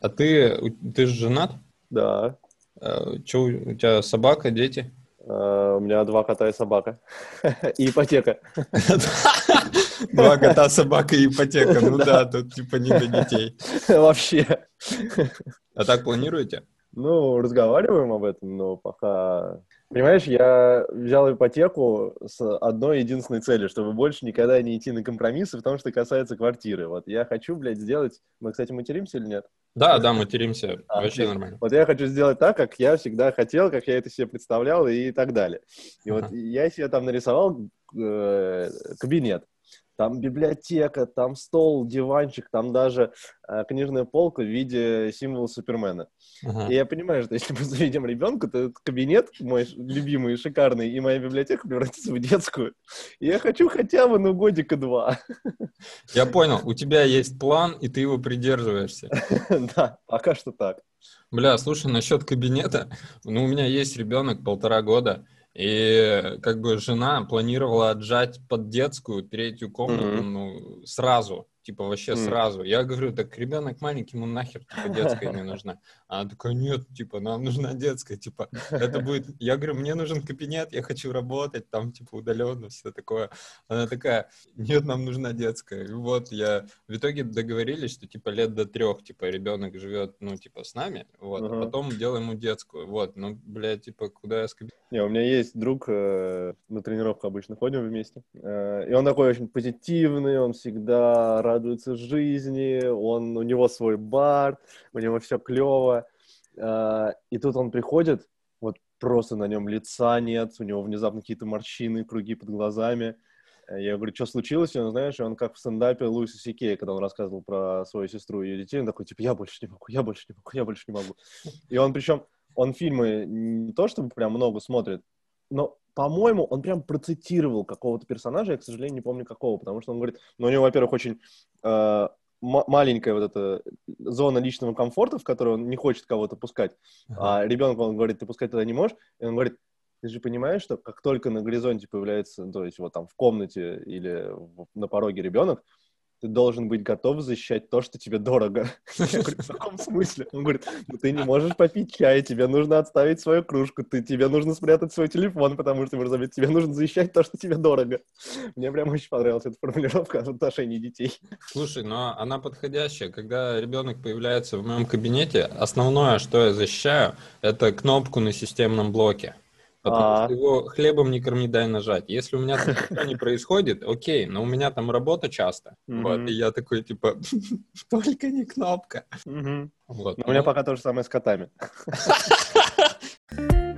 А ты, ты же женат? Да. Че, у тебя собака, дети? Uh, у меня два кота и собака. И ипотека. Два кота, собака и ипотека. Ну да, тут типа не для детей. Вообще. А так планируете? Ну, разговариваем об этом, но пока... Понимаешь, я взял ипотеку с одной единственной целью, чтобы больше никогда не идти на компромиссы, потому что касается квартиры. Вот я хочу, блядь, сделать... Мы, кстати, материмся или нет? Да, да, материмся. А, Вообще нормально. Вот я хочу сделать так, как я всегда хотел, как я это себе представлял и так далее. И ага. вот я себе там нарисовал э, кабинет. Там библиотека, там стол, диванчик, там даже э, книжная полка в виде символа Супермена. Uh-huh. И я понимаю, что если мы заведем ребенка, то этот кабинет мой любимый, шикарный, и моя библиотека превратится в детскую. И я хочу хотя бы, ну, годика два. Я понял. У тебя есть план, и ты его придерживаешься. Да, пока что так. Бля, слушай, насчет кабинета. Ну, у меня есть ребенок полтора года, и как бы жена планировала отжать под детскую третью комнату mm-hmm. ну, сразу типа вообще mm. сразу. Я говорю, так ребенок маленький, ему нахер типа детская не нужна. Она такая, нет, типа нам нужна детская, типа это будет. Я говорю, мне нужен кабинет, я хочу работать там типа удаленно все такое. Она такая, нет, нам нужна детская. И вот я в итоге договорились, что типа лет до трех типа ребенок живет ну типа с нами, вот, uh-huh. а потом делаем ему детскую, вот. Ну блядь, типа куда я с кабинетом? Не, у меня есть друг, э, на тренировку обычно ходим вместе, э, и он такой очень позитивный, он всегда радуется жизни, он, у него свой бар, у него все клево. А, и тут он приходит, вот просто на нем лица нет, у него внезапно какие-то морщины, круги под глазами. Я говорю, что случилось? И он, знаешь, он как в стендапе Луиса Сикея, когда он рассказывал про свою сестру и ее детей, он такой, типа, я больше не могу, я больше не могу, я больше не могу. И он причем, он фильмы не то чтобы прям много смотрит, но по-моему, он прям процитировал какого-то персонажа, я, к сожалению, не помню какого, потому что он говорит, ну, у него, во-первых, очень э, маленькая вот эта зона личного комфорта, в которую он не хочет кого-то пускать, uh-huh. а ребенок, он говорит, ты пускать туда не можешь, и он говорит, ты же понимаешь, что как только на горизонте появляется, то есть вот там в комнате или на пороге ребенок, ты должен быть готов защищать то, что тебе дорого. Я говорю, в каком смысле? Он говорит, ну ты не можешь попить чай, тебе нужно отставить свою кружку, ты, тебе нужно спрятать свой телефон, потому что, может тебе нужно защищать то, что тебе дорого. Мне прям очень понравилась эта формулировка в отношении детей. Слушай, но она подходящая. Когда ребенок появляется в моем кабинете, основное, что я защищаю, это кнопку на системном блоке. Потому а... что его хлебом не корми, дай нажать. Если у меня там ничего не происходит, окей, но у меня там работа часто. Вот, и я такой, типа, только не кнопка. Вот. У меня пока то же самое с котами.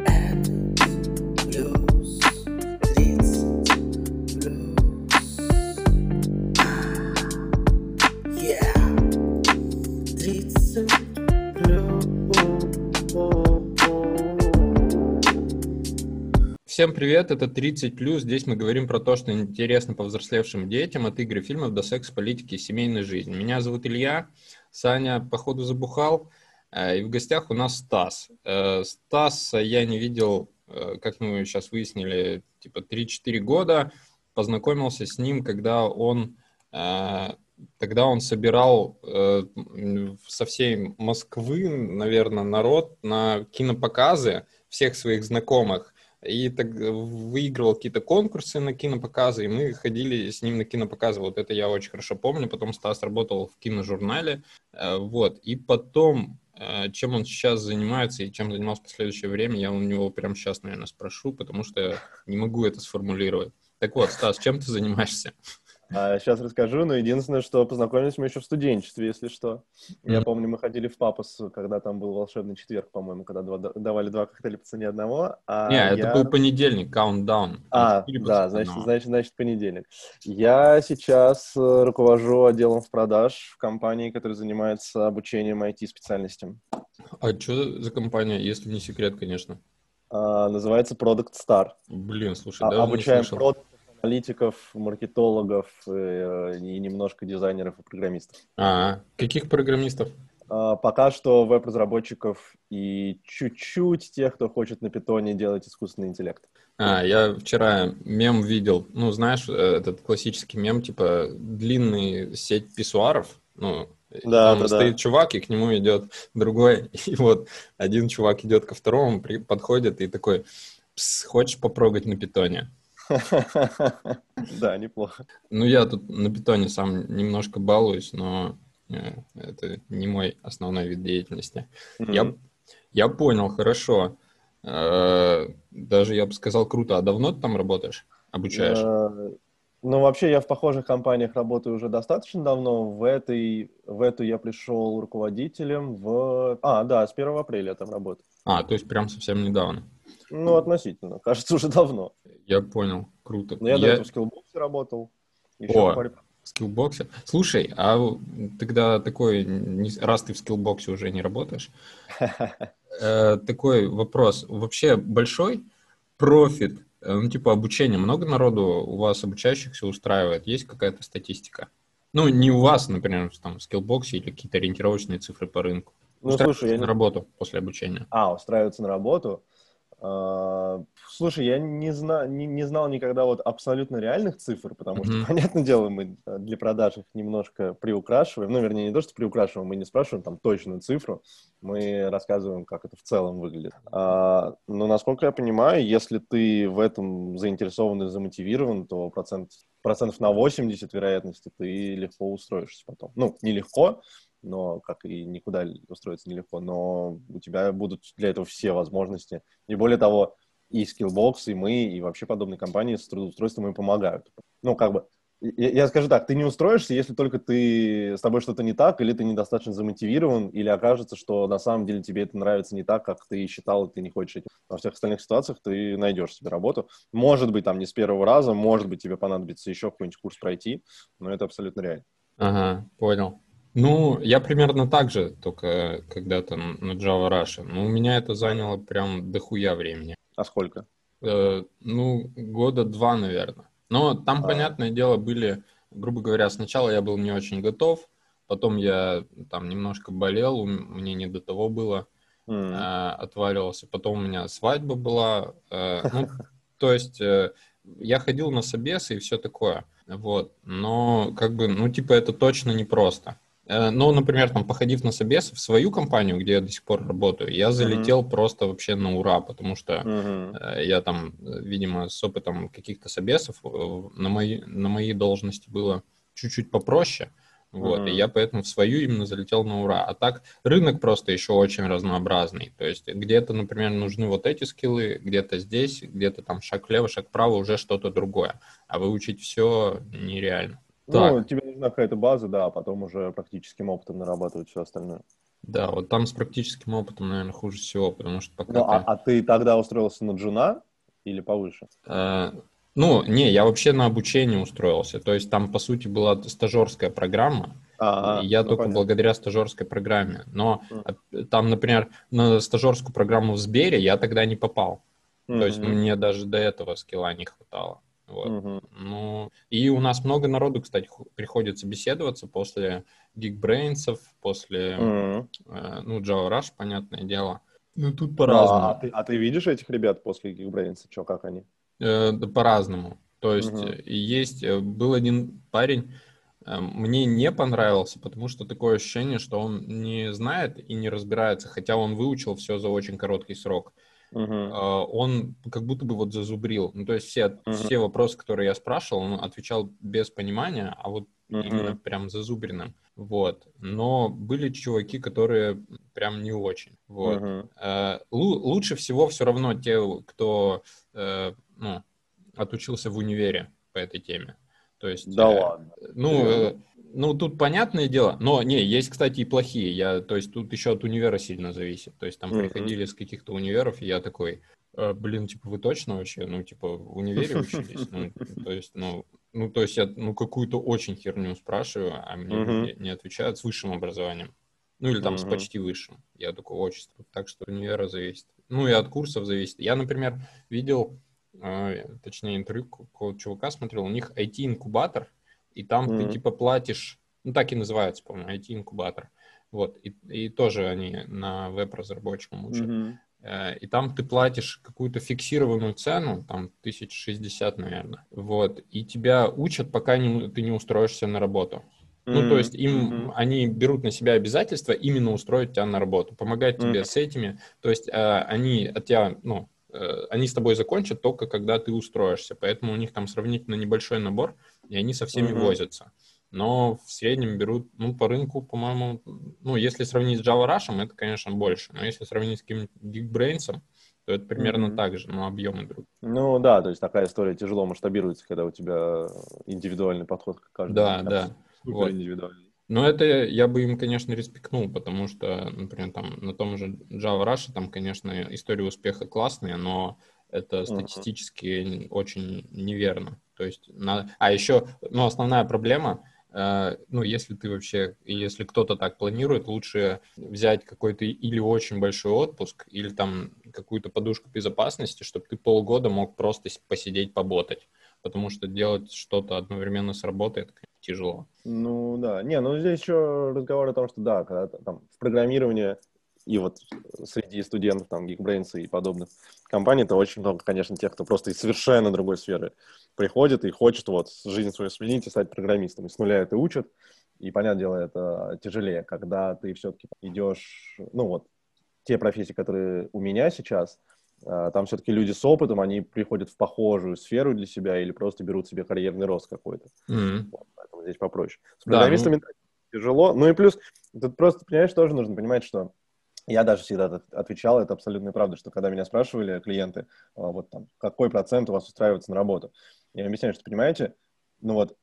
Всем привет, это 30+. Здесь мы говорим про то, что интересно повзрослевшим детям от игры фильмов до секс, политики и семейной жизни. Меня зовут Илья, Саня, походу, забухал, э, и в гостях у нас Стас. Э, Стас я не видел, э, как мы сейчас выяснили, типа 3-4 года. Познакомился с ним, когда он Тогда он собирал со всей Москвы, наверное, народ на кинопоказы всех своих знакомых и так выигрывал какие-то конкурсы на кинопоказы, и мы ходили с ним на кинопоказы. Вот это я очень хорошо помню. Потом Стас работал в киножурнале. Э, вот. И потом, э, чем он сейчас занимается и чем занимался в последующее время, я у него прямо сейчас, наверное, спрошу, потому что не могу это сформулировать. Так вот, Стас, чем ты занимаешься? А сейчас расскажу, но единственное, что познакомились мы еще в студенчестве, если что. Я помню, мы ходили в Папус, когда там был волшебный четверг, по-моему, когда два, давали два коктейля по цене одного. А Не, я... это был понедельник, countdown. А, да, значит, значит, значит, понедельник. Я сейчас э, руковожу отделом в продаж в компании, которая занимается обучением IT-специальностям. А что за компания, если не секрет, конечно? А, называется Product Star. Блин, слушай, а, даже Обучаем. Product аналитиков, маркетологов э, и немножко дизайнеров и программистов. А, каких программистов? А, пока что веб-разработчиков и чуть-чуть тех, кто хочет на питоне делать искусственный интеллект. А, я вчера мем видел, ну, знаешь, э, этот классический мем, типа длинный сеть писсуаров, ну, Да, там да, стоит да. чувак, и к нему идет другой. И вот один чувак идет ко второму, при- подходит и такой, «Пс, хочешь попробовать на питоне? Да, неплохо. Ну, я тут на питоне сам немножко балуюсь, но э, это не мой основной вид деятельности. Я, я понял, хорошо. Э, Даже, я бы сказал, круто. А давно ты там работаешь? Обучаешь? Э, Ну, вообще, я в похожих компаниях работаю уже достаточно давно. В этой, в эту я пришел руководителем в... А, да, с 1 апреля я там работаю. А, то есть прям совсем недавно. Ну, относительно. Кажется, уже давно. Я понял, круто. Но я, до Я этого в скиллбоксе работал. Еще О. в паре- в скиллбоксе. Слушай, а тогда такой, раз ты в скиллбоксе уже не работаешь, э, такой вопрос. Вообще большой профит, э, ну, типа обучения, много народу у вас обучающихся устраивает? Есть какая-то статистика? Ну, не у вас, например, там, в скиллбоксе или какие-то ориентировочные цифры по рынку. Ну, слушай, я на работу после обучения. А, устраиваться на работу. А, Слушай, я не, зна... не, не знал никогда вот абсолютно реальных цифр, потому что, Мгм. понятное дело, мы э, для продаж их немножко приукрашиваем. Ну, вернее, не то, что приукрашиваем, мы не спрашиваем там точную цифру, мы рассказываем, как это в целом выглядит. А, но, насколько я понимаю, если ты в этом заинтересован и замотивирован, то процент, процентов на 80 вероятности ты легко устроишься потом. Ну, нелегко, но как и никуда устроиться нелегко, но у тебя будут для этого все возможности. И более того, и Skillbox, и мы, и вообще подобные компании с трудоустройством им помогают. Ну, как бы, я, я скажу так, ты не устроишься, если только ты, с тобой что-то не так, или ты недостаточно замотивирован, или окажется, что на самом деле тебе это нравится не так, как ты считал, и ты не хочешь этим. Во всех остальных ситуациях ты найдешь себе работу. Может быть, там не с первого раза, может быть, тебе понадобится еще какой-нибудь курс пройти, но это абсолютно реально. Ага, понял. Ну, я примерно так же, только когда-то на Java Rush. Но у меня это заняло прям дохуя времени. А сколько? Э, ну, года два, наверное. Но там, А. понятное дело, были, грубо говоря, сначала я был не очень готов, потом я там немножко болел, мне не до того было, М. э, отваливался. Потом у меня свадьба была. э, ну, то есть э, я ходил на собесы и все такое. Вот. Но как бы, ну, типа, это точно непросто. Э, Ну, например, там, походив на собес в свою компанию, где я до сих пор работаю, я залетел просто вообще на ура, потому что. Э, Я там, видимо, с опытом каких-то собесов э, на моей, на моей должности было чуть-чуть попроще. Вот, и Мгм. я поэтому в свою именно залетел на ура. А так рынок просто еще очень разнообразный. То есть где-то, например, нужны вот эти скиллы, где-то здесь, где-то там шаг влево, шаг вправо, уже что-то другое. А выучить все нереально. Ну, Так. тебе нужна какая-то база, да, а потом уже практическим опытом нарабатывать все остальное. Да, вот там с практическим опытом, наверное, хуже всего, потому что пока Ну, а, ты- а ты тогда устроился на джуна или повыше? Э, Ну, не, я вообще на обучение устроился. То есть там, по сути, была стажерская программа, А, и я ну, только понятно. благодаря стажерской программе. Но а, там, например, на стажерскую программу в Сбере я тогда не попал. То есть мне даже до этого скилла не хватало. Вот. Мгм. Ну, и у нас много народу, кстати, ху- приходит собеседоваться после Geekbrains, после, Мгм. э, ну, Java Rush, понятное дело. Ну, тут по-разному. а, ты, а ты видишь этих ребят после Geekbrains? Че, как они? Э, да по-разному. То есть э, есть, э, был один парень, э, мне не понравился, потому что такое ощущение, что он не знает и не разбирается, хотя он выучил все за очень короткий срок. Э, Он как будто бы вот зазубрил. Ну, то есть все, Мгм. все вопросы, которые я спрашивал, он отвечал без понимания, а вот Мгм. именно прям зазубренным. Вот. Но были чуваки, которые прям не очень. Вот. Лу- лучше всего все равно те, кто э, ну, отучился в универе по этой теме. То есть, Да э, ладно. ну, ну, тут понятное дело, но не, есть, кстати, и плохие. Я, то есть тут еще от универа сильно зависит. То есть там Мгм. приходили с каких-то универов, и я такой, «Э, блин, типа, вы точно вообще, ну, типа, в универе учились? Ну, то есть, ну, ну, то есть я, ну, какую-то очень херню спрашиваю, а мне Мгм. люди не отвечают с высшим образованием. Ну, или там с Мгм. почти высшим. Я такой, отчество. Так что универа зависит. Ну, и от курсов зависит. Я, например, видел, э, точнее, интервью какого-то чувака смотрел, у них IT-инкубатор, и там ты, Мгм. типа, платишь, ну, так и называется, по-моему, IT-инкубатор. Вот, и, и тоже они на веб-разработчикам учат. Э, И там ты платишь какую-то фиксированную цену, там, 1060, наверное. Вот, и тебя учат, пока не, ты не устроишься на работу. Ну, то есть им mm-hmm. они берут на себя обязательства именно устроить тебя на работу, помогать тебе mm-hmm. с этими. То есть э, они от тебя, ну, э, они с тобой закончат только когда ты устроишься. Поэтому у них там сравнительно небольшой набор, и они со всеми mm-hmm. возятся. Но в среднем берут, ну, по рынку, по-моему, ну, если сравнить с Java Rush, это, конечно, больше. Но если сравнить с каким-нибудь Geekbrains, то это примерно mm-hmm. так же, но объемы другие. Ну да, то есть такая история тяжело масштабируется, когда у тебя индивидуальный подход к каждому. Да, да. Вот. индивидуальный. Но это я бы им, конечно, респектнул, потому что, например, там на том же Java Rush, там, конечно, история успеха классная, но это статистически uh-huh. очень неверно. То есть, на... а еще, ну, основная проблема, э, ну, если ты вообще, если кто-то так планирует, лучше взять какой-то или очень большой отпуск, или там какую-то подушку безопасности, чтобы ты полгода мог просто посидеть, поботать. Потому что делать что-то одновременно с работой, это, тяжело. Ну да, не, ну здесь еще разговор о том, что да, когда там в программировании и вот среди студентов там Geekbrains и подобных компаний, то очень много, конечно, тех, кто просто из совершенно другой сферы приходит и хочет вот жизнь свою сменить и стать программистом. И с нуля это учат, и, понятное дело, это тяжелее, когда ты все-таки идешь, ну вот, те профессии, которые у меня сейчас, а, там все-таки люди с опытом, они приходят в похожую сферу для себя или просто берут себе карьерный рост какой-то. Mm-hmm. Вот, поэтому здесь попроще. С программистами да, ну... тяжело. Ну и плюс, тут просто, понимаешь, тоже нужно понимать, что я даже всегда отвечал, это абсолютная правда, что когда меня спрашивали клиенты, а, вот там, какой процент у вас устраивается на работу, я объясняю, что, понимаете, ну вот,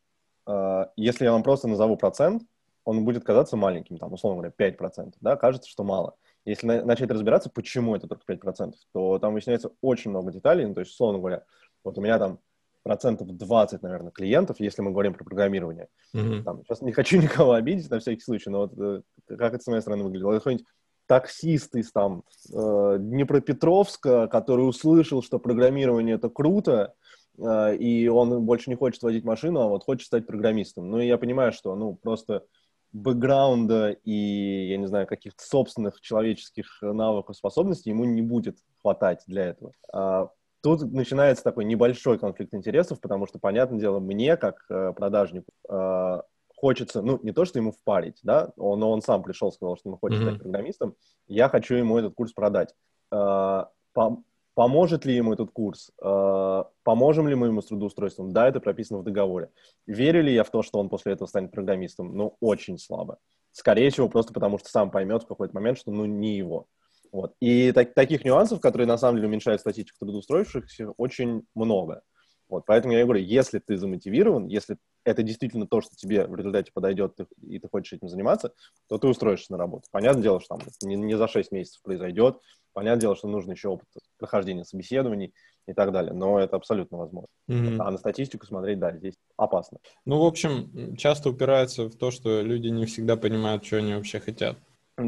а, если я вам просто назову процент, он будет казаться маленьким, там, условно говоря, 5%, да, кажется, что мало. Если на, начать разбираться, почему это только 5%, то там выясняется очень много деталей, ну, то есть, условно говоря, вот у меня там процентов 20, наверное, клиентов, если мы говорим про программирование. Mm-hmm. Там, сейчас не хочу никого обидеть на всякий случай, но вот э, как это с моей стороны выглядело. Какой-нибудь таксист из там э, Днепропетровска, который услышал, что программирование это круто, э, и он больше не хочет водить машину, а вот хочет стать программистом. Ну, и я понимаю, что, ну, просто бэкграунда и, я не знаю, каких-то собственных человеческих навыков, способностей ему не будет хватать для этого. А тут начинается такой небольшой конфликт интересов, потому что, понятное дело, мне, как э, продажнику, э, хочется, ну, не то, что ему впарить, да, он, но он сам пришел, сказал, что он хочет mm-hmm. стать программистом, я хочу ему этот курс продать. Э, по, Поможет ли ему этот курс? Э, поможем ли мы ему с трудоустройством? Да, это прописано в договоре. Верю ли я в то, что он после этого станет программистом? Ну, очень слабо. Скорее всего, просто потому что сам поймет в какой-то момент, что ну не его. Вот. И так, таких нюансов, которые на самом деле уменьшают статистику трудоустроившихся, очень много. Вот, поэтому я говорю, если ты замотивирован, если это действительно то, что тебе в результате подойдет, и ты хочешь этим заниматься, то ты устроишься на работу. Понятное дело, что там не, не за 6 месяцев произойдет, Понятное дело, что нужно еще опыт прохождения собеседований и так далее, но это абсолютно возможно. Mm-hmm. А на статистику смотреть, да, здесь опасно. Ну, в общем, часто упирается в то, что люди не всегда понимают, что они вообще хотят.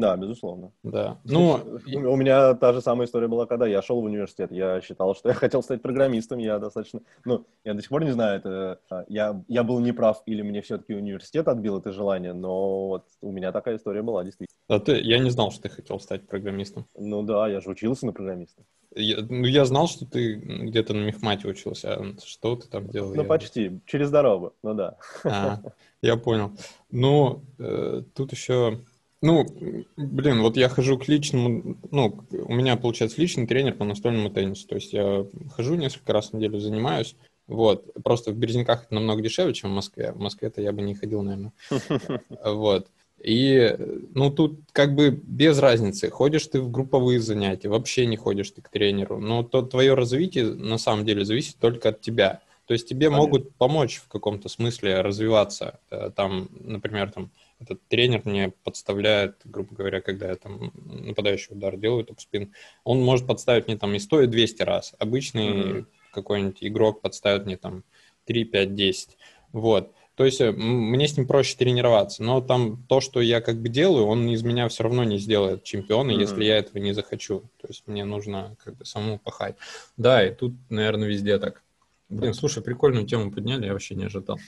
Да, безусловно. Да. Ну, у меня та же самая история была, когда я шел в университет. Я считал, что я хотел стать программистом. Я достаточно... Ну, я до сих пор не знаю, это а, я, я был неправ или мне все-таки университет отбил это желание, но вот у меня такая история была, действительно. А ты, я не знал, что ты хотел стать программистом. Ну да, я же учился на программиста. Я, ну, я знал, что ты где-то на мехмате учился. А что ты там делал? Ну, я... почти. Через дорогу, ну да. А, я понял. Ну, э, тут еще ну, блин, вот я хожу к личному, ну, у меня, получается, личный тренер по настольному теннису. То есть я хожу несколько раз в неделю, занимаюсь. Вот. Просто в Березниках это намного дешевле, чем в Москве. В Москве-то я бы не ходил, наверное. Вот. И, ну, тут как бы без разницы, ходишь ты в групповые занятия, вообще не ходишь ты к тренеру. Но то твое развитие на самом деле зависит только от тебя. То есть тебе Понятно. могут помочь в каком-то смысле развиваться. Э, там, например, там, этот тренер мне подставляет, грубо говоря, когда я там нападающий удар делаю, топ-спин, он может подставить мне там и 100, и 200 раз. Обычный mm-hmm. какой-нибудь игрок подставит мне там 3, 5, 10. Вот. То есть э, мне с ним проще тренироваться, но там то, что я как бы делаю, он из меня все равно не сделает чемпиона, mm-hmm. если я этого не захочу. То есть мне нужно как бы самому пахать. Да, и тут, наверное, везде так. Блин, слушай, прикольную тему подняли, я вообще не ожидал.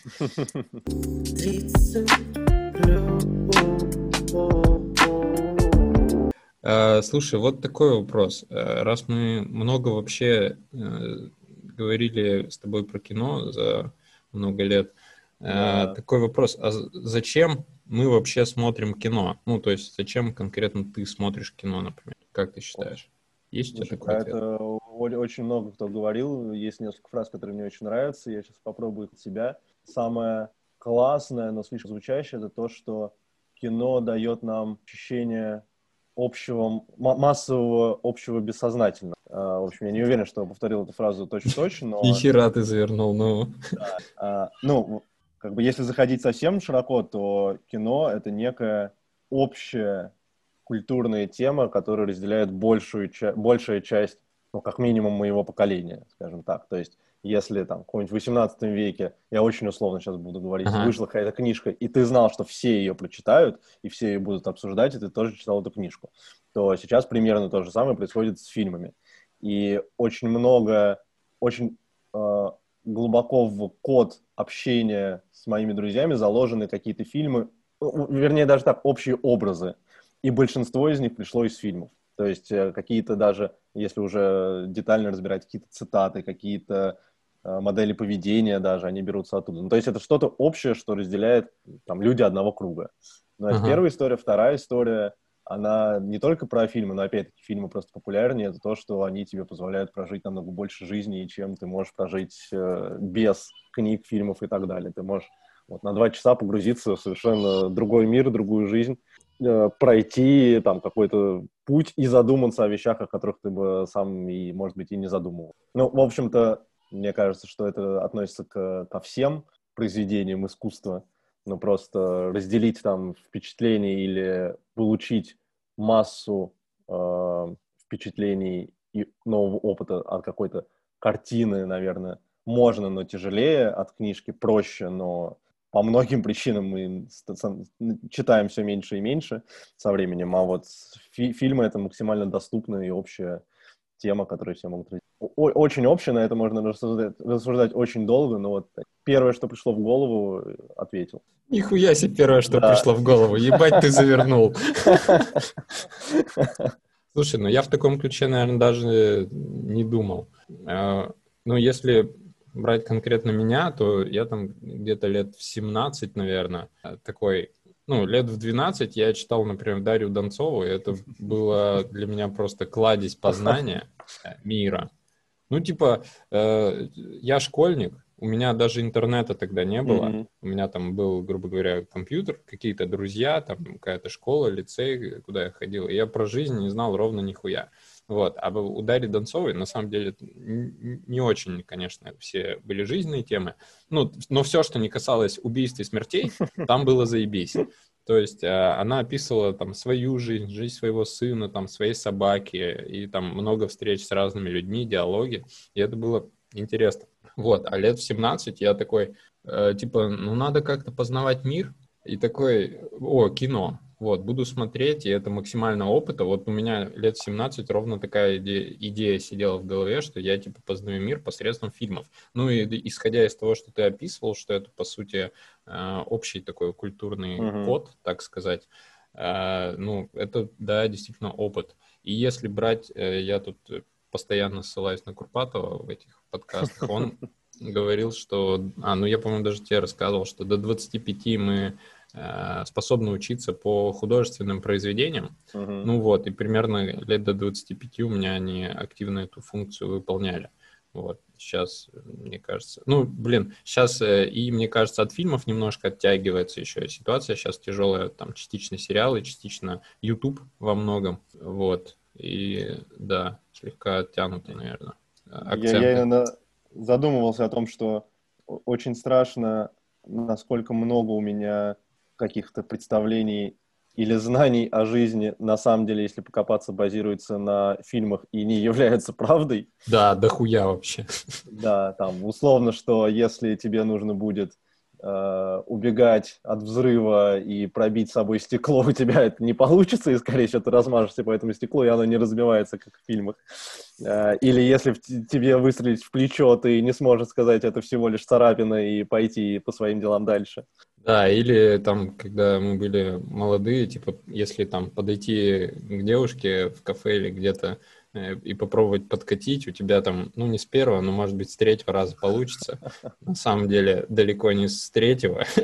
Слушай, вот такой вопрос. Э, раз мы много вообще э, говорили с тобой про кино за много лет, Да. Такой вопрос, а зачем мы вообще смотрим кино? Ну, то есть зачем конкретно ты смотришь кино, например? Как ты считаешь? Есть тебя такой ответ? Это очень много кто говорил. Есть несколько фраз, которые мне очень нравятся. Я сейчас попробую их от себя. Самое классное, но слишком звучащее, это то, что кино дает нам ощущение общего, массового общего бессознательного. А, в общем, я не уверен, что повторил эту фразу точно-точно, но... Ни хера ты завернул, ну... Да, а, ну, как бы если заходить совсем широко, то кино — это некая общая культурная тема, которая разделяет большую, большая часть, ну, как минимум, моего поколения, скажем так. То есть, если там, в 18 веке, я очень условно сейчас буду говорить, ага. вышла какая-то книжка, и ты знал, что все ее прочитают, и все ее будут обсуждать, и ты тоже читал эту книжку, то сейчас примерно то же самое происходит с фильмами. И очень много, очень э, глубоко в код общения с моими друзьями заложены какие-то фильмы, вернее, даже так, общие образы и большинство из них пришло из фильмов. То есть э, какие-то даже, если уже детально разбирать, какие-то цитаты, какие-то модели поведения даже, они берутся оттуда. Ну, то есть это что-то общее, что разделяет там, люди одного круга. Но это uh-huh. первая история. Вторая история, она не только про фильмы, но опять-таки фильмы просто популярнее. Это то, что они тебе позволяют прожить намного больше жизни, чем ты можешь прожить э, без книг, фильмов и так далее. Ты можешь вот, на два часа погрузиться в совершенно другой мир, другую жизнь, э, пройти там какой-то путь и задуматься о вещах, о которых ты бы сам и, может быть, и не задумывал. Ну, в общем-то, мне кажется, что это относится к, ко всем произведениям искусства. Ну, просто разделить там впечатления или получить массу э, впечатлений и нового опыта от какой-то картины, наверное, можно, но тяжелее, от книжки проще, но по многим причинам мы читаем все меньше и меньше со временем, а вот фи фильмы — это максимально доступная и общая тема, которую все могут... Очень общая, на это можно рассуждать, рассуждать очень долго, но вот первое, что пришло в голову, ответил. Нихуя себе первое, что да. пришло в голову. Ебать, ты завернул. Слушай, ну я в таком ключе, наверное, даже не думал. А, ну, если брать конкретно меня, то я там где-то лет в 17, наверное, такой, ну, лет в 12 я читал, например, Дарью Донцову, и это было для меня просто кладезь познания мира. Ну, типа, э, я школьник, у меня даже интернета тогда не было. Mm-hmm. У меня там был, грубо говоря, компьютер, какие-то друзья, там какая-то школа, лицей, куда я ходил. И я про жизнь не знал ровно нихуя. Вот. А у Дарьи Донцовой, на самом деле, не очень, конечно, все были жизненные темы. Ну, но все, что не касалось убийств и смертей, там было заебись. То есть а, она описывала там свою жизнь, жизнь своего сына, там своей собаки, и там много встреч с разными людьми, диалоги, и это было интересно. Вот, а лет в 17 я такой, э, типа, ну надо как-то познавать мир, и такой, о, кино, вот, буду смотреть, и это максимально опыта. Вот у меня лет 17 ровно такая идея, идея сидела в голове, что я, типа, познаю мир посредством фильмов. Ну и исходя из того, что ты описывал, что это, по сути, э, общий такой культурный uh-huh. код, так сказать, э, ну, это, да, действительно опыт. И если брать, э, я тут постоянно ссылаюсь на Курпатова в этих подкастах, он говорил, что... А, ну я, по-моему, даже тебе рассказывал, что до 25 мы способны учиться по художественным произведениям. Uh-huh. Ну вот, и примерно лет до 25 у меня они активно эту функцию выполняли. Вот, сейчас, мне кажется, ну, блин, сейчас э, и, мне кажется, от фильмов немножко оттягивается еще ситуация. Сейчас тяжелая, там, частично сериалы, частично YouTube во многом. Вот, и, да, слегка оттянуты, наверное, акценты. Я, я именно задумывался о том, что очень страшно, насколько много у меня каких-то представлений или знаний о жизни, на самом деле, если покопаться, базируется на фильмах и не является правдой. Да, дохуя вообще. Да, там условно, что если тебе нужно будет э, убегать от взрыва и пробить с собой стекло, у тебя это не получится, и, скорее всего, ты размажешься по этому стеклу, и оно не разбивается, как в фильмах. Э, или если в тебе выстрелить в плечо, ты не сможешь сказать, это всего лишь царапина, и пойти по своим делам дальше. Да, или там, когда мы были молодые, типа, если там подойти к девушке в кафе или где-то э, и попробовать подкатить, у тебя там, ну, не с первого, но, может быть, с третьего раза получится. На самом деле, далеко не с третьего.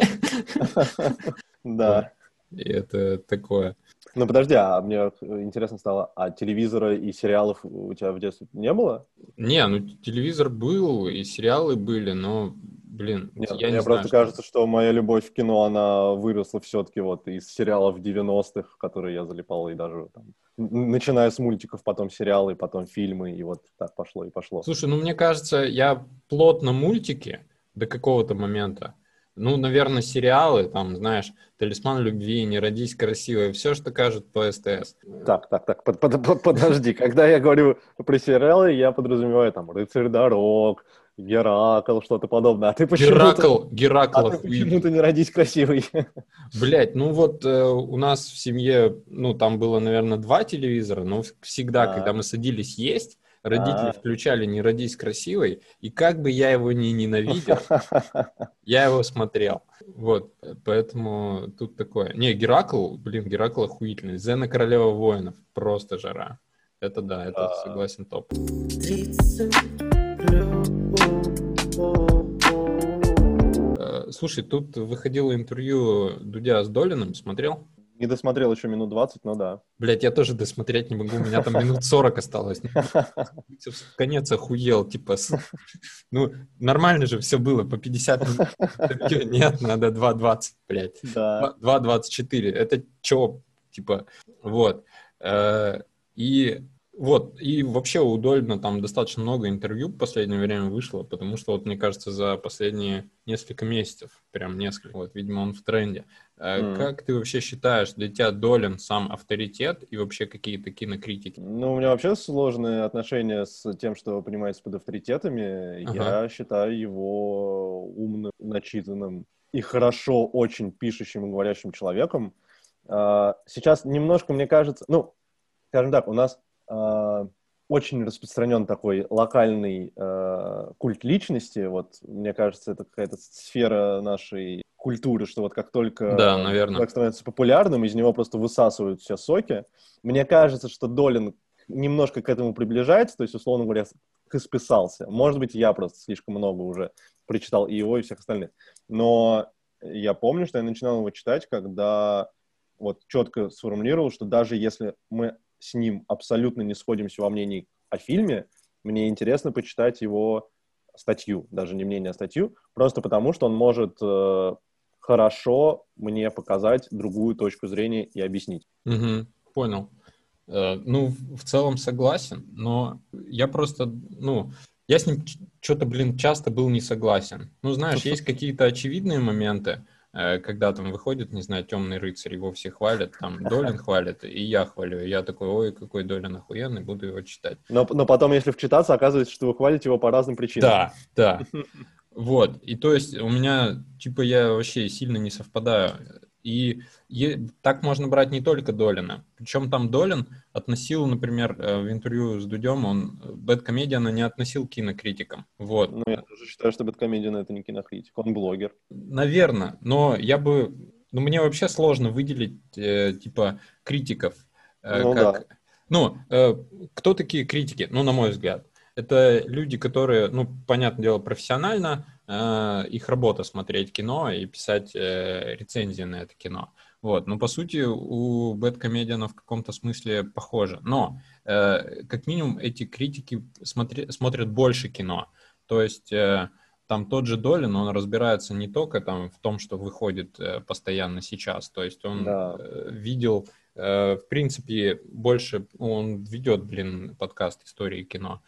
Да. И это такое. Ну, подожди, а мне интересно стало, а телевизора и сериалов у тебя в детстве не было? Не, ну, телевизор был, и сериалы были, но Блин, Нет, я мне не просто знаю, кажется, что моя любовь в кино, она выросла все-таки вот из сериалов 90-х, в которые я залипал, и даже там, начиная с мультиков, потом сериалы, потом фильмы, и вот так пошло и пошло. Слушай, ну мне кажется, я плотно мультики до какого-то момента. Ну, наверное, сериалы, там, знаешь, «Талисман любви», «Не родись красивой», все, что кажут по СТС. Так, так, так, под- под- под- подожди, когда я говорю про сериалы, я подразумеваю там «Рыцарь дорог», «Геракл», что-то подобное, а ты почему-то... Геракл, Геракл А ты почему-то не родись красивый. Блять, ну вот э, у нас в семье, ну там было, наверное, два телевизора, но всегда, А. когда мы садились есть, родители А. включали «Не родись красивой», и как бы я его не ненавидел, я его смотрел. Вот, поэтому тут такое. Не, Геракл, блин, Геракл охуительный. Зена Королева воинов, просто жара. Это да, это согласен топ. Э, Слушай, тут выходило интервью Дудя с Долиным, смотрел? Не досмотрел еще минут 20, но да. Блять, я тоже досмотреть не могу, у меня там минут 40 осталось. В конец охуел, типа, ну, нормально же все было, по 50 минут. Нет, надо 2.20, блядь. Да. 2.24, это чё, типа, вот. Э, И вот, и вообще у Дольна там достаточно много интервью в последнее время вышло, потому что, вот, мне кажется, за последние несколько месяцев, прям несколько, вот, видимо, он в тренде. Мгм. Как ты вообще считаешь, для тебя Долин сам авторитет и вообще какие-то кинокритики? Ну, у меня вообще сложные отношения с тем, что понимается под авторитетами. Ага. Я считаю его умным, начитанным и хорошо очень пишущим и говорящим человеком. А, Сейчас немножко, мне кажется, ну, скажем так, у нас очень распространен такой локальный а, культ личности. Вот, мне кажется, это какая-то сфера нашей культуры, что вот как только Да, наверное. человек становится популярным, из него просто высасывают все соки. Мне кажется, что Долин немножко к этому приближается, то есть, условно говоря, к исписался. Может быть, я просто слишком много уже прочитал и его, и всех остальных. Но я помню, что я начинал его читать, когда вот четко сформулировал, что даже если мы с ним абсолютно не сходимся во мнении о фильме, мне интересно почитать его статью, даже не мнение, а статью, просто потому что он может э, хорошо мне показать другую точку зрения и объяснить. Мгм, понял. Э, Ну, в целом согласен, но я просто, ну, я с ним что-то, блин, часто был не согласен. Ну, знаешь, есть какие-то очевидные моменты, когда там выходит, не знаю, темный рыцарь, его все хвалят, там Долин хвалит, и я хвалю. И я такой, ой, какой Долин охуенный, буду его читать. Но, но потом, если вчитаться, оказывается, что вы хвалите его по разным причинам. Да, да. Вот. И то есть у меня, типа, я вообще сильно не совпадаю. И так можно брать не только Долина. Причем там Долин относил, например, э, в интервью с Дудем, он Бэткомедиана не относил к кинокритикам. Вот. Ну, я тоже считаю, что Бэткомедиан — это не кинокритик, он блогер. Наверное, но я бы... Ну, мне вообще сложно выделить, э, типа, критиков. э, Ну, как... да. Ну, э, кто такие критики? Ну, на мой взгляд. Это люди, которые, ну, понятное дело, профессионально, э, их работа смотреть кино и писать э, рецензии на это кино. Вот, ну, по сути, у Бэткомедиана в каком-то смысле похоже. Но, э, как минимум, эти критики смотри- смотрят больше кино. То есть... э, там тот же Долин, он разбирается не только там в том, что выходит э, постоянно сейчас, то есть он Да. э, видел, э, в принципе, больше, он ведет, блин, подкаст «Истории кино».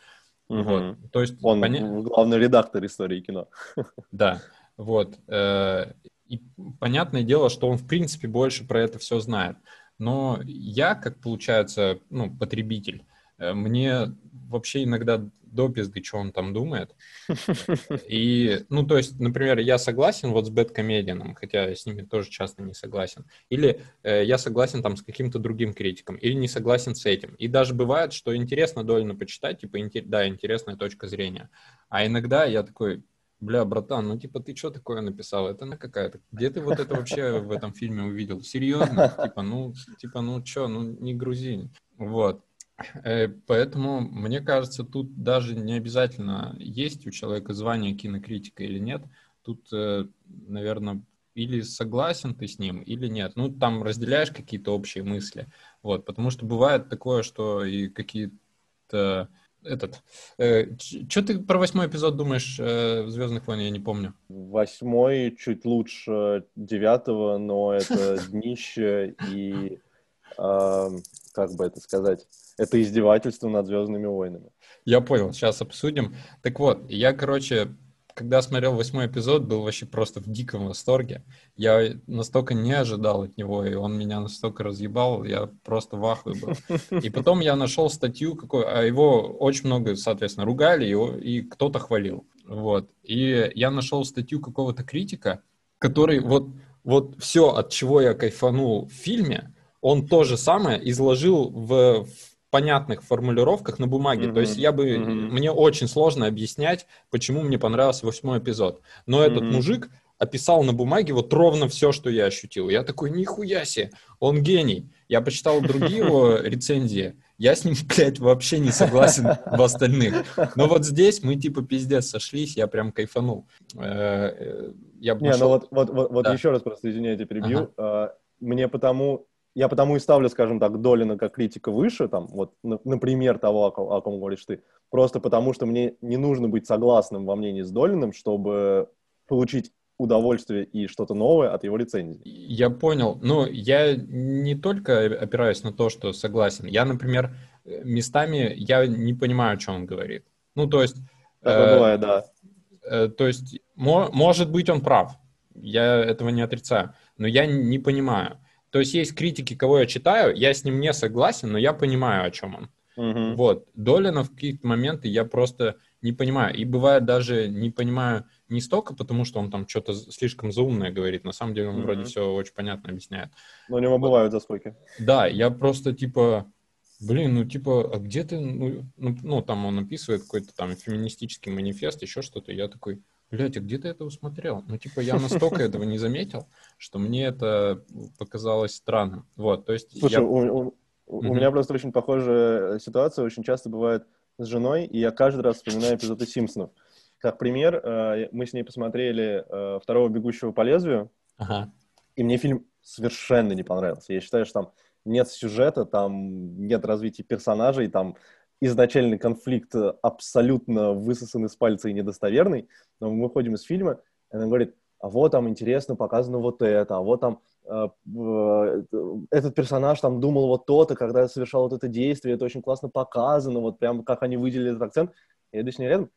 Вот, то есть, Он поня- главный редактор истории кино. да, вот. э, И понятное дело, что он, в принципе, больше про это все знает. Но я, как получается, ну, потребитель, э, мне вообще иногда до пизды, что он там думает. И, ну, то есть, например, я согласен вот с Бэткомедианом, хотя я с ними тоже часто не согласен. Или э, я согласен там с каким-то другим критиком, или не согласен с этим. И даже бывает, что интересно довольно почитать, типа, инте- да, интересная точка зрения. А иногда я такой, бля, братан, ну, типа, ты что такое написал? Это на какая-то... Где ты вот это вообще в этом фильме увидел? Серьезно? Типа, ну, типа, ну, что, ну, не грузи. Вот. Э, поэтому, мне кажется, тут даже не обязательно есть у человека звание кинокритика или нет. Тут, э, наверное, или согласен ты с ним, или нет. Ну, там разделяешь какие-то общие мысли. Вот, потому что бывает такое, что и какие-то этот. Э, что ты про восьмой эпизод думаешь э, Звездных войн? Я не помню. Восьмой чуть лучше девятого, но это днище и э, как бы это сказать, это издевательство над Звездными войнами. Я понял, сейчас обсудим. Так вот, я, короче, когда смотрел восьмой эпизод, был вообще просто в диком восторге. Я настолько не ожидал от него, и он меня настолько разъебал, я просто в ахуе был. И потом я нашел статью, какой, а его очень много, соответственно, ругали, и, и кто-то хвалил. Вот. И я нашел статью какого-то критика, который вот, вот все, от чего я кайфанул в фильме, он то же самое изложил в, в понятных формулировках на бумаге. Mm-hmm. То есть я бы, mm-hmm. мне очень сложно объяснять, почему мне понравился восьмой эпизод. Но mm-hmm. этот мужик описал на бумаге вот ровно все, что я ощутил. Я такой, нихуя себе, он гений. Я почитал другие его рецензии, я с ним, блядь, вообще не согласен в остальных. Но вот здесь мы типа пиздец сошлись, я прям кайфанул. Э, э, я не, ну вот, вот, вот, вот еще раз просто, извиняйте, перебью. Ага. А, мне потому я потому и ставлю, скажем так, Долина как критика выше, там, вот, например, того, о ком, о ком говоришь ты, просто потому что мне не нужно быть согласным во мнении с Долиным, чтобы получить удовольствие и что-то новое от его лицензии. Я понял. Ну, я не только опираюсь на то, что согласен. Я, например, местами я не понимаю, о чем он говорит. Ну, то есть... Это э, бывает, да. Э, то есть, мо, может быть, он прав. Я этого не отрицаю. Но я не понимаю. То есть есть критики, кого я читаю, я с ним не согласен, но я понимаю, о чем он. Uh-huh. Вот. Долина в какие-то моменты я просто не понимаю. И бывает даже не понимаю не столько, потому что он там что-то слишком заумное говорит. На самом деле он uh-huh. вроде все очень понятно объясняет. Но у него вот. бывают заскоки. Да, я просто типа, блин, ну типа, а где ты, ну, ну, ну там он описывает какой-то там феминистический манифест, еще что-то. Я такой, блядь, а где ты это усмотрел? Ну, типа, я настолько этого не заметил, что мне это показалось странным. Вот, то есть... Слушай, я... у, у, у меня просто очень похожая ситуация, очень часто бывает с женой, и я каждый раз вспоминаю эпизоды «Симпсонов». Как пример, э, мы с ней посмотрели э, «Второго бегущего по лезвию», ага. и мне фильм совершенно не понравился. Я считаю, что там нет сюжета, там нет развития персонажей, там изначальный конфликт абсолютно высосан из пальца и недостоверный, но мы выходим из фильма, и она говорит, а вот там интересно показано вот это, а вот там э, э, этот персонаж там думал вот то-то, когда совершал вот это действие, это очень классно показано, вот прям как они выделили этот акцент. Я иду с ней рядом,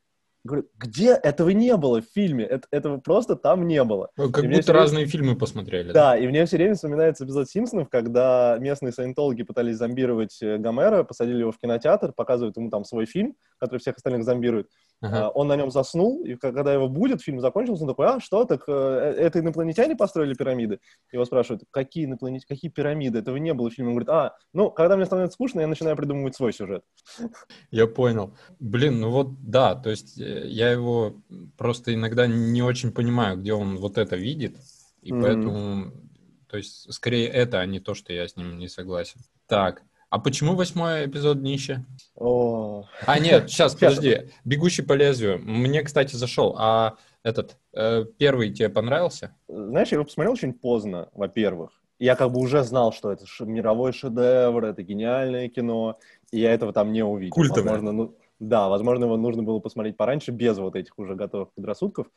Говорю, где этого не было в фильме? Это, этого просто там не было. Ну, как будто разные время... фильмы посмотрели. Да, да, и мне все время вспоминается эпизод «Симпсонов», когда местные саентологи пытались зомбировать э, Гомера, посадили его в кинотеатр, показывают ему там свой фильм, который всех остальных зомбирует. Ага. А, он на нем заснул, и когда его будет, фильм закончился, он такой, а, что, так э, э, это инопланетяне построили пирамиды? Его спрашивают, какие инопланетяне, какие пирамиды? Этого не было в фильме. Он говорит, а, ну, когда мне становится скучно, я начинаю придумывать свой сюжет. Я понял. Блин, ну вот, да, то есть я его просто иногда не очень понимаю, где он вот это видит, и mm-hmm. поэтому, то есть, скорее это, а не то, что я с ним не согласен. Так, а почему восьмой эпизод днище? О. А, нет, сейчас, подожди. «Бегущий по лезвию». Мне, кстати, зашел. А этот, э, первый тебе понравился? Знаешь, я его посмотрел очень поздно, во-первых. Я как бы уже знал, что это мировой шедевр, это гениальное кино, и я этого там не увидел. Культовое. Возможно, ну, да, возможно, его нужно было посмотреть пораньше, без вот этих уже готовых предрассудков.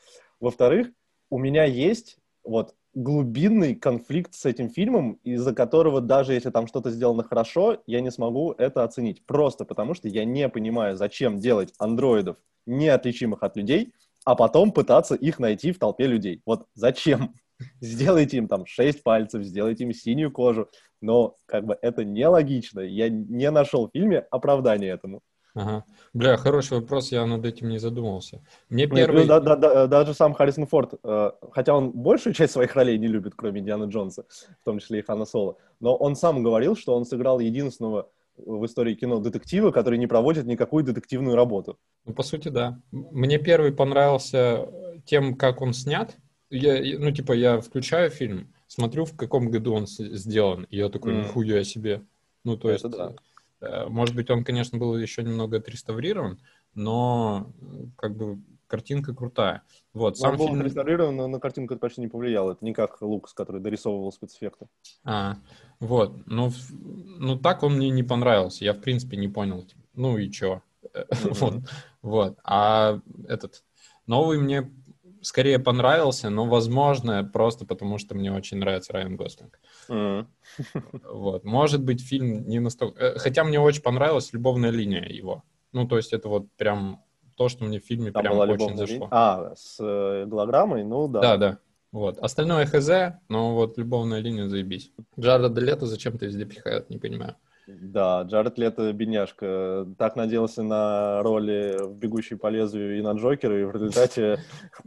Во-вторых, у меня есть вот глубинный конфликт с этим фильмом, из-за которого даже если там что-то сделано хорошо, я не смогу это оценить. Просто потому что я не понимаю, зачем делать андроидов неотличимых от людей, а потом пытаться их найти в толпе людей. Вот зачем? Сделайте им там шесть пальцев, сделайте им синюю кожу. Но как бы это нелогично. Я не нашел в фильме оправдания этому. Ага. Бля, хороший вопрос, я над этим не задумывался. Мне ну, первый... да, да, да, даже сам Харрисон Форд, э, хотя он большую часть своих ролей не любит, кроме Дианы Джонса, в том числе и Хана Соло, но он сам говорил, что он сыграл единственного в истории кино детектива, который не проводит никакую детективную работу. Ну, по сути, да. Мне первый понравился тем, как он снят. Я, ну, типа, я включаю фильм, смотрю, в каком году он сделан, и я такой, mm. нихуя себе. Ну, то Это есть... Да может быть, он, конечно, был еще немного отреставрирован, но как бы картинка крутая. Вот, сам он фильм... был реставрирован, но на картинку это почти не повлияло. Это не как Лукас, который дорисовывал спецэффекты. А, вот. Ну, ну, так он мне не понравился. Я, в принципе, не понял. Типа, ну и чё? Mm-hmm. вот. вот. А этот новый мне скорее понравился, но, возможно, просто потому, что мне очень нравится Райан Гослинг. Mm. Вот. Может быть, фильм не настолько... Э, хотя мне очень понравилась любовная линия его. Ну, то есть это вот прям то, что мне в фильме Там прям очень зашло. Линия? А, с э, голограммой? Ну, да. Да, да. Вот. Остальное хз, но вот любовная линия заебись. Джареда Лето зачем-то везде пихают, не понимаю. Да, Джаред Лето бедняжка. Так надеялся на роли в «Бегущей по лезвию» и на Джокера, и в результате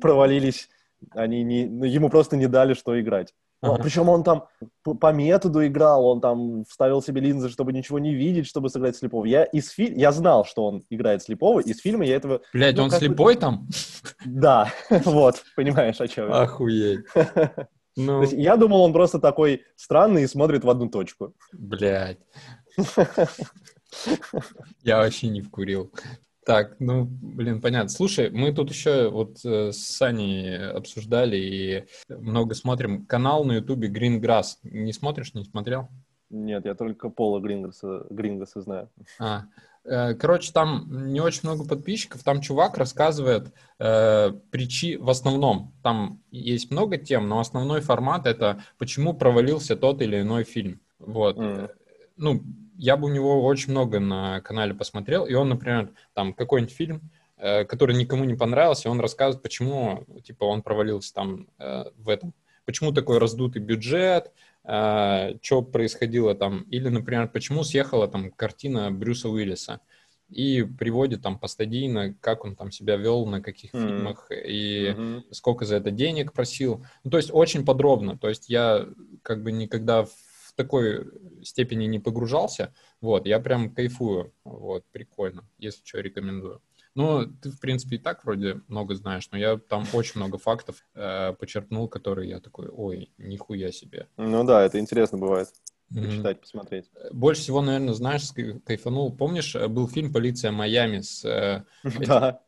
провалились. Они не, ну, ему просто не дали, что играть. Ну, Причем он там по, по методу играл, он там вставил себе линзы, чтобы ничего не видеть, чтобы сыграть слепого. Я из фи... я знал, что он играет слепого, из фильма я этого... Блядь, ну, он слепой там? Да, вот, понимаешь, о чем я. Охуеть. Ну... я думал, он просто такой странный и смотрит в одну точку. Блядь. Я вообще не вкурил. Так, ну, блин, понятно. Слушай, мы тут еще вот э, с Саней обсуждали и много смотрим. Канал на Ютубе Green Grass. Не смотришь, не смотрел? Нет, я только Пола Грингоса, Грингоса знаю. А, э, короче, там не очень много подписчиков. Там чувак рассказывает э, причи в основном. Там есть много тем, но основной формат это почему провалился тот или иной фильм. Вот. Mm. Ну, я бы у него очень много на канале посмотрел, и он, например, там какой-нибудь фильм, э, который никому не понравился, он рассказывает, почему, типа, он провалился там э, в этом, почему такой раздутый бюджет, э, что происходило там, или, например, почему съехала там картина Брюса Уиллиса, и приводит там постадийно, как он там себя вел, на каких mm-hmm. фильмах, и mm-hmm. сколько за это денег просил. Ну, то есть очень подробно. То есть я как бы никогда в такой степени не погружался. Вот, я прям кайфую. Вот, прикольно. Если что, рекомендую. Ну, ты, в принципе, и так вроде много знаешь, но я там очень много фактов э, почерпнул, которые я такой, ой, нихуя себе. Ну да, это интересно бывает. Почитать, mm-hmm. посмотреть. Больше всего, наверное, знаешь, кайфанул. Помнишь, э, был фильм «Полиция Майами» с... Э, да.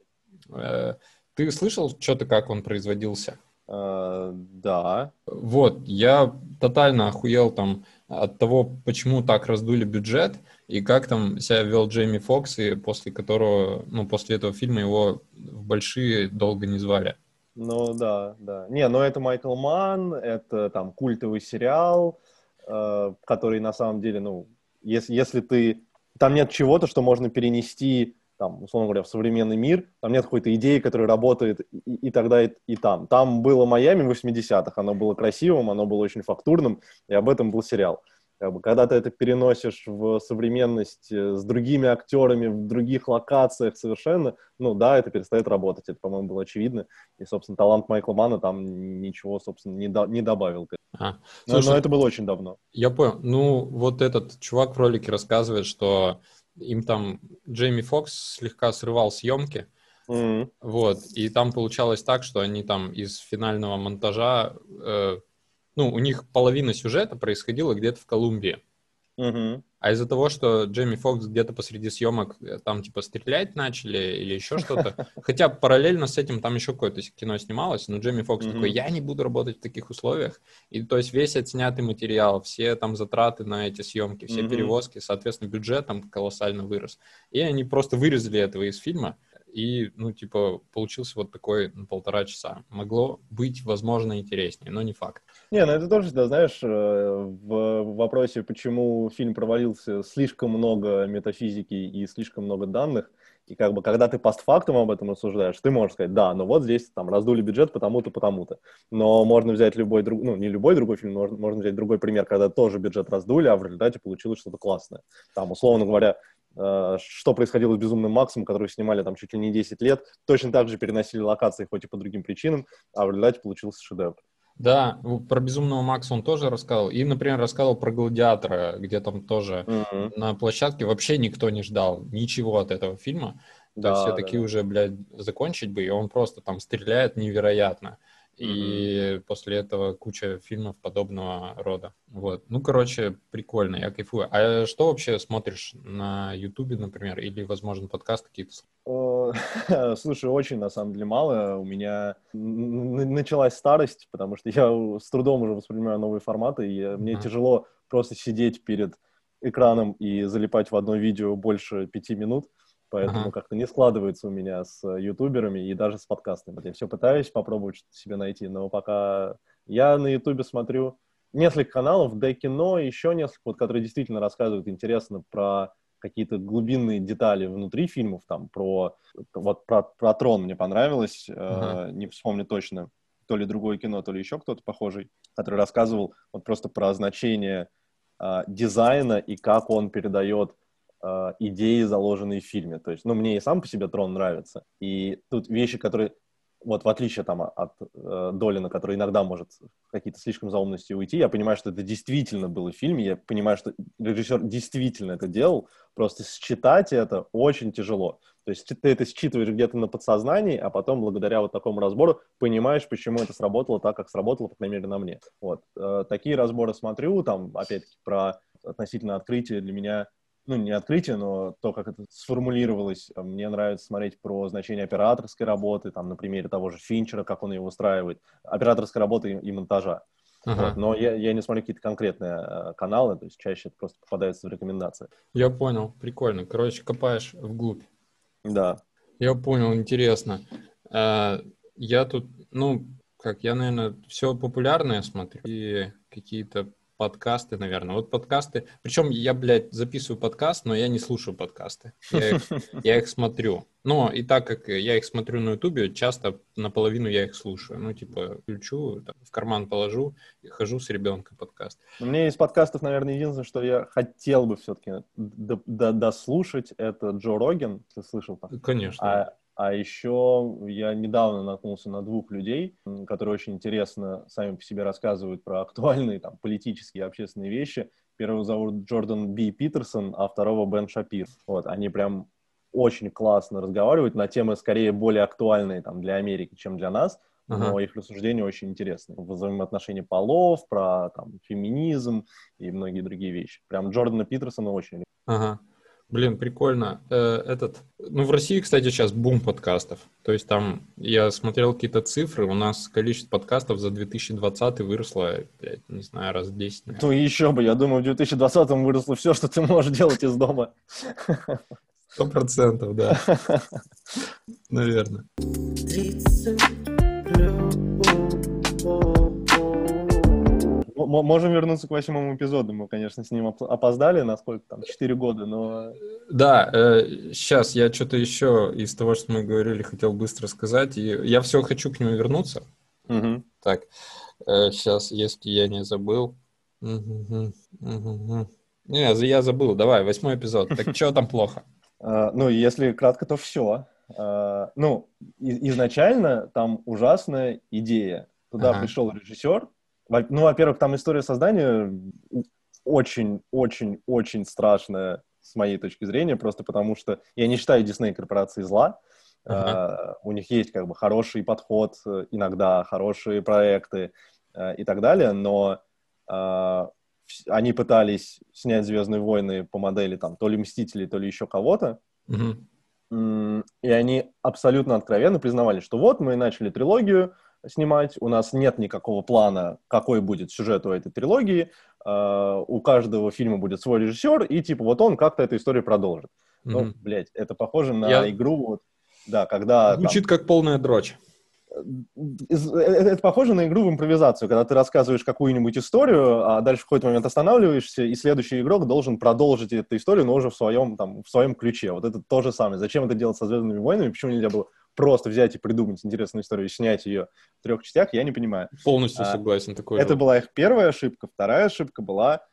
Э, ты слышал что-то, как он производился? Uh, да. Вот, я тотально охуел там от того, почему так раздули бюджет и как там себя вел Джейми Фокс, и после которого, ну, после этого фильма его в большие долго не звали. Ну, да, да. Не, ну это Майкл Ман, это там культовый сериал, э, который на самом деле, ну, если, если ты... Там нет чего-то, что можно перенести там, условно говоря, в современный мир, там нет какой-то идеи, которая работает и, и тогда, и, и там. Там было Майами в 80-х, оно было красивым, оно было очень фактурным, и об этом был сериал. Как бы, когда ты это переносишь в современность э, с другими актерами, в других локациях совершенно, ну да, это перестает работать. Это, по-моему, было очевидно. И, собственно, талант Майкла Мана там ничего, собственно, не, до, не добавил. А, слушай, но, но это было очень давно. Я понял. Ну, вот этот чувак в ролике рассказывает, что им там Джейми Фокс слегка срывал съемки, mm-hmm. вот, и там получалось так, что они там из финального монтажа, э, ну, у них половина сюжета происходила где-то в Колумбии. Mm-hmm. А из-за того, что Джейми Фокс где-то посреди съемок э, там типа стрелять начали или еще что-то, хотя параллельно с этим там еще какое-то кино снималось, но Джейми Фокс такой, я не буду работать в таких условиях. И то есть весь отснятый материал, все там затраты на эти съемки, все перевозки, соответственно, бюджет там колоссально вырос. И они просто вырезали этого из фильма, и, ну, типа, получился вот такой на полтора часа. Могло быть, возможно, интереснее, но не факт. Не, ну это тоже, да, знаешь, э, в вопросе, почему фильм провалился, слишком много метафизики и слишком много данных, и как бы, когда ты постфактум об этом рассуждаешь, ты можешь сказать, да, ну вот здесь там раздули бюджет потому-то, потому-то. Но можно взять любой другой, ну, не любой другой фильм, можно, можно взять другой пример, когда тоже бюджет раздули, а в результате получилось что-то классное. Там, условно говоря, Э, что происходило с «Безумным Максом», который снимали там чуть ли не 10 лет, точно так же переносили локации, хоть и по другим причинам, а в результате получился шедевр. Да, про «Безумного Макса» он тоже рассказал. И, например, рассказал про «Гладиатора», где там тоже mm-hmm. на площадке вообще никто не ждал ничего от этого фильма. Да, То есть все да, такие да. уже, блядь, закончить бы, и он просто там стреляет невероятно. И после этого куча фильмов подобного рода. Вот. Ну, короче, прикольно, я кайфую. А что вообще смотришь на Ютубе, например, или, возможно, подкаст какие-то? Слушай, очень, на самом деле, мало. У меня началась старость, потому что я с трудом уже воспринимаю новые форматы, и мне тяжело просто сидеть перед экраном и залипать в одно видео больше пяти минут. Поэтому uh-huh. как-то не складывается у меня с ютуберами и даже с подкастами. Вот я все пытаюсь попробовать что-то себе найти, но пока я на ютубе смотрю несколько каналов, да кино, еще несколько, вот, которые действительно рассказывают интересно про какие-то глубинные детали внутри фильмов, там, про, вот, про, про Трон мне понравилось, uh-huh. э, не вспомню точно, то ли другое кино, то ли еще кто-то похожий, который рассказывал вот просто про значение э, дизайна и как он передает э, идеи, заложенные в фильме. То есть, ну, мне и сам по себе трон нравится. И тут вещи, которые, вот в отличие там от э, Долина, который иногда может какие-то слишком заумности уйти, я понимаю, что это действительно было в фильме, я понимаю, что режиссер действительно это делал, просто считать это очень тяжело. То есть ты это считываешь где-то на подсознании, а потом благодаря вот такому разбору понимаешь, почему это сработало так, как сработало, по крайней мере, на мне. Вот. Э, такие разборы смотрю, там, опять-таки, про относительно открытия для меня ну, не открытие, но то, как это сформулировалось. Мне нравится смотреть про значение операторской работы, там, на примере того же Финчера, как он ее устраивает, операторской работы и, и монтажа. Uh-huh. Вот. Но я, я не смотрю какие-то конкретные э, каналы, то есть чаще это просто попадается в рекомендации. Я понял, прикольно. Короче, копаешь вглубь. Да. Я понял, интересно. Э, я тут, ну, как я, наверное, все популярное смотрю и какие-то подкасты, наверное. Вот подкасты. Причем я, блядь, записываю подкаст, но я не слушаю подкасты. Я их, я их смотрю. Но и так как я их смотрю на Ютубе, часто наполовину я их слушаю. Ну, типа, включу, там, в карман положу и хожу с ребенком подкаст. Меня из подкастов, наверное, единственное, что я хотел бы все-таки дослушать, это Джо Роген. Ты слышал? Там? Конечно. А, а еще я недавно наткнулся на двух людей, которые очень интересно сами по себе рассказывают про актуальные там, политические и общественные вещи. Первого зовут Джордан Би Питерсон, а второго Бен Шапир. Вот, они прям очень классно разговаривают на темы скорее более актуальные там, для Америки, чем для нас, но uh-huh. их рассуждения очень интересные. Взаимоотношения полов, про там, феминизм и многие другие вещи. Прям Джордана Питерсона очень. Uh-huh. Блин, прикольно. Э, этот, ну, в России, кстати, сейчас бум подкастов. То есть там, я смотрел какие-то цифры, у нас количество подкастов за 2020 выросло, блядь, не знаю, раз в 10. Наверное. Ну, еще бы, я думаю, в 2020 выросло все, что ты можешь делать из дома. Сто процентов, да. Наверное. Можем вернуться к восьмому эпизоду. Мы, конечно, с ним опоздали на сколько там, четыре года, но... Да, э, сейчас я что-то еще из того, что мы говорили, хотел быстро сказать. И я все хочу к нему вернуться. Угу. Так, э, сейчас, если я не забыл. Угу, угу. Не, я забыл. Давай, восьмой эпизод. Так что там плохо? Uh, ну, если кратко, то все. А, ну, изначально там ужасная идея. Туда ага. пришел режиссер, ну, во-первых, там история создания очень-очень-очень страшная с моей точки зрения, просто потому что я не считаю Дисней корпорацией зла. Uh-huh. Uh, у них есть как бы хороший подход, иногда хорошие проекты uh, и так далее, но uh, они пытались снять «Звездные войны» по модели там то ли «Мстители», то ли еще кого-то, uh-huh. и они абсолютно откровенно признавали, что вот мы начали трилогию, снимать, у нас нет никакого плана, какой будет сюжет у этой трилогии, uh, у каждого фильма будет свой режиссер, и типа вот он как-то эту историю продолжит. Mm-hmm. Ну, блядь, это похоже на Я... игру, вот, да, когда... Звучит там... как полная дрочь. Э, это похоже на игру в импровизацию, когда ты рассказываешь какую-нибудь историю, а дальше в какой-то момент останавливаешься, и следующий игрок должен продолжить эту историю, но уже в своем, там, в своем ключе. Вот это то же самое. Зачем это делать со «Звездными войнами»? Почему нельзя было просто взять и придумать интересную историю и снять ее в трех частях, я не понимаю. Полностью а, согласен. Такой это же. была их первая ошибка. Вторая ошибка была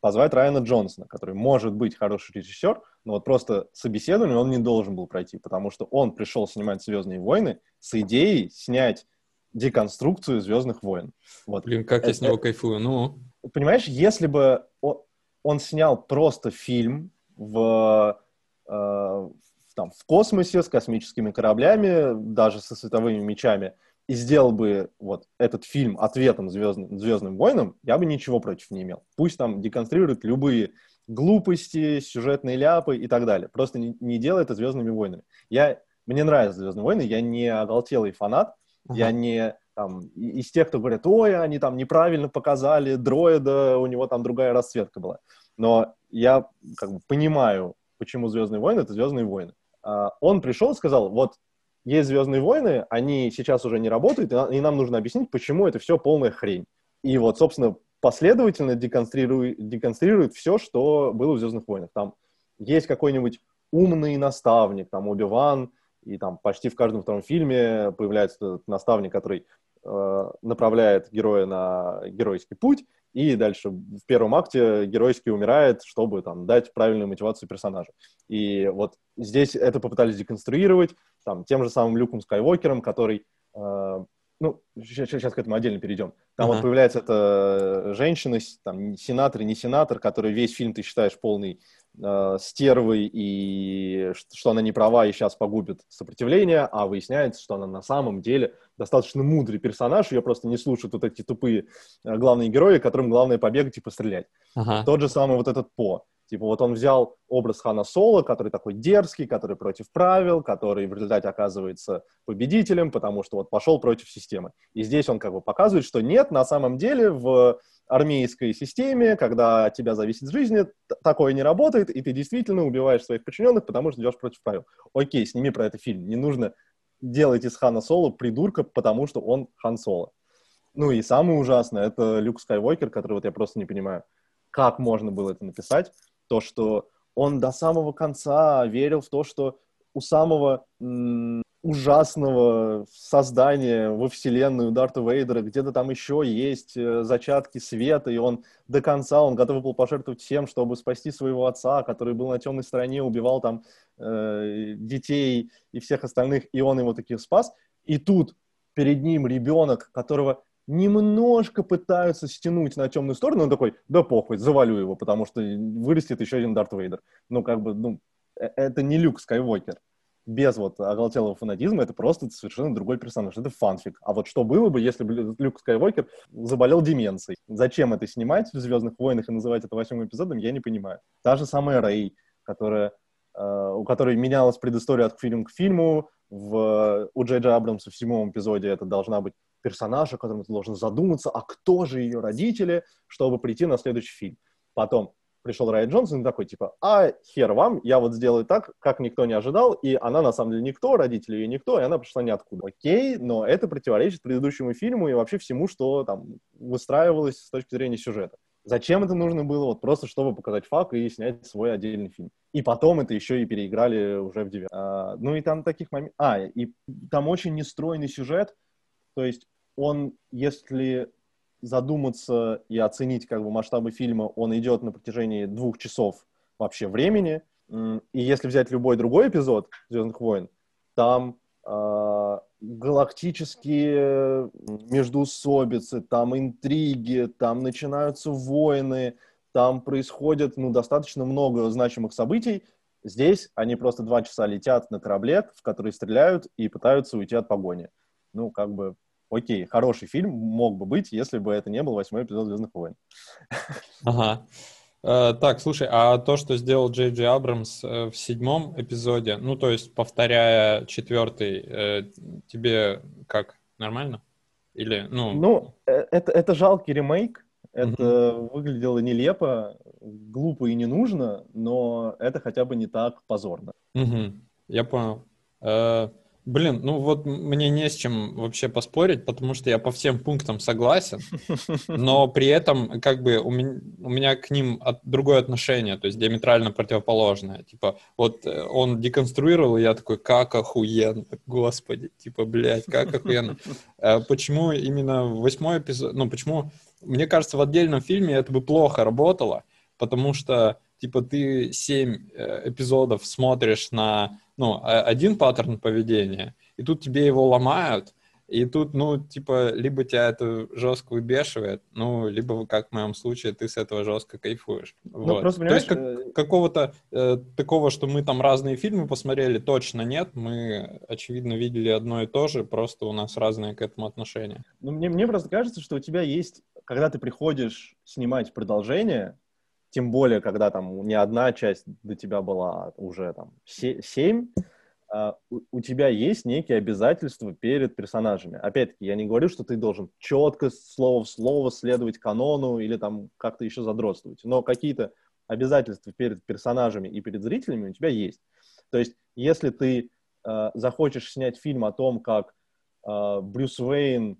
позвать Райана Джонсона, который может быть хороший режиссер, но вот просто собеседование он не должен был пройти, потому что он пришел снимать «Звездные войны» с идеей снять деконструкцию «Звездных войн». Вот. Блин, как это, я с него кайфую, ну... Понимаешь, если бы он, он снял просто фильм в, э, там, в космосе с космическими кораблями, даже со световыми мечами, и сделал бы вот этот фильм ответом Звездным, Звездным войнам, я бы ничего против не имел. Пусть там деконструируют любые глупости, сюжетные ляпы и так далее. Просто не, не делай это Звездными войнами. Я, мне нравятся Звездные войны, я не оголтелый фанат, я не там, из тех, кто говорят, ой, они там неправильно показали дроида, у него там другая расцветка была. Но я как бы понимаю, почему Звездные войны это Звездные войны. А, он пришел и сказал, вот есть Звездные войны, они сейчас уже не работают, и нам нужно объяснить, почему это все полная хрень. И вот, собственно, последовательно деконструирует, деконструирует все, что было в Звездных войнах. Там есть какой-нибудь умный наставник, там Оби-Ван, и там почти в каждом втором фильме появляется этот наставник, который э, направляет героя на геройский путь, и дальше в первом акте геройски умирает, чтобы там дать правильную мотивацию персонажу. И вот здесь это попытались деконструировать, там, тем же самым Люком Скайуокером, который, э, ну, сейчас, сейчас к этому отдельно перейдем. Там uh-huh. вот появляется эта женщина, там, сенатор, не сенатор, который весь фильм ты считаешь полный э, стервой, и что она не права и сейчас погубит сопротивление, а выясняется, что она на самом деле достаточно мудрый персонаж, ее просто не слушают вот эти тупые э, главные герои, которым главное побегать и пострелять. Uh-huh. Тот же самый вот этот По. Типа вот он взял образ Хана Соло, который такой дерзкий, который против правил, который в результате оказывается победителем, потому что вот пошел против системы. И здесь он как бы показывает, что нет, на самом деле в армейской системе, когда тебя зависит жизнь, такое не работает, и ты действительно убиваешь своих подчиненных, потому что идешь против правил. Окей, сними про это фильм. Не нужно делать из Хана Соло придурка, потому что он Хан Соло. Ну и самое ужасное, это Люк Скайуокер, который вот я просто не понимаю, как можно было это написать то, что он до самого конца верил в то, что у самого ужасного создания во вселенную Дарта Вейдера где-то там еще есть э, зачатки света, и он до конца, он готов был пожертвовать всем, чтобы спасти своего отца, который был на темной стороне, убивал там э, детей и всех остальных, и он его таких спас. И тут перед ним ребенок, которого немножко пытаются стянуть на темную сторону, он такой, да похуй, завалю его, потому что вырастет еще один Дарт Вейдер. Ну, как бы, ну, э, это не Люк Скайуокер. Без вот оголтелого фанатизма это просто совершенно другой персонаж. Это фанфик. А вот что было бы, если бы Люк Скайуокер заболел деменцией? Зачем это снимать в «Звездных войнах» и называть это восьмым эпизодом, я не понимаю. Та же самая Рэй, которая, э, у которой менялась предыстория от фильма к фильму. В, у Джей Джей Абрамса в седьмом эпизоде это должна быть персонаж, о котором ты должен задуматься, а кто же ее родители, чтобы прийти на следующий фильм. Потом пришел Райан Джонсон и такой, типа, а хер вам, я вот сделаю так, как никто не ожидал, и она на самом деле никто, родители ее никто, и она пришла ниоткуда. Окей, но это противоречит предыдущему фильму и вообще всему, что там выстраивалось с точки зрения сюжета. Зачем это нужно было? Вот просто чтобы показать факт и снять свой отдельный фильм. И потом это еще и переиграли уже в девятом. А, ну и там таких моментов... А, и там очень нестройный сюжет, то есть он, если задуматься и оценить как бы масштабы фильма, он идет на протяжении двух часов вообще времени. И если взять любой другой эпизод «Звездных войн», там э, галактические междуусобицы, там интриги, там начинаются войны, там происходит ну, достаточно много значимых событий. Здесь они просто два часа летят на корабле, в который стреляют и пытаются уйти от погони ну, как бы, окей, хороший фильм мог бы быть, если бы это не был восьмой эпизод «Звездных войн». Ага. Э, так, слушай, а то, что сделал Джей Джей Абрамс э, в седьмом эпизоде, ну, то есть, повторяя четвертый, э, тебе как, нормально? Или, ну... Ну, это, это жалкий ремейк, это mm выглядело нелепо, глупо и не нужно, но это хотя бы не так позорно. mm Я понял. Блин, ну вот мне не с чем вообще поспорить, потому что я по всем пунктам согласен, но при этом как бы у меня, у меня к ним от, другое отношение, то есть диаметрально противоположное. Типа вот э, он деконструировал, и я такой, как охуенно, господи, типа, блядь, как охуенно. Э, почему именно восьмой эпизод, ну почему, мне кажется, в отдельном фильме это бы плохо работало, потому что типа ты семь э, эпизодов смотришь на ну, один паттерн поведения, и тут тебе его ломают, И тут, ну, типа, либо тебя это жестко выбешивает, ну, либо, как в моем случае, ты с этого жестко кайфуешь. Ну, вот. просто, То есть как, э, какого-то э, такого, что мы там разные фильмы посмотрели, точно нет. Мы, очевидно, видели одно и то же, просто у нас разные к этому отношения. Ну, мне, мне просто кажется, что у тебя есть, когда ты приходишь снимать продолжение, тем более, когда там не одна часть до тебя была уже там семь, Uh, у, тебя есть некие обязательства перед персонажами. Опять-таки, я не говорю, что ты должен четко, слово в слово следовать канону или там как-то еще задротствовать, но какие-то обязательства перед персонажами и перед зрителями у тебя есть. То есть, если ты uh, захочешь снять фильм о том, как uh, Брюс Уэйн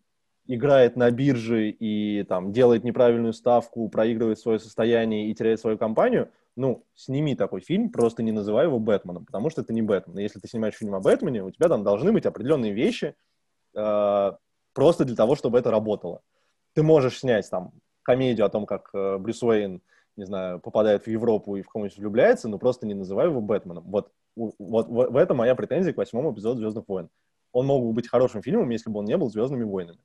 играет на бирже и там делает неправильную ставку, проигрывает свое состояние и теряет свою компанию, ну, сними такой фильм, просто не называй его Бэтменом, потому что это не Бэтмен. Если ты снимаешь фильм о Бэтмене, у тебя там должны быть определенные вещи э, просто для того, чтобы это работало. Ты можешь снять там комедию о том, как э, Брюс Уэйн, не знаю, попадает в Европу и в кого-нибудь влюбляется, но просто не называй его Бэтменом. Вот, вот, вот в этом моя претензия к восьмому эпизоду «Звездных войн». Он мог бы быть хорошим фильмом, если бы он не был «Звездными войнами».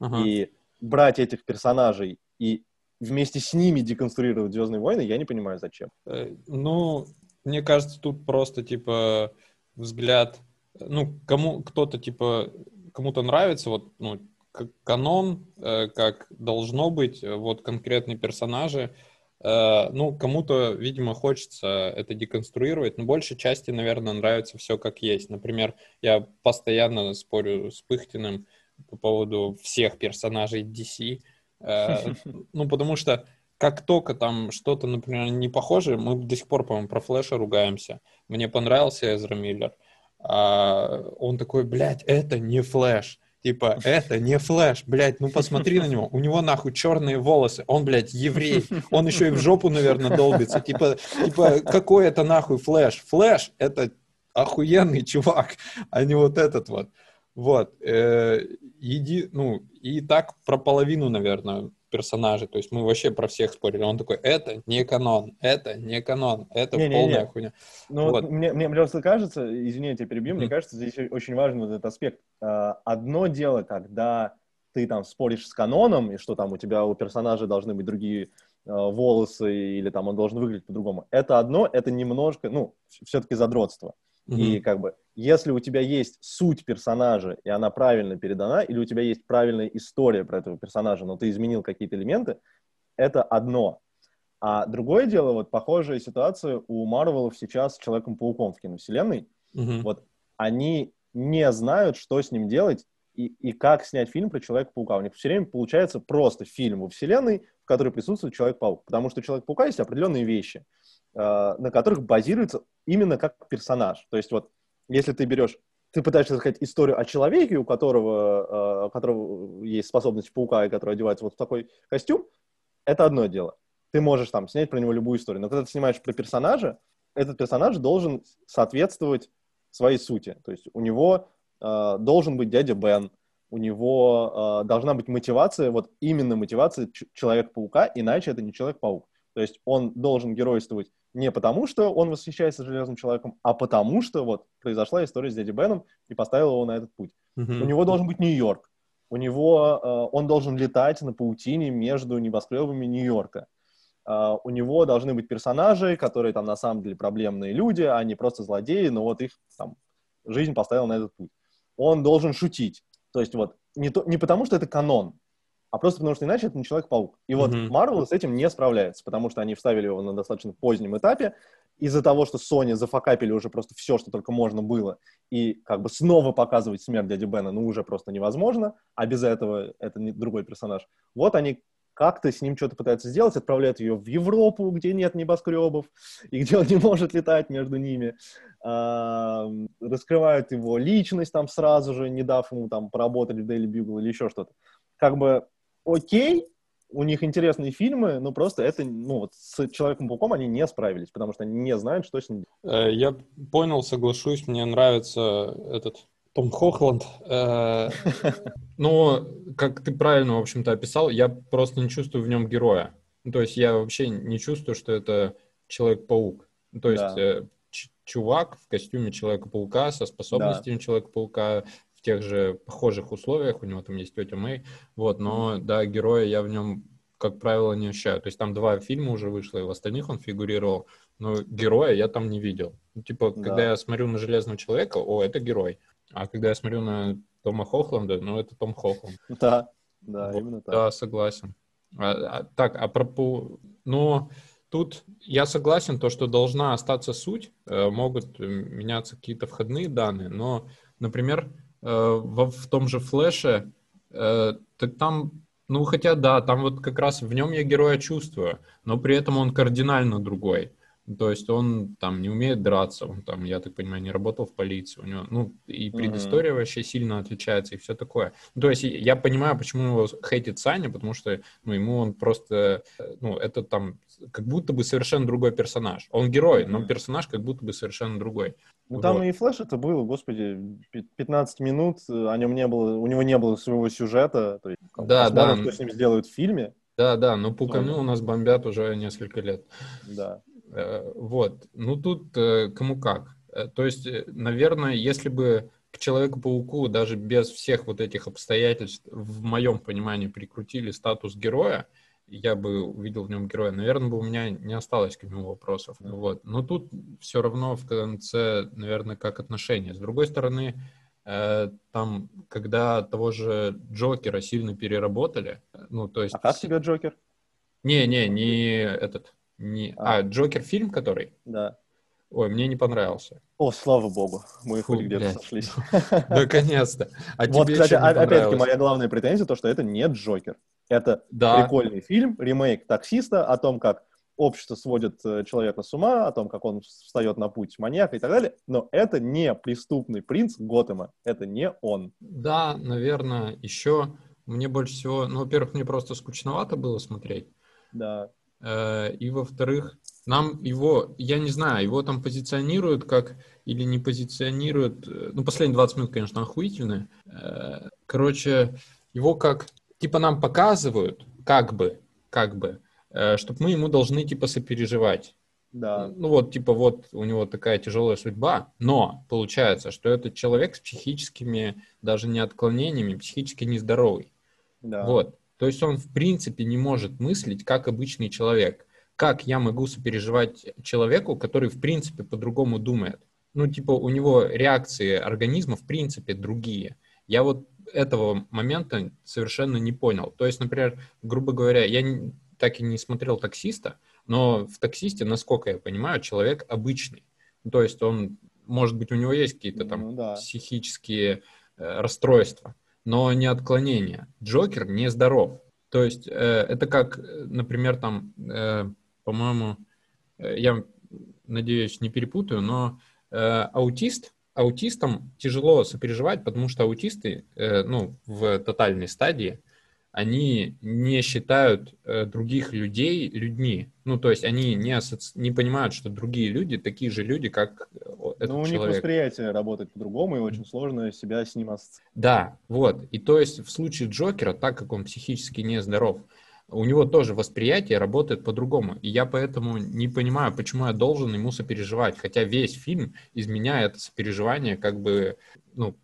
Uh-huh. И брать этих персонажей и вместе с ними деконструировать Звездные войны, я не понимаю, зачем. Э, ну, мне кажется, тут просто типа взгляд, ну, кому кто-то типа кому-то нравится, вот, ну, как канон, э, как должно быть, вот конкретные персонажи. Э, ну, кому-то, видимо, хочется это деконструировать, но большей части, наверное, нравится все как есть. Например, я постоянно спорю с Пыхтиным по поводу всех персонажей DC, Э, ну, потому что как только там что-то, например, не похоже, мы до сих пор, по-моему, про Флэша ругаемся. Мне понравился Эзра Миллер. А он такой, блядь, это не Флэш. Типа, это не Флэш, блядь, ну посмотри на него. У него нахуй черные волосы. Он, блядь, еврей. Он еще и в жопу, наверное, долбится. Типа, типа какой это нахуй Флэш? Флэш — это охуенный чувак, а не вот этот вот. Вот. Э, еди, ну, и так про половину, наверное, персонажей. То есть мы вообще про всех спорили. Он такой, это не канон, это не канон, это не, полная не, не. хуйня. Ну, вот. мне, мне просто кажется, извини, я тебя перебью, mm-hmm. мне кажется, здесь очень важен вот этот аспект. А, одно дело, когда ты там споришь с каноном, и что там у тебя у персонажа должны быть другие а, волосы, или там он должен выглядеть по-другому. Это одно, это немножко, ну, все-таки задротство. Mm-hmm. И как бы, если у тебя есть суть персонажа, и она правильно передана, или у тебя есть правильная история про этого персонажа, но ты изменил какие-то элементы, это одно. А другое дело, вот похожая ситуация у Марвелов сейчас с Человеком-пауком в киновселенной. Mm-hmm. Вот они не знают, что с ним делать и, и как снять фильм про Человека-паука. У них все время получается просто фильм во вселенной, в которой присутствует Человек-паук. Потому что у Человека-паука есть определенные вещи. Э, на которых базируется именно как персонаж. То есть вот, если ты берешь, ты пытаешься сказать историю о человеке, у которого, э, у которого есть способность паука, и который одевается вот в такой костюм, это одно дело. Ты можешь там снять про него любую историю. Но когда ты снимаешь про персонажа, этот персонаж должен соответствовать своей сути. То есть у него э, должен быть дядя Бен, у него э, должна быть мотивация, вот именно мотивация Человека-паука, иначе это не Человек-паук. То есть он должен геройствовать не потому, что он восхищается Железным Человеком, а потому, что вот произошла история с дядей Беном и поставила его на этот путь. Mm-hmm. У него должен быть Нью-Йорк. У него э, он должен летать на паутине между небоскребами Нью-Йорка. Uh, у него должны быть персонажи, которые там на самом деле проблемные люди, а не просто злодеи, но вот их там жизнь поставила на этот путь. Он должен шутить. То есть вот не, то, не потому, что это канон, а просто потому что иначе это не Человек-паук. И вот Марвел mm-hmm. с этим не справляется, потому что они вставили его на достаточно позднем этапе, из-за того, что Sony зафакапили уже просто все, что только можно было, и как бы снова показывать смерть дяди Бена, ну, уже просто невозможно, а без этого это не другой персонаж. Вот они как-то с ним что-то пытаются сделать, отправляют ее в Европу, где нет небоскребов, и где он не может летать между ними, а, раскрывают его личность там сразу же, не дав ему там поработать в Daily Bugle или еще что-то. Как бы окей, у них интересные фильмы, но просто это, ну, вот с Человеком-пауком они не справились, потому что они не знают, что с ним делать. Э, я понял, соглашусь, мне нравится этот том Хохланд. Э, ну, как ты правильно, в общем-то, описал, я просто не чувствую в нем героя. То есть я вообще не чувствую, что это Человек-паук. То есть э, чувак в костюме Человека-паука со способностями Человека-паука, тех же похожих условиях, у него там есть тетя Мэй, вот, но, да, героя я в нем, как правило, не ощущаю. То есть там два фильма уже вышло, и в остальных он фигурировал, но героя я там не видел. Ну, типа, да. когда я смотрю на Железного Человека, о, это герой. А когда я смотрю на Тома Хохланда, ну, это Том Хохланд. Да, да, вот, именно так. Да, согласен. А, а, так, а про... Но тут я согласен, то, что должна остаться суть, э, могут меняться какие-то входные данные, но, например, э, в, в том же флеше, э, так там, ну, хотя да, там вот как раз в нем я героя чувствую, но при этом он кардинально другой. То есть он там не умеет драться, он там, я так понимаю, не работал в полиции, у него, ну, и предыстория mm-hmm. вообще сильно отличается, и все такое. Ну, то есть я понимаю, почему его хейтит Саня, потому что, ну, ему он просто, ну, это там как будто бы совершенно другой персонаж. Он герой, mm-hmm. но персонаж как будто бы совершенно другой. Ну, вот. там и Флэш это было, господи, 15 минут, о нем не было, у него не было своего сюжета, то есть, да, да. что с ним сделают в фильме. Да, да, но Пукану ну, у нас бомбят уже несколько лет. Да. Э, вот. Ну, тут э, кому как. Э, то есть, наверное, если бы к Человеку-пауку даже без всех вот этих обстоятельств, в моем понимании, прикрутили статус героя, я бы увидел в нем героя, наверное, бы у меня не осталось к нему вопросов. Вот. Но тут все равно в конце, наверное, как отношения. С другой стороны, э, там, когда того же Джокера сильно переработали, ну, то есть... А как тебе Джокер? Не-не, не этот, не... А. а, Джокер фильм, который? Да. Ой, мне не понравился. О, слава богу, мы Фу, хоть где-то сошлись. Наконец-то. А вот, кстати, опять-таки, моя главная претензия, то, что это не Джокер. Это да. прикольный фильм, ремейк «Таксиста» о том, как общество сводит э, человека с ума, о том, как он встает на путь маньяка и так далее, но это не преступный принц Готэма, это не он. Да, наверное, еще мне больше всего, ну, во-первых, мне просто скучновато было смотреть. Да. Э, и во-вторых, нам его, я не знаю, его там позиционируют как или не позиционируют. Э, ну, последние 20 минут, конечно, охуительные. Э, короче, его как, типа нам показывают, как бы, как бы, чтобы мы ему должны, типа, сопереживать. Да. Ну вот, типа, вот у него такая тяжелая судьба, но получается, что этот человек с психическими даже не отклонениями, психически нездоровый. Да. Вот. То есть он в принципе не может мыслить как обычный человек. Как я могу сопереживать человеку, который в принципе по-другому думает? Ну, типа, у него реакции организма в принципе другие. Я вот этого момента совершенно не понял. То есть, например, грубо говоря, я так и не смотрел таксиста, но в таксисте, насколько я понимаю, человек обычный. То есть он, может быть, у него есть какие-то там ну, да. психические э, расстройства но не отклонение. Джокер не здоров. То есть э, это как, например, там, э, по-моему, э, я надеюсь, не перепутаю, но э, аутист, аутистам тяжело сопереживать, потому что аутисты, э, ну, в тотальной стадии, они не считают э, других людей людьми. Ну, то есть они не, асоци... не понимают, что другие люди такие же люди, как э, этот Ну, у человек. них восприятие работает по-другому, и очень сложно себя с ним ассоциировать. Да, вот. И то есть в случае Джокера, так как он психически нездоров, у него тоже восприятие работает по-другому. И я поэтому не понимаю, почему я должен ему сопереживать. Хотя весь фильм из меня это сопереживание как бы, ну,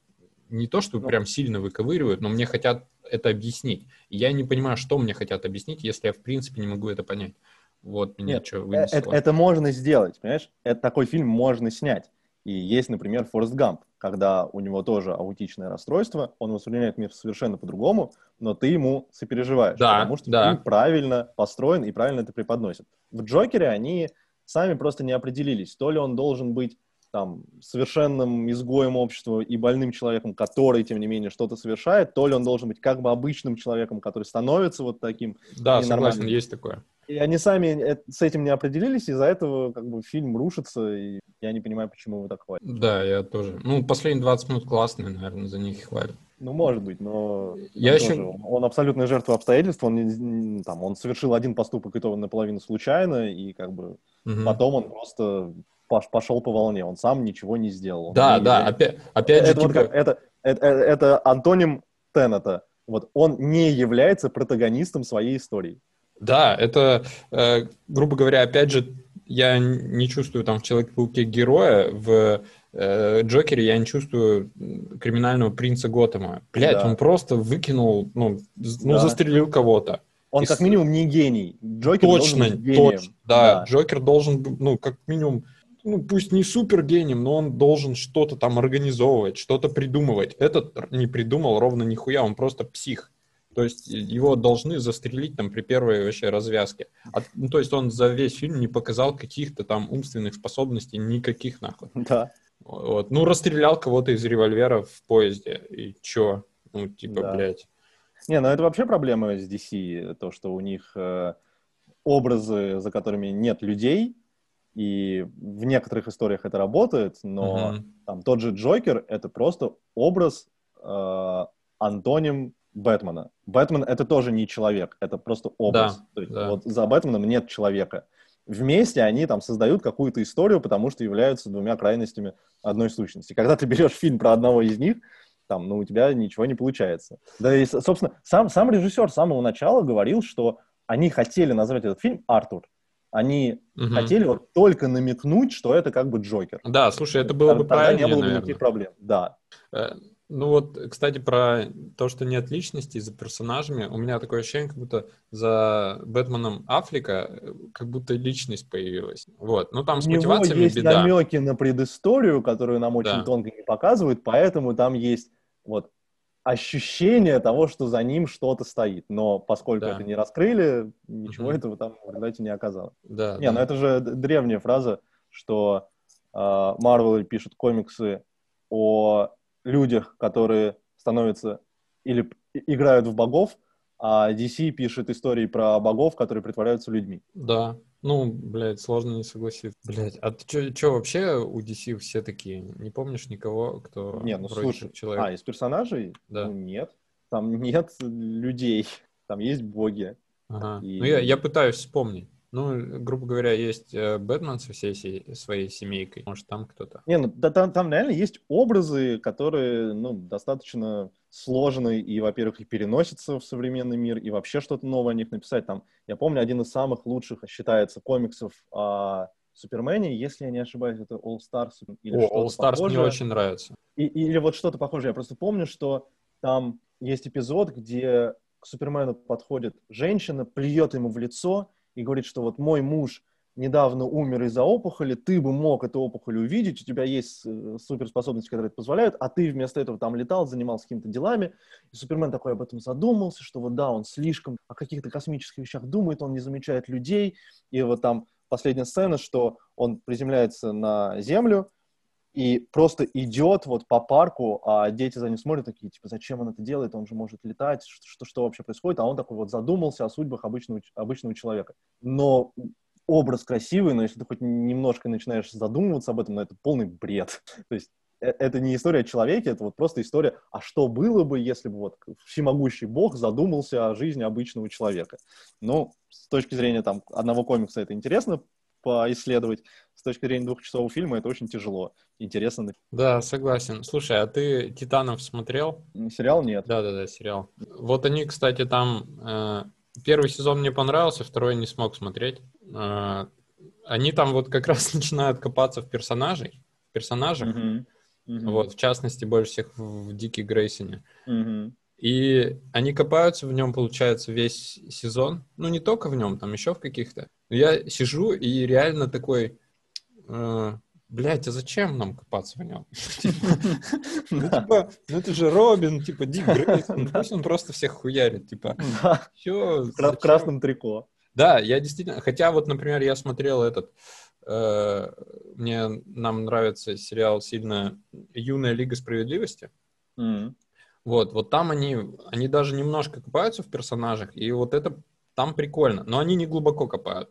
не то, что ну, прям сильно выковыривают, но мне хотят это объяснить. Я не понимаю, что мне хотят объяснить, если я в принципе не могу это понять. Вот меня Нет, что э, вынесло. Это, это можно сделать, понимаешь? Это такой фильм можно снять. И есть, например, Форест Гамп, когда у него тоже аутичное расстройство, он воспринимает мир совершенно по-другому, но ты ему сопереживаешь, да, потому что да. фильм правильно построен и правильно это преподносит. В Джокере они сами просто не определились, то ли он должен быть там, совершенным изгоем общества и больным человеком, который, тем не менее, что-то совершает, то ли он должен быть как бы обычным человеком, который становится вот таким. Да, согласен, есть такое. И они сами с этим не определились, из-за этого как бы фильм рушится, и я не понимаю, почему его так хвалят. Да, я тоже. Ну, последние 20 минут классные, наверное, за них хвалят. Ну, может быть, но я еще... тоже, он абсолютная жертва обстоятельств, он, там, он совершил один поступок, и то наполовину случайно, и как бы угу. потом он просто пошел по волне, он сам ничего не сделал. Да, не, да, опять, опять же, это, типа... вот это, это, это антоним Теннета. Вот он не является протагонистом своей истории. Да, это, э, грубо говоря, опять же, я не чувствую там в Человеке-пауке героя в э, Джокере я не чувствую криминального принца Готэма. Блять, да. он просто выкинул, ну, ну да. застрелил кого-то. Он и как минимум не гений. Джокер точно, точно. Да, да, Джокер должен, ну, как минимум, ну, пусть не супер гением, но он должен что-то там организовывать, что-то придумывать. Этот не придумал ровно нихуя, он просто псих. То есть его должны застрелить там при первой вообще развязке. А, ну, то есть он за весь фильм не показал каких-то там умственных способностей никаких нахуй. Да. Вот. Ну, расстрелял кого-то из револьвера в поезде. И чё? Ну, типа, да. блядь. Не, ну это вообще проблема с DC, то, что у них э, образы, за которыми нет людей, и в некоторых историях это работает, но uh-huh. там тот же Джокер — это просто образ э, антоним Бэтмена. Бэтмен — это тоже не человек, это просто образ. Да, То есть, да. Вот за Бэтменом нет человека. Вместе они там создают какую-то историю, потому что являются двумя крайностями одной сущности. Когда ты берешь фильм про одного из них, там, ну, у тебя ничего не получается. Да и, собственно, сам, сам режиссер с самого начала говорил, что они хотели назвать этот фильм «Артур». Они угу. хотели вот только намекнуть, что это как бы Джокер. Да, слушай, это было бы Тогда правильно, не было бы никаких проблем, да. Э, ну вот, кстати, про то, что нет личности за персонажами, у меня такое ощущение, как будто за Бэтменом Аффлека э, как будто личность появилась. Вот, ну там с у мотивациями него есть беда. намеки на предысторию, которую нам очень да. тонко не показывают, поэтому там есть вот ощущение того, что за ним что-то стоит. Но поскольку да. это не раскрыли, ничего угу. этого там в результате не оказалось. Да, не, ну да. ну это же древняя фраза, что Марвел uh, пишет комиксы о людях, которые становятся или играют в богов, а DC пишет истории про богов, которые притворяются людьми. Да. Ну, блядь, сложно не согласиться. Блядь, а ты что вообще у DC все такие? Не помнишь никого, кто не, ну, слушай, человек? А, из персонажей? Да. Ну, нет. Там нет людей. Там есть боги. Ага. И... Ну, я, я пытаюсь вспомнить. Ну, грубо говоря, есть э, Бэтмен со всей се- своей семейкой. Может, там кто-то. Не, ну да, там, там реально есть образы, которые, ну, достаточно сложные и, во-первых, и переносятся в современный мир, и вообще что-то новое о них написать. Там, я помню, один из самых лучших считается комиксов о Супермене, если я не ошибаюсь, это All Stars или О, что-то All Stars похожее. мне очень нравится. И, или вот что-то похожее. Я просто помню, что там есть эпизод, где к Супермену подходит женщина, плюет ему в лицо, и говорит, что вот мой муж недавно умер из-за опухоли, ты бы мог эту опухоль увидеть, у тебя есть э, суперспособности, которые это позволяют, а ты вместо этого там летал, занимался какими-то делами, и Супермен такой об этом задумался, что вот да, он слишком о каких-то космических вещах думает, он не замечает людей, и вот там последняя сцена, что он приземляется на Землю, и просто идет вот по парку, а дети за ним смотрят такие, типа, зачем он это делает, он же может летать, что, что, что вообще происходит, а он такой вот задумался о судьбах обычного, обычного человека. Но образ красивый, но если ты хоть немножко начинаешь задумываться об этом, ну, это полный бред. То есть э, это не история о человеке, это вот просто история, а что было бы, если бы вот всемогущий бог задумался о жизни обычного человека. Ну, с точки зрения там одного комикса это интересно поисследовать, с точки зрения двухчасового фильма это очень тяжело. Интересно. Да, согласен. Слушай, а ты «Титанов» смотрел? Сериал нет. Да-да-да, сериал. Вот они, кстати, там... Э, первый сезон мне понравился, второй не смог смотреть. Э, они там вот как раз начинают копаться в персонажей, в персонажах. Mm-hmm. Mm-hmm. Вот, в частности, больше всех в Дике Грейсоне. Mm-hmm. И они копаются в нем, получается, весь сезон. Ну, не только в нем, там еще в каких-то. Я сижу и реально такой, э, блядь, а зачем нам копаться в нем? Ну, типа, ну это же Робин, типа, Дик Грейсон, пусть он просто всех хуярит, типа. В красном трико. Да, я действительно, хотя вот, например, я смотрел этот, э, мне, нам нравится сериал сильно «Юная Лига Справедливости», вот, вот там они, они даже немножко копаются в персонажах, и вот это там прикольно, но они не глубоко копают.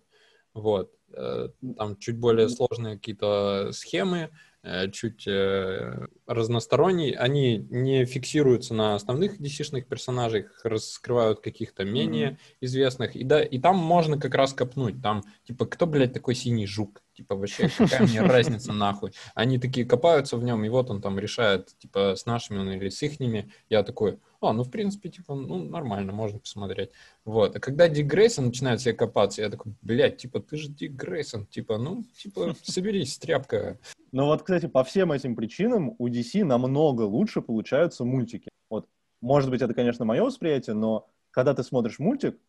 Вот. Э, там чуть более сложные какие-то схемы, э, чуть э, разносторонние. Они не фиксируются на основных DC-шных персонажах, раскрывают каких-то менее mm-hmm. известных. И, да, и там можно как раз копнуть. Там, типа, кто, блядь, такой синий жук? Типа, вообще, какая мне разница нахуй? Они такие копаются в нем, и вот он там решает, типа, с нашими он или с ихними. Я такой, о, ну, в принципе, типа, ну, нормально, можно посмотреть. Вот. А когда Дик Грейсон начинает себе копаться, я такой, блядь, типа, ты же Дик Грейсон, типа, ну, типа, соберись, тряпка. Ну вот, кстати, по всем этим причинам у DC намного лучше получаются мультики. Вот, может быть, это, конечно, мое восприятие, но когда ты смотришь мультик,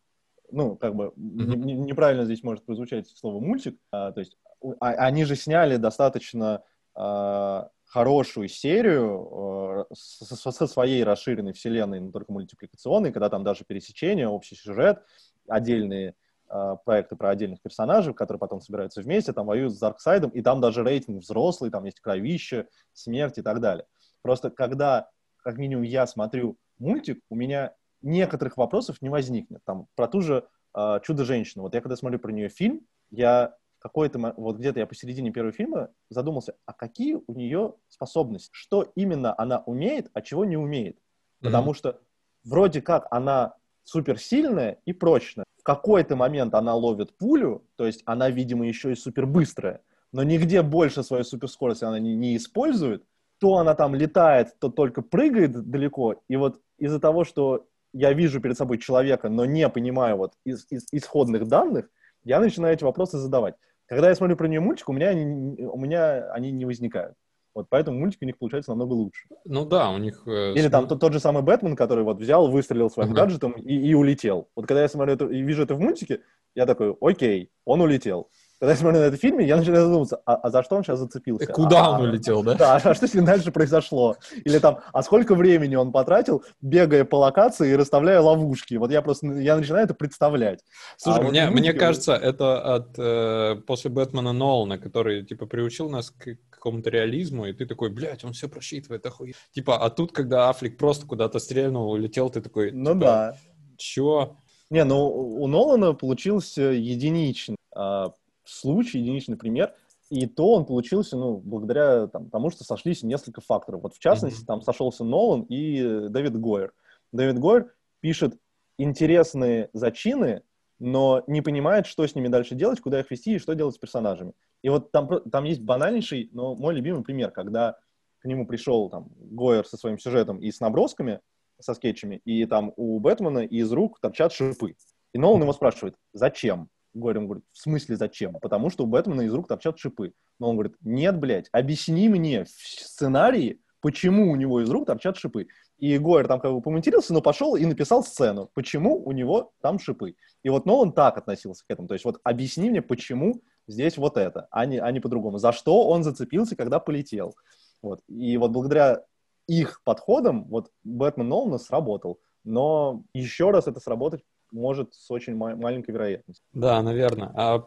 ну, как бы mm-hmm. не, неправильно здесь может прозвучать слово мультик, а, то есть а, они же сняли достаточно а, хорошую серию э, со, со своей расширенной вселенной, но только мультипликационной, когда там даже пересечение, общий сюжет, отдельные э, проекты про отдельных персонажей, которые потом собираются вместе, там воюют с Дарксайдом, и там даже рейтинг взрослый, там есть кровище, смерть и так далее. Просто когда, как минимум, я смотрю мультик, у меня некоторых вопросов не возникнет. Там про ту же э, Чудо-женщину. Вот я когда смотрю про нее фильм, я какой-то, вот где-то я посередине первого фильма задумался, а какие у нее способности? Что именно она умеет, а чего не умеет? Потому mm-hmm. что вроде как она суперсильная и прочная. В какой-то момент она ловит пулю, то есть она, видимо, еще и супербыстрая, но нигде больше свою суперскорость она не, не использует. То она там летает, то только прыгает далеко. И вот из-за того, что я вижу перед собой человека, но не понимаю вот из, из исходных данных, я начинаю эти вопросы задавать. Когда я смотрю про нее мультик, у меня они, у меня они не возникают. Вот поэтому мультик у них получается намного лучше. Ну да, у них... Э, Или там тот, тот же самый Бэтмен, который вот взял, выстрелил своим uh-huh. гаджетом и, и улетел. Вот когда я смотрю это и вижу это в мультике, я такой, окей, он улетел. Когда я смотрю на этот фильм, я начинаю задумываться, а, а за что он сейчас зацепился? Куда а, он улетел, да? Да, а что с ним дальше произошло? Или там, а сколько времени он потратил, бегая по локации и расставляя ловушки? Вот я просто, я начинаю это представлять. Слушай, а мне, вот мне кажется, это от э, после Бэтмена Нолана, который, типа, приучил нас к какому-то реализму, и ты такой, блядь, он все просчитывает, охуеть. Типа, а тут, когда Аффлек просто куда-то стрельнул, улетел, ты такой, ну типа, да. Чё? Не, ну у Нолана получился единичный а, случай, единичный пример, и то он получился, ну, благодаря там, тому, что сошлись несколько факторов. Вот в частности, mm-hmm. там сошелся Нолан и Дэвид Гойер. Дэвид Гойер пишет интересные зачины, но не понимает, что с ними дальше делать, куда их вести и что делать с персонажами. И вот там, там есть банальнейший, но мой любимый пример, когда к нему пришел там Гойер со своим сюжетом и с набросками, со скетчами, и там у Бэтмена из рук торчат шипы. И Нолан его спрашивает, зачем? Горем говорит, в смысле зачем? Потому что у Бэтмена из рук торчат шипы. Но он говорит, нет, блядь, объясни мне в сценарии, почему у него из рук торчат шипы. И Гойер там как бы помонтировался, но пошел и написал сцену, почему у него там шипы. И вот Нолан так относился к этому. То есть вот объясни мне, почему здесь вот это, а не, а не по-другому. За что он зацепился, когда полетел. Вот. И вот благодаря их подходам вот Бэтмен Нолана сработал. Но еще раз это сработать может с очень ма- маленькой вероятностью. Да, наверное. А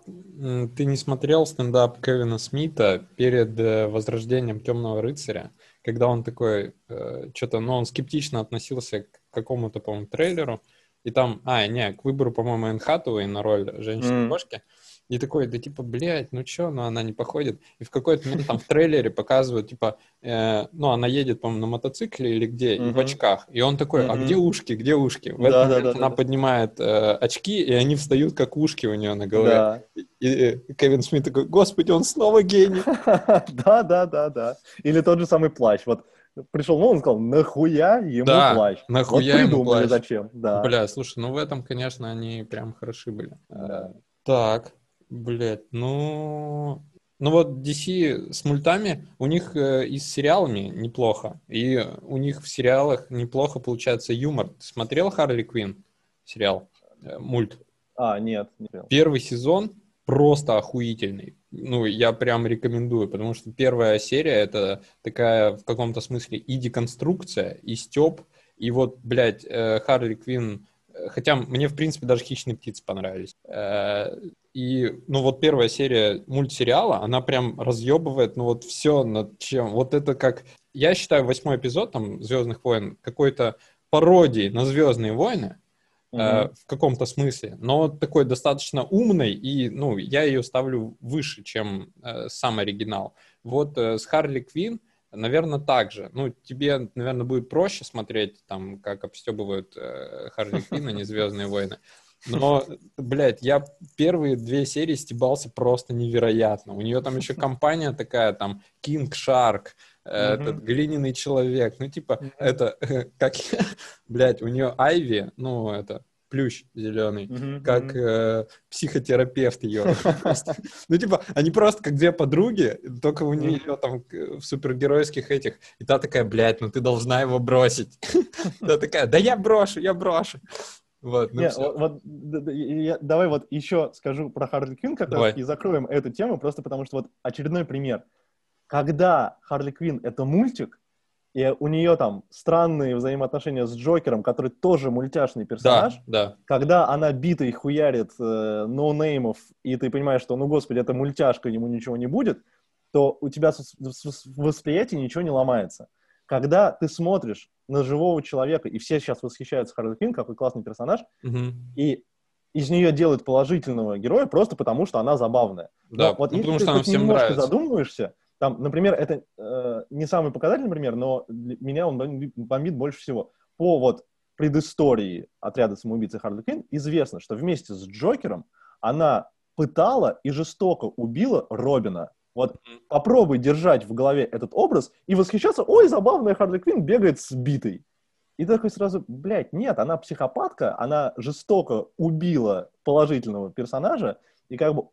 ты не смотрел стендап Кевина Смита перед э, возрождением Темного рыцаря, когда он такой, э, что-то, ну, он скептично относился к какому-то, по-моему, трейлеру, и там, а, не, к выбору, по-моему, Энн Хатуэй на роль женщины-кошки, mm. И такой, да типа, блядь, ну чё, ну она не походит. И в какой-то момент там в трейлере показывают, типа, э, ну она едет, по-моему, на мотоцикле или где, и в очках. И он такой, а где ушки, где ушки? В этот да, момент да, она поднимает э, очки, и они встают, как ушки у нее на голове. И, и Кевин Смит такой, господи, он снова гений. Да, да, да, да. Или тот же самый плащ. Вот пришел Нолан и сказал, нахуя ему да, плащ? нахуя вот ему плащ. зачем. Да. Бля, слушай, ну в этом, конечно, они прям хороши были. Да. Так, Блять, ну... Ну вот DC с мультами, у них э, и с сериалами неплохо. И у них в сериалах неплохо получается юмор. Ты смотрел Харли Квин сериал? Э, мульт? А, нет. Не Первый сезон просто охуительный. Ну, я прям рекомендую, потому что первая серия — это такая в каком-то смысле и деконструкция, и стёб. И вот, блядь, э, Харли Квин Хотя мне, в принципе, даже «Хищные птицы» понравились. И, ну, вот первая серия мультсериала, она прям разъебывает, ну, вот все над чем. Вот это как... Я считаю восьмой эпизод, там, «Звездных войн» какой-то пародией на «Звездные войны», Uh-huh. в каком-то смысле, но такой достаточно умный, и, ну, я ее ставлю выше, чем э, сам оригинал. Вот э, с Харли Квинн Наверное, так же. Ну, тебе, наверное, будет проще смотреть, там, как обстебывают э, Харли Квинн, а не «Звездные войны». Но, блядь, я первые две серии стебался просто невероятно. У нее там еще компания такая, там, King Shark, этот глиняный человек. Ну, типа, это как, блядь, у нее Айви, ну, это плющ зеленый, mm-hmm, как Э, психотерапевт ее. ну, типа, они просто как две подруги, только у нее там в супергеройских этих. И та такая, блядь, ну ты должна его бросить. Та такая, да я брошу, я брошу. Вот, ну Не, вот, вот, я, давай вот еще скажу про Харли Квинн как давай. раз и закроем эту тему, просто потому что вот очередной пример. Когда Харли Квинн — это мультик, и у нее там странные взаимоотношения с Джокером, который тоже мультяшный персонаж. Да, да. Когда она бита и хуярит э, ноунеймов, и ты понимаешь, что, ну, господи, это мультяшка, ему ничего не будет, то у тебя в восприятии ничего не ломается. Когда ты смотришь на живого человека, и все сейчас восхищаются Харли Квинн, какой классный персонаж, угу. и из нее делают положительного героя просто потому, что она забавная. Да, Но вот ну, если потому ты что немножко нравится. задумываешься, там, например, это э, не самый показательный пример, но для меня он бомбит больше всего. По вот предыстории отряда самоубийцы Харли Квинн известно, что вместе с Джокером она пытала и жестоко убила Робина. Вот попробуй держать в голове этот образ и восхищаться, ой, забавная Харли Квинн бегает с битой. И такой сразу, блядь, нет, она психопатка, она жестоко убила положительного персонажа, и как бы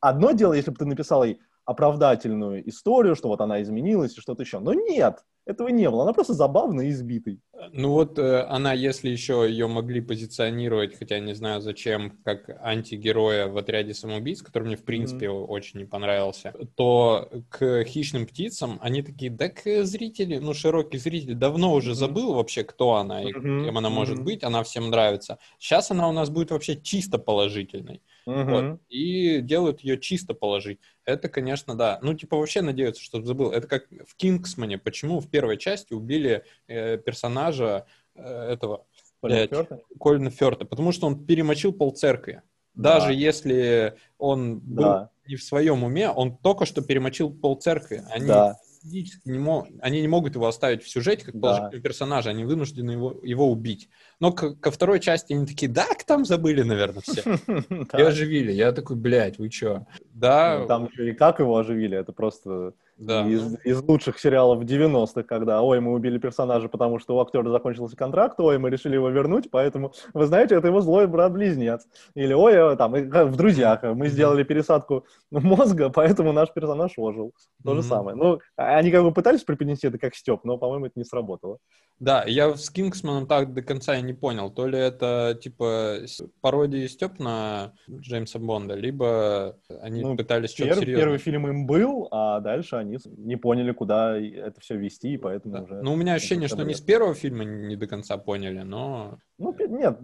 одно дело, если бы ты написал ей, оправдательную историю, что вот она изменилась и что-то еще. Но нет, этого не было. Она просто забавно избитой. Ну вот э, она, если еще ее могли позиционировать, хотя не знаю зачем, как антигероя в отряде самоубийц, который мне в принципе mm-hmm. очень не понравился, то к хищным птицам они такие, да к зрители, ну широкий зритель давно уже забыл вообще, кто она и mm-hmm. кем она может mm-hmm. быть, она всем нравится. Сейчас она у нас будет вообще чисто положительной. Mm-hmm. Вот, и делают ее чисто положить. Это, конечно, да. Ну, типа, вообще надеются, что забыл. Это как в Кингсмане. Почему в первой части убили э, персонажа э, этого... Колина Ферта? Колина Ферта. Потому что он перемочил пол церкви. Даже да. если он был да. не в своем уме, он только что перемочил пол церкви. Они да физически не мог, они не могут его оставить в сюжете как да. персонажа, они вынуждены его, его убить. Но к, ко второй части они такие, да, там забыли, наверное, все. И оживили. Я такой, блядь, вы чё? Да. Ну, там еще и как его оживили, это просто да. Из, из лучших сериалов 90-х, когда, ой, мы убили персонажа, потому что у актера закончился контракт, ой, мы решили его вернуть, поэтому, вы знаете, это его злой брат-близнец. Или, ой, э, там, в «Друзьях» мы сделали пересадку мозга, поэтому наш персонаж ожил. То mm-hmm. же самое. Ну, а, они как бы пытались преподнести это как Степ, но, по-моему, это не сработало. Да, я с Кингсманом так до конца и не понял. То ли это, типа, пародия Степ на Джеймса Бонда, либо они ну, пытались что-то серьезное. Первый фильм им был, а дальше они не поняли, куда это все вести, и поэтому да. уже... Ну, у меня ощущение, что не с первого фильма не до конца поняли, но... Ну, нет,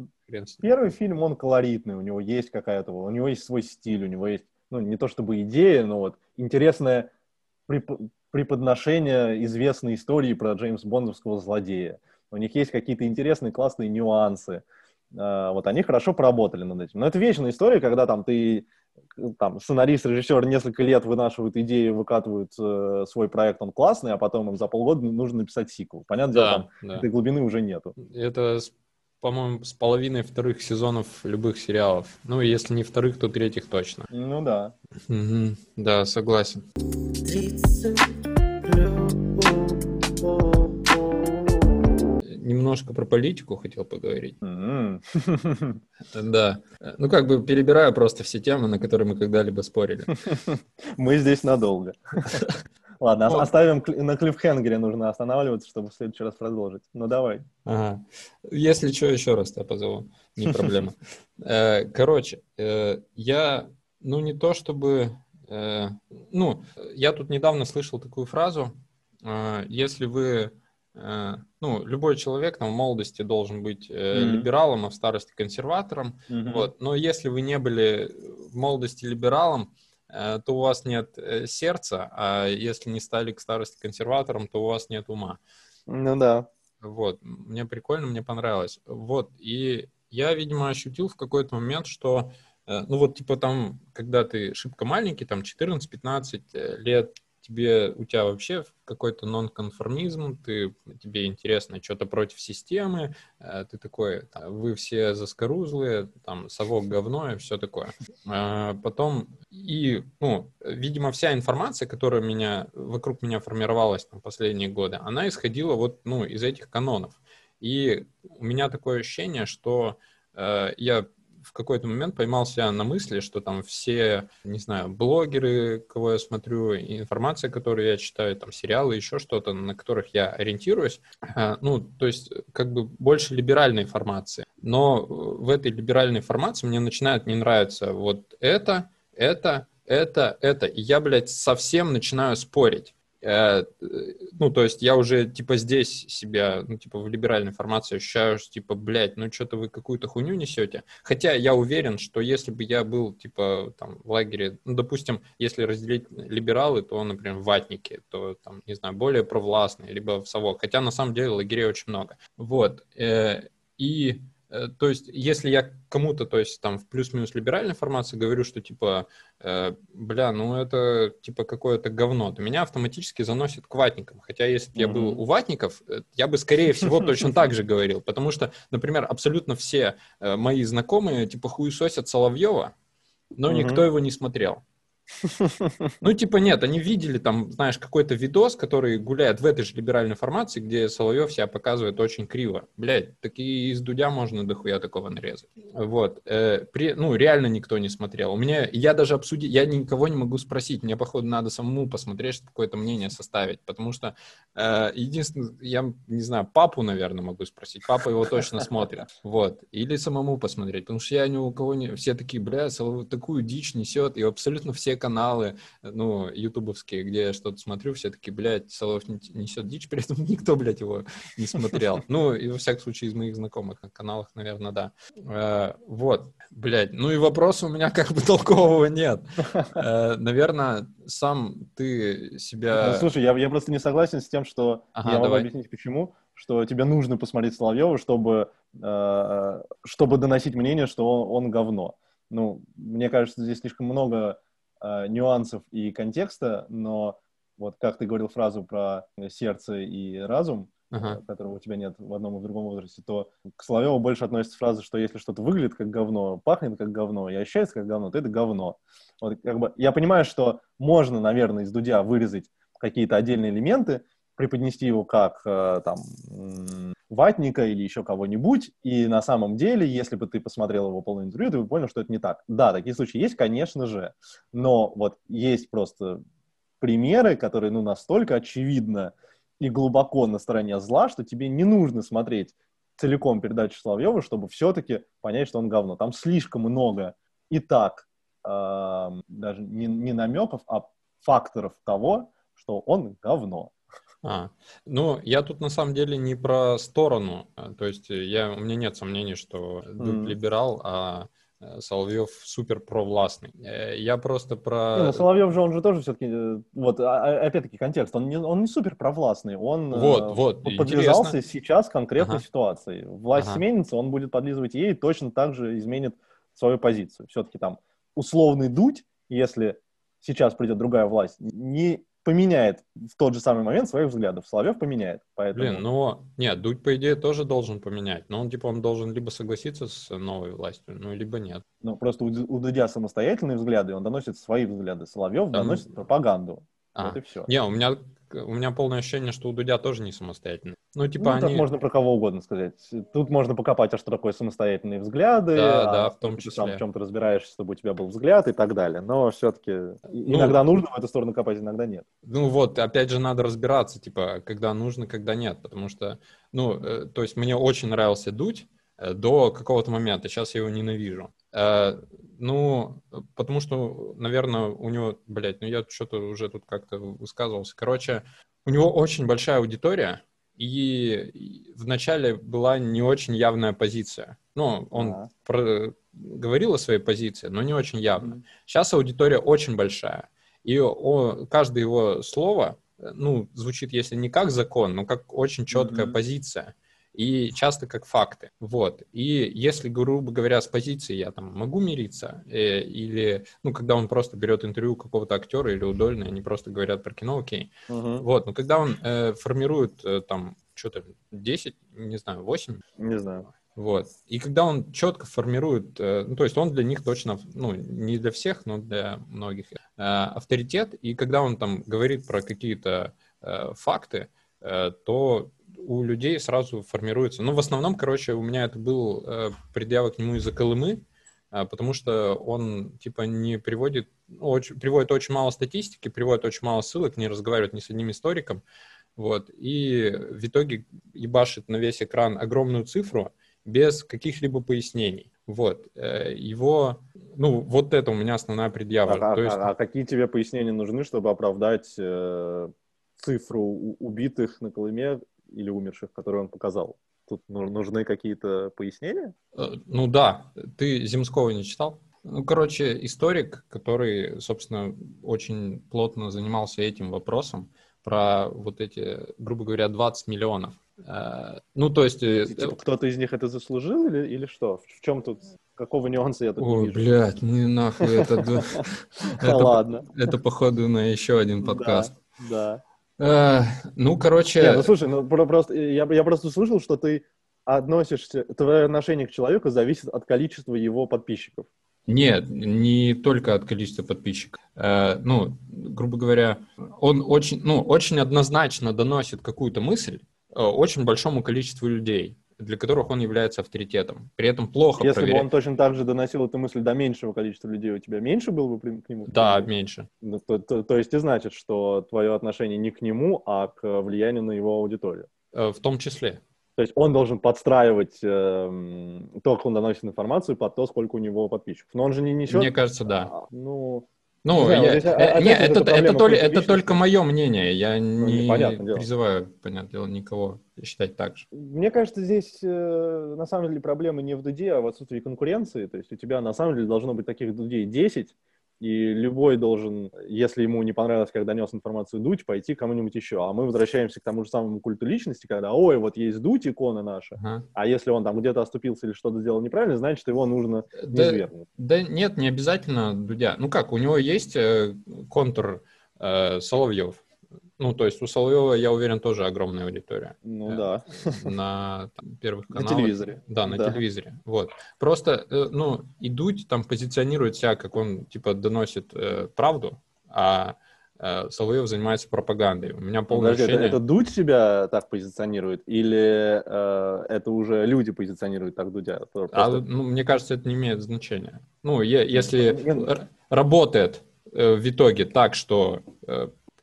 первый фильм, он колоритный, у него есть какая-то... У него есть свой стиль, у него есть, ну, не то чтобы идея, но вот интересное прип- преподношение известной истории про Джеймс Бондовского злодея. У них есть какие-то интересные, классные нюансы. А, вот они хорошо поработали над этим. Но это вечная история, когда там ты там сценарист, режиссер несколько лет вынашивают идеи, выкатывают э, свой проект, он классный, а потом им за полгода нужно написать сиквел. Понятно, да, дело, там да. этой глубины уже нету. Это, по-моему, с половиной вторых сезонов любых сериалов. Ну, если не вторых, то третьих точно. Ну да. Угу. Да, согласен. Немножко про политику хотел поговорить. Mm-hmm. Да. Ну, как бы перебираю просто все темы, на которые мы когда-либо спорили. Мы здесь надолго. Ладно, вот. оставим на клиффхенгере, нужно останавливаться, чтобы в следующий раз продолжить. Ну, давай. Ага. Если что, еще раз тебя позову. Не проблема. Э, короче, э, я, ну, не то чтобы... Э, ну, я тут недавно слышал такую фразу. Если вы Э, ну, любой человек там, в молодости должен быть mm-hmm. либералом, а в старости консерватором. Mm-hmm. Вот. Но если вы не были в молодости либералом, э, то у вас нет сердца, а если не стали к старости консерватором, то у вас нет ума. Ну да. Вот, мне прикольно, мне понравилось. Вот, и я, видимо, ощутил в какой-то момент, что, ну вот, типа там, когда ты шибко маленький, там 14-15 лет, тебе, у тебя вообще какой-то нонконформизм, ты, тебе интересно что-то против системы, э, ты такой, вы все заскорузлые, там, совок говно и все такое. А потом, и, ну, видимо, вся информация, которая меня, вокруг меня формировалась там, последние годы, она исходила вот, ну, из этих канонов. И у меня такое ощущение, что э, я в какой-то момент поймал себя на мысли, что там все, не знаю, блогеры, кого я смотрю, информация, которую я читаю, там сериалы, еще что-то, на которых я ориентируюсь, э, ну, то есть как бы больше либеральной информации. Но в этой либеральной информации мне начинает не нравиться вот это, это, это, это. И я, блядь, совсем начинаю спорить. Э, ну, то есть я уже, типа, здесь себя, ну, типа, в либеральной формации ощущаю, что, типа, блядь, ну, что-то вы какую-то хуйню несете. Хотя я уверен, что если бы я был, типа, там, в лагере, ну, допустим, если разделить либералы, то, например, ватники, то, там, не знаю, более провластные, либо в совок. Хотя, на самом деле, лагерей очень много. Вот. Э, и то есть, если я кому-то, то есть там в плюс-минус либеральной формации говорю, что типа, э, бля, ну это типа какое-то говно, то меня автоматически заносит к ватникам. Хотя если бы mm-hmm. я был у ватников, э, я бы скорее всего точно так же говорил. Потому что, например, абсолютно все э, мои знакомые типа хуесосят Соловьева, но никто его не смотрел. Ну, типа, нет, они видели там, знаешь, какой-то видос, который гуляет в этой же либеральной формации, где Соловьев себя показывает очень криво. Блядь, такие из Дудя можно дохуя такого нарезать. Вот. Э, при, ну, реально никто не смотрел. У меня, я даже обсудить, я никого не могу спросить. Мне, походу, надо самому посмотреть, чтобы какое-то мнение составить. Потому что, э, единственное, я не знаю, папу, наверное, могу спросить. Папа его точно смотрит. Вот. Или самому посмотреть. Потому что я ни у кого не... Все такие, бля, Соловьев такую дичь несет. И абсолютно все каналы, ну, ютубовские, где я что-то смотрю, все таки блядь, Соловьев несет дичь, при этом никто, блядь, его не смотрел. Ну, и во всяком случае из моих знакомых на каналах, наверное, да. Э, вот, блядь, ну и вопроса у меня как бы толкового нет. Э, наверное, сам ты себя... Ну, слушай, я, я просто не согласен с тем, что... Ага, я могу давай. объяснить, почему что тебе нужно посмотреть Соловьева, чтобы, э, чтобы доносить мнение, что он, он говно. Ну, мне кажется, здесь слишком много э, нюансов и контекста, но вот как ты говорил фразу про сердце и разум, uh-huh. которого у тебя нет в одном и в другом возрасте, то к Соловьеву больше относится фраза, что если что-то выглядит как говно, пахнет как говно и ощущается как говно, то это говно. Вот, как бы, я понимаю, что можно, наверное, из Дудя вырезать какие-то отдельные элементы, преподнести его как э, там ватника или еще кого-нибудь, и на самом деле, если бы ты посмотрел его полное интервью, ты бы понял, что это не так. Да, такие случаи есть, конечно же, но вот есть просто примеры, которые, ну, настолько очевидно и глубоко на стороне зла, что тебе не нужно смотреть целиком передачу Соловьева, чтобы все-таки понять, что он говно. Там слишком много и так даже не, не намеков, а факторов того, что он говно. А, ну, я тут на самом деле не про сторону, а, то есть я, у меня нет сомнений, что Дуд mm. либерал, а э, Соловьев супер провластный. Э, я просто про... Не, ну, Соловьев же, он же тоже все-таки, э, вот, а, а, опять-таки контекст, он не, он не супер провластный, он вот, вот, подвязался интересно. сейчас конкретной ага. ситуации. Власть ага. сменится, он будет подлизывать ей и точно так же изменит свою позицию. Все-таки там условный дуть, если сейчас придет другая власть, не поменяет в тот же самый момент своих взглядов. Соловьев поменяет. Поэтому... Блин, ну, нет, Дудь, по идее, тоже должен поменять. Но он, типа, он должен либо согласиться с новой властью, ну, либо нет. Ну, просто у, у Дудя самостоятельные взгляды, он доносит свои взгляды. Соловьев Там... доносит пропаганду. А. Вот и все. Не, у меня у меня полное ощущение, что у Дудя тоже не самостоятельно. Ну, типа ну, они... так можно про кого угодно сказать. Тут можно покопать, а что такое самостоятельные взгляды. Да, а да, в том числе. Ты сам в чем-то разбираешься, чтобы у тебя был взгляд и так далее. Но все-таки ну, иногда нужно в эту сторону копать, иногда нет. Ну вот, опять же, надо разбираться, типа, когда нужно, когда нет. Потому что, ну, э, то есть мне очень нравился Дудь э, до какого-то момента. Сейчас я его ненавижу. Э, ну, потому что, наверное, у него, блядь, ну я что-то уже тут как-то высказывался. Короче, у него очень большая аудитория, и вначале была не очень явная позиция. Ну, он а. про... говорил о своей позиции, но не очень явно. Mm-hmm. Сейчас аудитория очень большая, и о, каждое его слово, ну, звучит, если не как закон, но как очень четкая mm-hmm. позиция. И часто как факты. Вот. И если, грубо говоря, с позиции я там могу мириться, э, или, ну, когда он просто берет интервью какого-то актера или удольно, они просто говорят про кино, окей. Мгм. Вот, но когда он э, формирует э, там что-то 10, не знаю, 8, Не знаю. вот. И когда он четко формирует, э, ну, то есть он для них точно, ну, не для всех, но для многих, э, авторитет, и когда он там говорит про какие-то э, факты, то у людей сразу формируется, ну, в основном, короче, у меня это был э, предъява к нему из-за Колымы, а, потому что он, типа, не приводит, ну, очень, приводит очень мало статистики, приводит очень мало ссылок, не разговаривает ни с одним историком, вот, и в итоге ебашит на весь экран огромную цифру без каких-либо пояснений. Вот, э, его, ну, вот это у меня основная предъява. А, То есть, а- а какие тебе пояснения нужны, чтобы оправдать э, цифру убитых на Колыме или умерших, которые он показал? Тут ну- нужны какие-то пояснения? э, ну да, ты Земского не читал? Ну, короче, историк, который, собственно, очень плотно занимался этим вопросом, про вот эти, грубо говоря, 20 миллионов. Э, Ну, то есть... э, Типа, кто-то из них это заслужил или, или что? В чем тут, какого нюанса я тут не Ой, вижу? блядь, ну нахуй это- ладно. Это, походу, на еще один подкаст. Да. Э, Ну, короче... Не, ну слушай, ну про- просто я, я просто слышал, что ты относишься, твое отношение к человеку зависит от количества его подписчиков. Нет, не только от количества подписчиков. Э, ну, грубо говоря, он очень, ну, очень однозначно доносит какую-то мысль э, очень большому количеству людей, для которых он является авторитетом. При этом плохо Если бы проверяет. он точно так же доносил эту мысль до меньшего количества людей, у тебя меньше было бы к нему? Да, меньше. Ну, То, то- то есть и значит, что твое отношение не к нему, а к влиянию на его аудиторию. Э, В том числе. То есть он должен подстраивать эм, то, как он доносит информацию, под то, сколько у него подписчиков. Но он же не несет... Мне кажется, да. А, Ну, Ну, Не я- вот э, опять не, это это, это, какой-то это только мое мнение. Я не Ну, дело. призываю, понятное дело, никого считать так же. Мне кажется, здесь э, на самом деле проблема не в дуде, а в отсутствии конкуренции. То есть у тебя на самом деле должно быть таких дудей 10, и любой должен, если ему не понравилось, как донес информацию дуть, пойти к кому-нибудь еще. А мы возвращаемся к тому же самому культу личности, когда, ой, вот есть дуть, икона наша, Ага. а если он там где-то оступился или что-то сделал неправильно, значит, его нужно Да, низвергнуть. да нет, не обязательно Дудя. Ну как, у него есть э, контур э, Соловьев. Ну, то есть у Соловьева, я уверен, тоже огромная аудитория. Ну Э, да. на там, первых На каналах. телевизоре. Да, на Да. телевизоре. Вот. Просто, э, ну, и Дудь там позиционирует себя, как он, типа, доносит э, правду, а э, Соловьев занимается пропагандой. У меня полное Подожди, это, ощущение... это Дудь себя так позиционирует, или э, это уже люди позиционируют так Дудя? Просто- А, ну, мне кажется, это не имеет значения. Ну, е- если Ну, р- работает э, в итоге так, что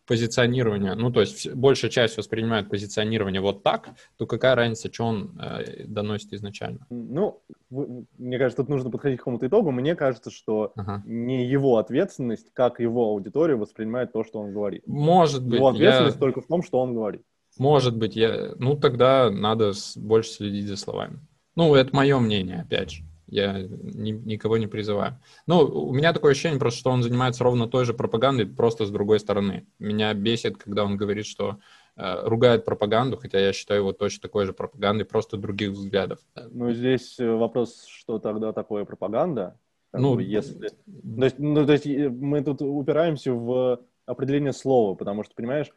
позиционирование, ну, то есть большая часть воспринимает позиционирование вот так, то какая разница, что он э, доносит изначально? Ну, мне кажется, тут нужно подходить к какому-то итогу. Мне кажется, что Ага. не его ответственность, как его аудитория воспринимает то, что он говорит. Может быть, Его я, ответственность только в том, что он говорит. может быть, я, ну, тогда надо больше следить за словами. Ну, это мое мнение, опять же. Я ни- никого не призываю. Ну, у меня такое ощущение просто, что он занимается ровно той же пропагандой, просто с другой стороны. Меня бесит, когда он говорит, что э, ругает пропаганду, хотя я считаю его точно такой же пропагандой, просто других взглядов. Ну, здесь э, вопрос, что тогда такое пропаганда. Как Ну, бы, если... То есть, ну, то есть э, мы тут упираемся в определение слова, потому что, понимаешь,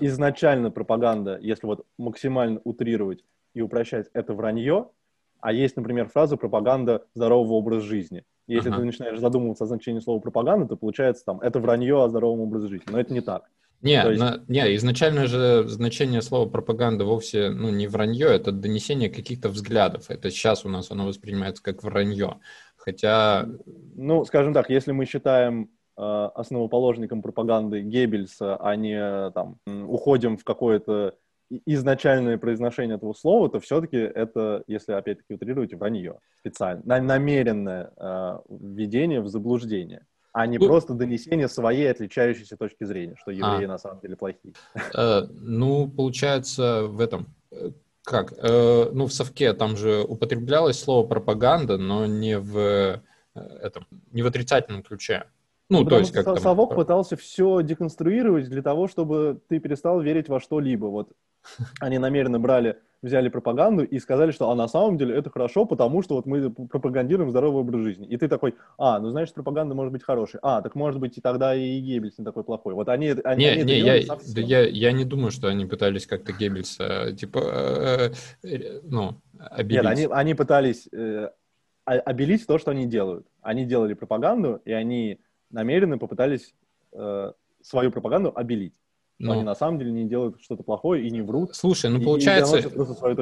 изначально пропаганда, если вот максимально утрировать и упрощать, это вранье, а есть, например, фраза «пропаганда здорового образа жизни». Если Ага. ты начинаешь задумываться о значении слова «пропаганда», то получается там «это вранье о здоровом образе жизни». Но это не так. Не, То есть- на- не, изначально же значение слова пропаганда вовсе ну, не вранье, это донесение каких-то взглядов. Это сейчас у нас оно воспринимается как вранье. Хотя, Ну, скажем так, если мы считаем э, основоположником пропаганды Геббельса, а не э, там уходим в какое-то изначальное произношение этого слова, то все-таки это, если опять-таки утрировать, вранье специально, на- намеренное э, введение в заблуждение, а не Ну- просто донесение своей отличающейся точки зрения, что евреи на самом деле плохие. э, ну, получается, в этом... э, Как? Э, ну, в совке там же употреблялось слово пропаганда, но не в э, этом, не в отрицательном ключе. Ну, то Потому есть что как Со- там... Совок пытался все деконструировать для того, чтобы ты перестал верить во что-либо. Вот они намеренно брали взяли пропаганду и сказали, что а на самом деле это хорошо, потому что вот мы пропагандируем здоровый образ жизни. И ты такой, а, ну значит пропаганда может быть хорошей. А, так может быть и тогда и Геббельс не такой плохой. Вот они, они, не, они не, я, да я, я не думаю, что они пытались как-то Геббельса, типа, э, э, ну, обелить. Нет, они, они пытались э, обелить то, что они делают. Они делали пропаганду, и они намеренно попытались э, свою пропаганду обелить. Но они на самом деле не делают что-то плохое и не врут. Слушай, ну получается,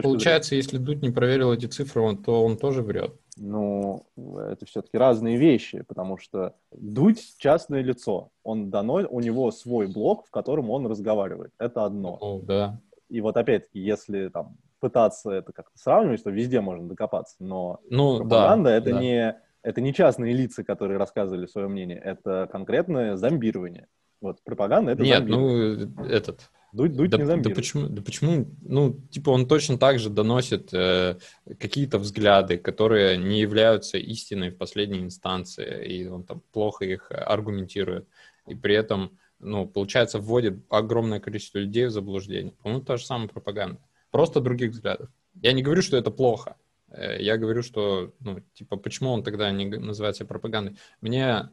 получается, если Дудь не проверил эти цифры, он, то он тоже врет. Ну, это все-таки разные вещи, потому что Дудь частное лицо. Он дано, у него свой блог, в котором он разговаривает. Это одно. О, да. И вот опять-таки, если там пытаться это как-то сравнивать, то везде можно докопаться, но ну, пропаганда да, это да. не это не частные лица, которые рассказывали свое мнение, это конкретное зомбирование. Вот пропаганда это Нет, ну этот. Дудь, дудь да, не да почему, да почему, ну, типа он точно так же доносит э, какие-то взгляды, которые не являются истиной в последней инстанции, и он там плохо их аргументирует, и при этом, ну, получается, вводит огромное количество людей в заблуждение. По-моему, та же самая пропаганда, просто других взглядов. Я не говорю, что это плохо, я говорю, что, ну, типа, почему он тогда не называется пропагандой? Мне,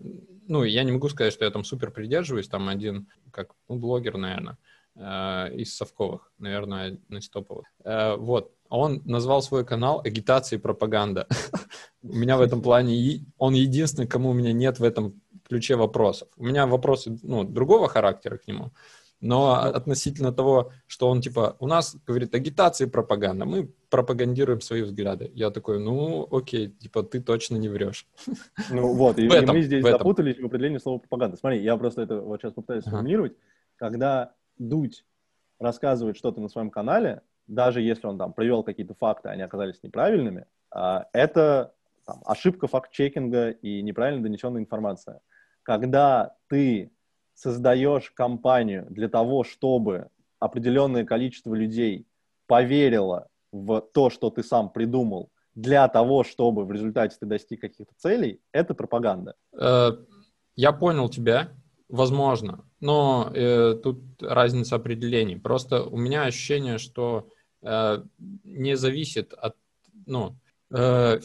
ну, я не могу сказать, что я там супер придерживаюсь, там один, как, ну, блогер, наверное, э, из Совковых, наверное, из топовых. Э, вот, он назвал свой канал «Агитация и пропаганда». У меня в этом плане, он единственный, кому у меня нет в этом ключе вопросов. У меня вопросы, ну, другого характера к нему, но относительно того, что он типа, у нас, говорит, агитация и пропаганда, мы пропагандируем свои взгляды. Я такой, ну, окей, типа, ты точно не врешь. Ну вот, и, этом, и мы здесь в запутались в определении слова пропаганда. Смотри, я просто это вот сейчас попытаюсь сформулировать. Ага. Когда Дудь рассказывает что-то на своем канале, даже если он там привел какие-то факты, они оказались неправильными, а, это там, ошибка факт-чекинга и неправильно донесенная информация. Когда ты создаешь компанию для того, чтобы определенное количество людей поверило в то, что ты сам придумал, для того, чтобы в результате ты достиг каких-то целей, это пропаганда. Э, я понял тебя, возможно, но э, тут разница определений. Просто у меня ощущение, что э, не зависит от, ну, э,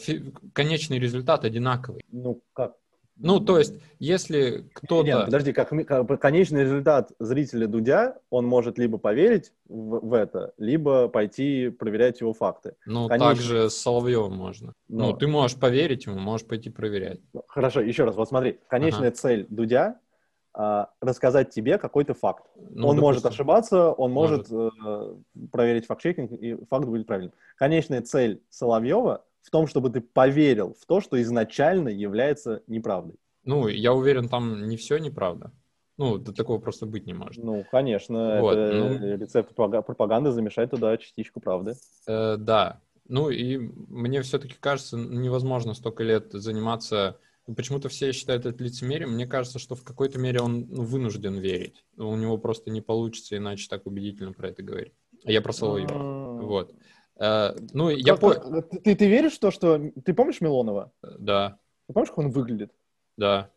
конечный результат одинаковый. Ну, как? Ну, то есть, если кто-то... Нет, подожди, как, как конечный результат зрителя Дудя, он может либо поверить в, в это, либо пойти проверять его факты. Ну, Конечный... также с Соловьевым можно. Но... Ну, ты можешь поверить ему, можешь пойти проверять. Хорошо, еще раз, вот смотри. Конечная ага. цель Дудя а, рассказать тебе какой-то факт. Ну, он допустим. может ошибаться, он может, может э, проверить факт-чекинг, и факт будет правильным. Конечная цель Соловьева в том, чтобы ты поверил в то, что изначально является неправдой. Ну, я уверен, там не все неправда. Ну, до такого просто быть не может. Ну, конечно, вот, это ну, рецепт пропаганды замешать туда частичку правды. Э, да. Ну, и мне все-таки кажется, невозможно столько лет заниматься... Ну, почему-то все считают это лицемерием. Мне кажется, что в какой-то мере он ну, вынужден верить. У него просто не получится иначе так убедительно про это говорить. Я про Соловьева. А. Вот. Э, ну, я понял. Ты, ты веришь в то, что... Ты помнишь Милонова? Да. Ты помнишь, как он выглядит? Да.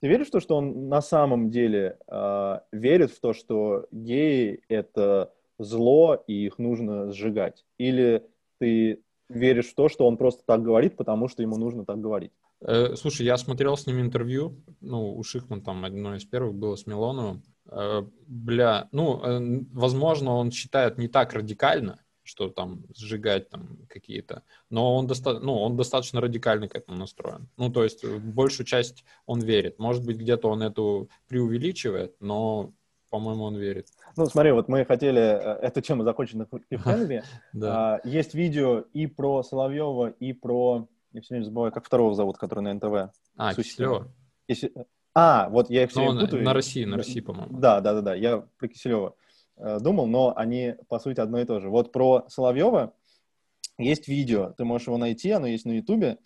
Ты веришь в то, что он на самом деле э, верит в то, что геи — это зло, и их нужно сжигать? Или ты веришь в то, что он просто так говорит, потому что ему нужно так говорить? Э, слушай, я смотрел с ним интервью, ну, у Шихман там одно из первых было с Милоновым. Э, бля, ну, э, возможно, он считает не так радикально, что там сжигать там какие-то. Но он, доста- ну, он достаточно радикально к этому настроен. Ну, то есть большую часть он верит. Может быть, где-то он эту преувеличивает, но, по-моему, он верит. Ну, смотри, вот мы хотели э, эту тему закончить на Клиффхенге. да. а, есть видео и про Соловьева, и про... Я все время забываю, как второго зовут, который на НТВ. А, Киселева. Если... А, вот я их все время путаю. На России, на России, по-моему. Да, да, да, да, я про Киселева. Э, думал, но они, по сути, одно и то же. Вот про Соловьева есть видео, ты можешь его найти, оно есть на Ютубе.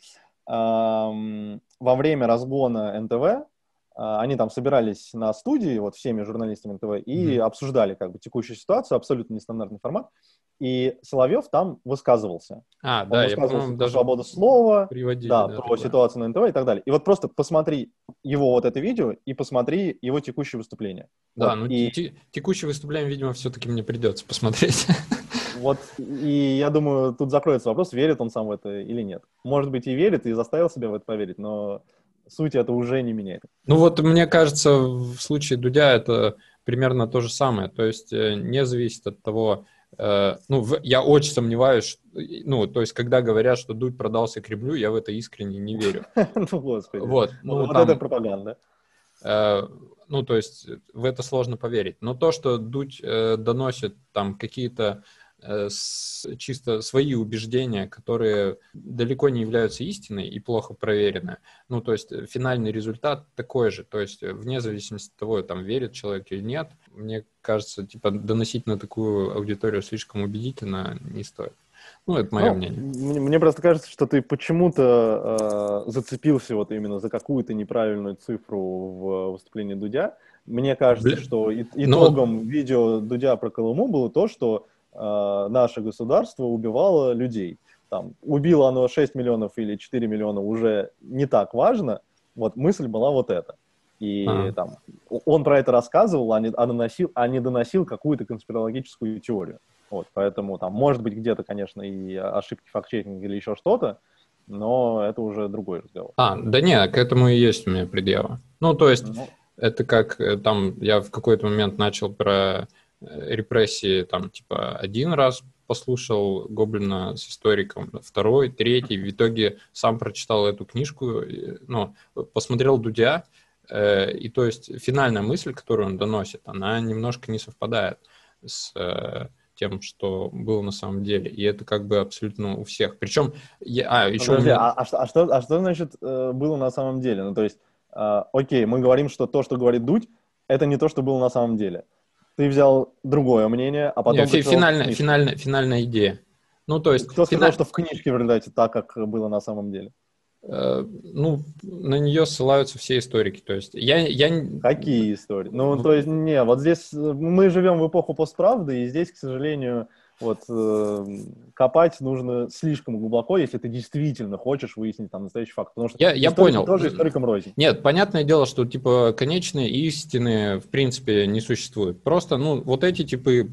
Во время разгона НТВ они там собирались на студии, вот всеми журналистами НТВ, и mm-hmm. обсуждали как бы текущую ситуацию, абсолютно нестандартный формат. И Соловьев там высказывался. А, Он да, я, по-моему, даже свободу слова, приводили, да, да, про ситуацию на НТВ и так далее. И вот просто посмотри его вот это видео и посмотри его текущее выступление. Да, вот, ну и... текущее выступление, видимо, все-таки мне придется посмотреть. Вот, и я думаю, тут закроется вопрос, верит он сам в это или нет. Может быть, и верит, и заставил себя в это поверить, но суть это уже не меняет. Ну вот, мне кажется, в случае Дудя это примерно то же самое. То есть э, не зависит от того, э, ну, я очень сомневаюсь, ну, то есть, когда говорят, что Дудь продался Кремлю, я в это искренне не верю. Ну, господи. Вот, ну, вот это пропаганда. Э, ну, то есть, в это сложно поверить. Но то, что Дудь доносит там какие-то Э, чисто свои убеждения, которые далеко не являются истиной и плохо проверены. Ну, то есть э, финальный результат такой же. То есть э, вне зависимости от того, там, верит человек или нет, мне кажется, типа, доносить на такую аудиторию слишком убедительно не стоит. Ну, это мое ну, мнение. Мне, мне просто кажется, что ты почему-то э, зацепился вот именно за какую-то неправильную цифру в выступлении Дудя. Мне кажется, Бля... что и, ну итогом Но... видео Дудя про Колыму было то, что э, наше государство убивало людей. Там, убило оно 6 миллионов или 4 миллиона уже не так важно. Вот мысль была вот эта. И а. там, он про это рассказывал, а не, а, доносил, а не доносил какую-то конспирологическую теорию. Вот, поэтому там может быть где-то, конечно, и ошибки факт-чекинга или еще что-то, но это уже другой разговор. А, да нет, к этому и есть у меня предъява. Ну, то есть, ну, это как э, там я в какой-то момент начал про репрессии там типа один раз послушал Гоблина с историком, второй, третий, в итоге сам прочитал эту книжку, ну, посмотрел Дудя, э, и то есть финальная мысль, которую он доносит, она немножко не совпадает с э, тем, что было на самом деле, и это как бы абсолютно у всех. Причем, я, а, еще... Подожди, меня... а, а, что, а, что, а что значит э, было на самом деле? Ну, то есть, э, окей, мы говорим, что то, что говорит Дудь, это не то, что было на самом деле. Ты взял другое мнение, а потом... Нет, финальная, финальная, финальная идея. Ну, то есть... Кто сказал, что в книжке в результате так, как было на самом деле? Э, ну, на нее ссылаются все историки. То есть я, я... Какие истории? Ну, ну, то есть, не, вот здесь э, мы живем в эпоху постправды, и здесь, к сожалению, вот э, копать нужно слишком глубоко, если ты действительно хочешь выяснить там настоящий факт. Потому что я, я понял. тоже историком рознь. Нет, понятное дело, что типа конечные истины в принципе не существует. Просто, ну, вот эти типы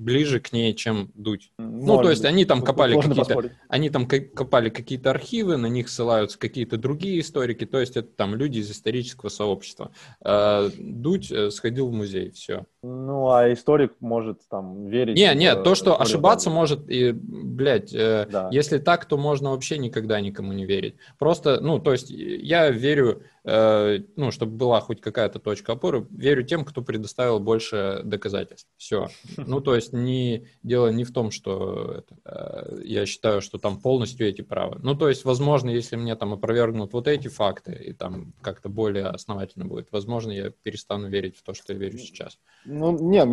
ближе к ней, чем дуть. Может ну, то есть они там копали какие-то, они там копали какие-то архивы, на них ссылаются какие-то другие историки, то есть это там люди из исторического сообщества. А, дуть э, сходил в музей, все. Ну, а историк может там верить. Не, нет, то, что ошибаться может, и, блядь, э, да. если так, то можно вообще никогда никому не верить. Просто, ну, то есть я верю Э, ну, чтобы была хоть какая-то точка опоры, верю тем, кто предоставил больше доказательств. Все. Ну, то есть не, дело не в том, что э, я считаю, что там полностью эти правы. Ну, то есть, возможно, если мне там опровергнут вот эти факты, и там как-то более основательно будет, возможно, я перестану верить в то, что я верю сейчас. Ну, нет,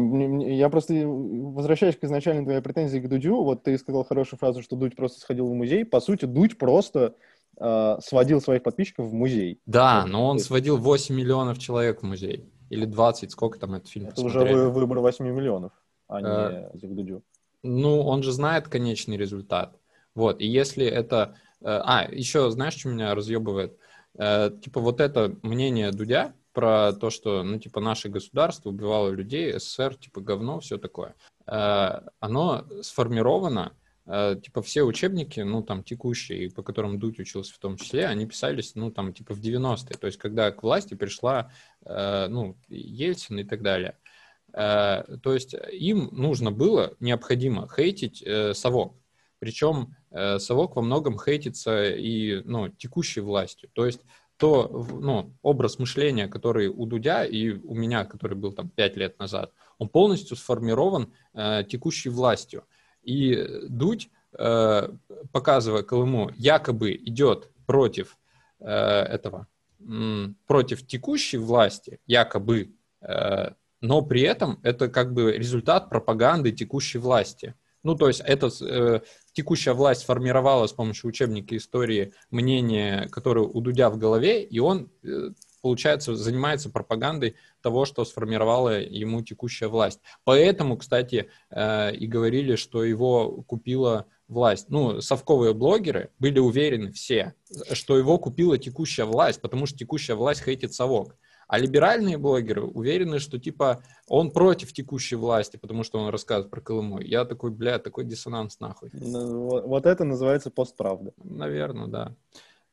я просто возвращаюсь к изначальной твоей претензии к Дудю. Вот ты сказал хорошую фразу, что Дудь просто сходил в музей. По сути, Дудь просто э, сводил своих подписчиков в музей. Да, но он сводил 8 миллионов человек в музей. Или 20, сколько там этот фильм Это посмотрели. уже выбор 8 миллионов, а не э, Зигдудю. Ну, он же знает конечный результат. Вот, и если это... Э, а, еще знаешь, что меня разъебывает? Э, типа вот это мнение Дудя про то, что, ну, типа, наше государство убивало людей, СССР, типа, говно, все такое. Э, оно сформировано типа все учебники, ну, там, текущие, по которым Дудь учился в том числе, они писались, ну, там, типа в 90-е, то есть когда к власти пришла, э, ну, Ельцин и так далее. Э, то есть им нужно было, необходимо хейтить совок. Причем совок во многом хейтится и, ну, текущей властью. То есть то, ну, образ мышления, который у Дудя и у меня, который был там пять лет назад, он полностью сформирован текущей властью. И Дудь, э, показывая Колыму, якобы идет против э, этого, против текущей власти, якобы, э, но при этом это как бы результат пропаганды текущей власти. Ну, то есть это э, текущая власть сформировала с помощью учебника истории мнение, которое у Дудя в голове, и он э, получается, занимается пропагандой того, что сформировала ему текущая власть. Поэтому, кстати, э, и говорили, что его купила власть. Ну, совковые блогеры были уверены все, что его купила текущая власть, потому что текущая власть хейтит совок. А либеральные блогеры уверены, что, типа, он против текущей власти, потому что он рассказывает про Колыму. Я такой, бля, такой диссонанс нахуй. Ну, вот, это называется постправда. Наверное, да.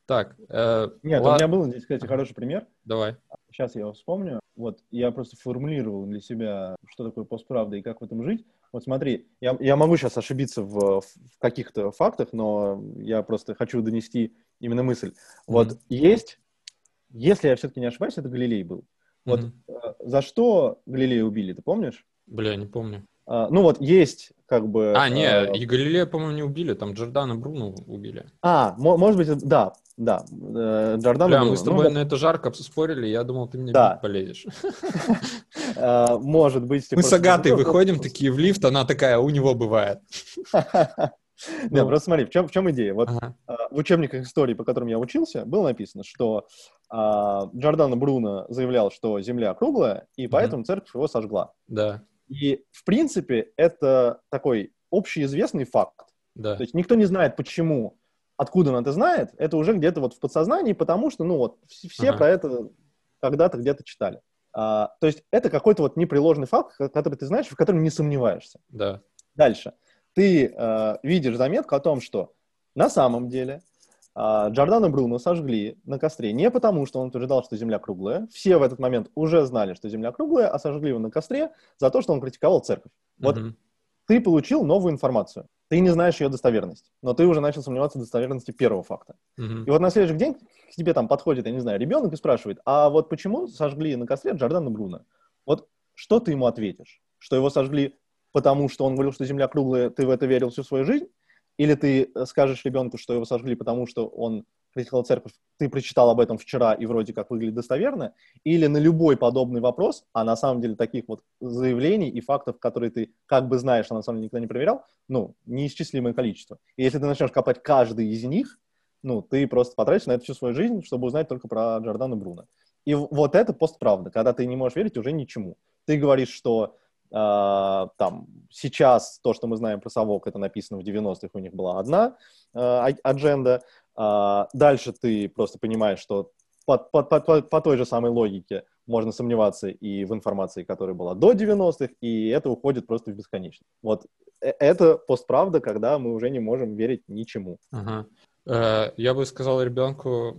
Так, э, Нет, ладно. у меня был здесь, кстати, хороший пример. Давай. Сейчас я его вспомню. Вот я просто формулировал для себя, что такое постправда и как в этом жить. Вот смотри, я, я могу сейчас ошибиться в, в каких-то фактах, но я просто хочу донести именно мысль. Вот Мгм. есть, если я все-таки не ошибаюсь, это Галилей был. Вот э, за что Галилея убили, ты помнишь? Бля, не помню. А, ну вот есть как бы... А, не, э, и Галилея, по-моему, не убили, там Джордана Бруно убили. а, мо- может быть, это- да, да, э, Джордана Бля, Бруно. мы с Ну, тобой вот, на это жарко спорили, я думал, ты мне Да. полезешь. э, может быть... Мы с Агатой ну, выходим такие в лифт, она такая, у него бывает. Не, Ну. просто смотри, в чем, в чем идея? Вот Ага. а, в учебниках истории, по которым я учился, было написано, что а, Джордано Бруно заявлял, что Земля круглая, и поэтому церковь его сожгла. Да, И, в принципе, это такой общеизвестный факт. да. То есть никто не знает, почему, откуда он это знает. Это уже где-то вот в подсознании, потому что, ну вот, вс- все Ага. про это когда-то где-то читали. А, то есть это какой-то вот непреложный факт, ко- который ты знаешь, в котором не сомневаешься. Да. Дальше. Ты э, видишь заметку о том, что на самом деле э, Джордано Бруно сожгли на костре не потому, что он утверждал, что Земля круглая. Все в этот момент уже знали, что Земля круглая, а сожгли его на костре за то, что он критиковал церковь. Вот Мгм. ты получил новую информацию. Ты не знаешь ее достоверность, но ты уже начал сомневаться в достоверности первого факта. Мгм. И вот на следующий день к тебе там подходит, я не знаю, ребенок и спрашивает, а вот почему сожгли на костре Джордана Бруно? Вот что ты ему ответишь? Что его сожгли потому, что он говорил, что Земля круглая, ты в это верил всю свою жизнь? Или ты э, скажешь ребенку, что его сожгли потому, что он критиковал церковь, ты прочитал об этом вчера и вроде как выглядит достоверно? Или на любой подобный вопрос, а на самом деле таких вот заявлений и фактов, которые ты как бы знаешь, а на самом деле никогда не проверял, ну, неисчислимое количество. И если ты начнешь копать каждый из них, ну, ты просто потратишь на это всю свою жизнь, чтобы узнать только про Джордана Бруно. И вот это постправда, когда ты не можешь верить уже ничему. Ты говоришь, что там сейчас то, что мы знаем про совок, это написано в 90-х, у них была одна э, а- адженда. А, дальше ты просто понимаешь, что по- по- по- по той же самой логике можно сомневаться и в информации, которая была до 90-х, и это уходит просто в бесконечность. Вот э- это постправда, когда мы уже не можем верить ничему. Ага. Э, Я бы сказал ребенку,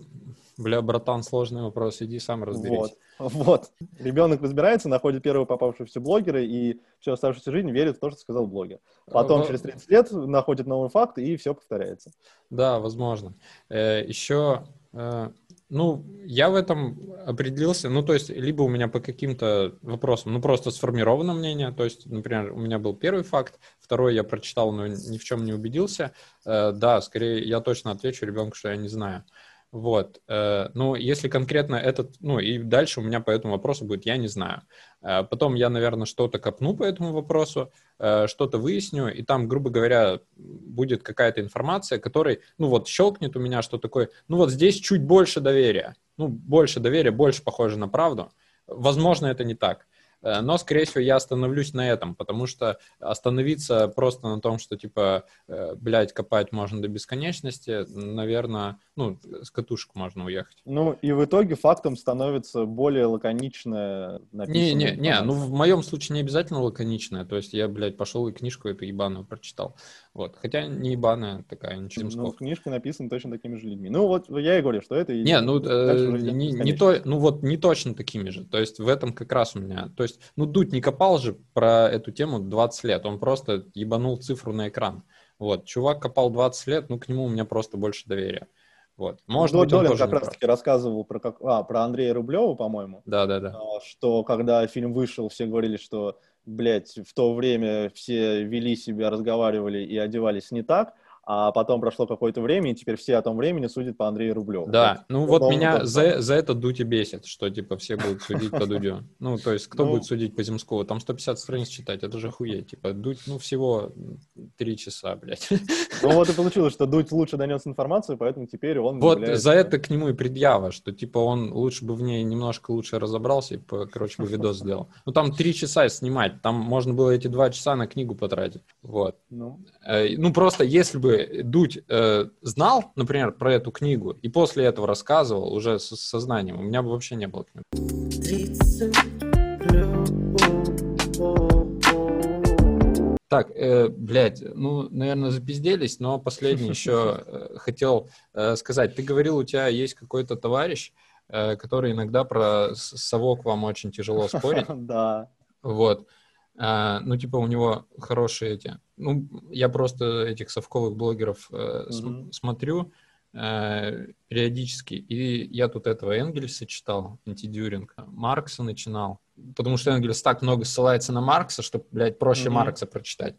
бля, братан, сложный вопрос, иди сам разберись. Вот. Вот. Ребенок разбирается, находит первого попавшегося блогера и всю оставшуюся жизнь верит в то, что сказал блогер. Потом Во- через 30 лет находит новый факт, и все повторяется. Да, возможно. Э, Еще, э, ну, я в этом определился, ну, то есть, либо у меня по каким-то вопросам, ну, просто сформировано мнение, то есть, например, у меня был первый факт, второй я прочитал, но ни в чем не убедился. Э, Да, скорее, я точно отвечу ребенку, что я не знаю. Вот. Э, Ну, если конкретно этот, ну, и дальше у меня по этому вопросу будет «я не знаю». Э, Потом я, наверное, что-то копну по этому вопросу, э, что-то выясню, и там, грубо говоря, будет какая-то информация, которой, ну вот, щелкнет у меня, что такое, ну вот здесь чуть больше доверия, ну, больше доверия, больше похоже на правду. Возможно, это не так. Э, Но, скорее всего, я остановлюсь на этом, потому что остановиться просто на том, что, типа, э, блядь, копать можно до бесконечности, наверное, ну, с катушек можно уехать. Ну, и в итоге фактом становится более лаконично написанная Не, не, не, ну в моем случае не обязательно лаконичная, то есть я, блядь, пошел и книжку эту ебаную прочитал. Вот, хотя не ебаная такая, ничего Ну, Земского. книжка написана точно такими же людьми. Ну, вот я и говорю, что это... и- Не, ну э, не, не то, ну вот не точно такими же. То есть в этом как раз у меня. То есть, ну Дудь не копал же про эту тему 20 лет, он просто ебанул цифру на экран. Вот, чувак копал 20 лет, ну к нему у меня просто больше доверия. Вот, может Дол- быть, он Долин тоже как не раз прав. таки рассказывал про, как... а, про Андрея Рублева, по-моему, Да, да, да. а, что когда фильм вышел, все говорили, что, блядь, в то время все вели себя, разговаривали и одевались не так, а потом прошло какое-то время, и теперь все о том времени судят по Андрею Рублеву. Да, ну вот меня тоже за, за это Дудь и бесит, что типа все будут судить по Дудю. Ну, то есть кто Ну. будет судить по Земскому? Там 150 страниц читать, это же хуеть. Типа Дудь, ну, всего три часа, блядь. Ну вот и получилось, что Дудь лучше донес информацию, поэтому теперь он... Вот является- за это к нему и предъява, что типа он лучше бы в ней немножко лучше разобрался и, короче, бы видос сделал. Ну там три часа снимать, там можно было эти два часа на книгу потратить. Вот. Ну, Э, Ну, просто если бы Дудь э, знал, например, про эту книгу, и после этого рассказывал уже с сознанием, у меня бы вообще не было к нему. Так, э, блядь, ну, наверное, запизделись, но последний еще э, хотел э, сказать. Ты говорил, у тебя есть какой-то товарищ, э, который иногда про совок вам очень тяжело спорить. да. Вот. Ну, типа, у него хорошие эти... Ну, я просто этих совковых блогеров э, Мгм. смотрю э, периодически, и я тут этого Энгельса читал, антидюринг, Маркса начинал, потому что Энгельс так много ссылается на Маркса, что, блядь, проще Мгм. Маркса прочитать.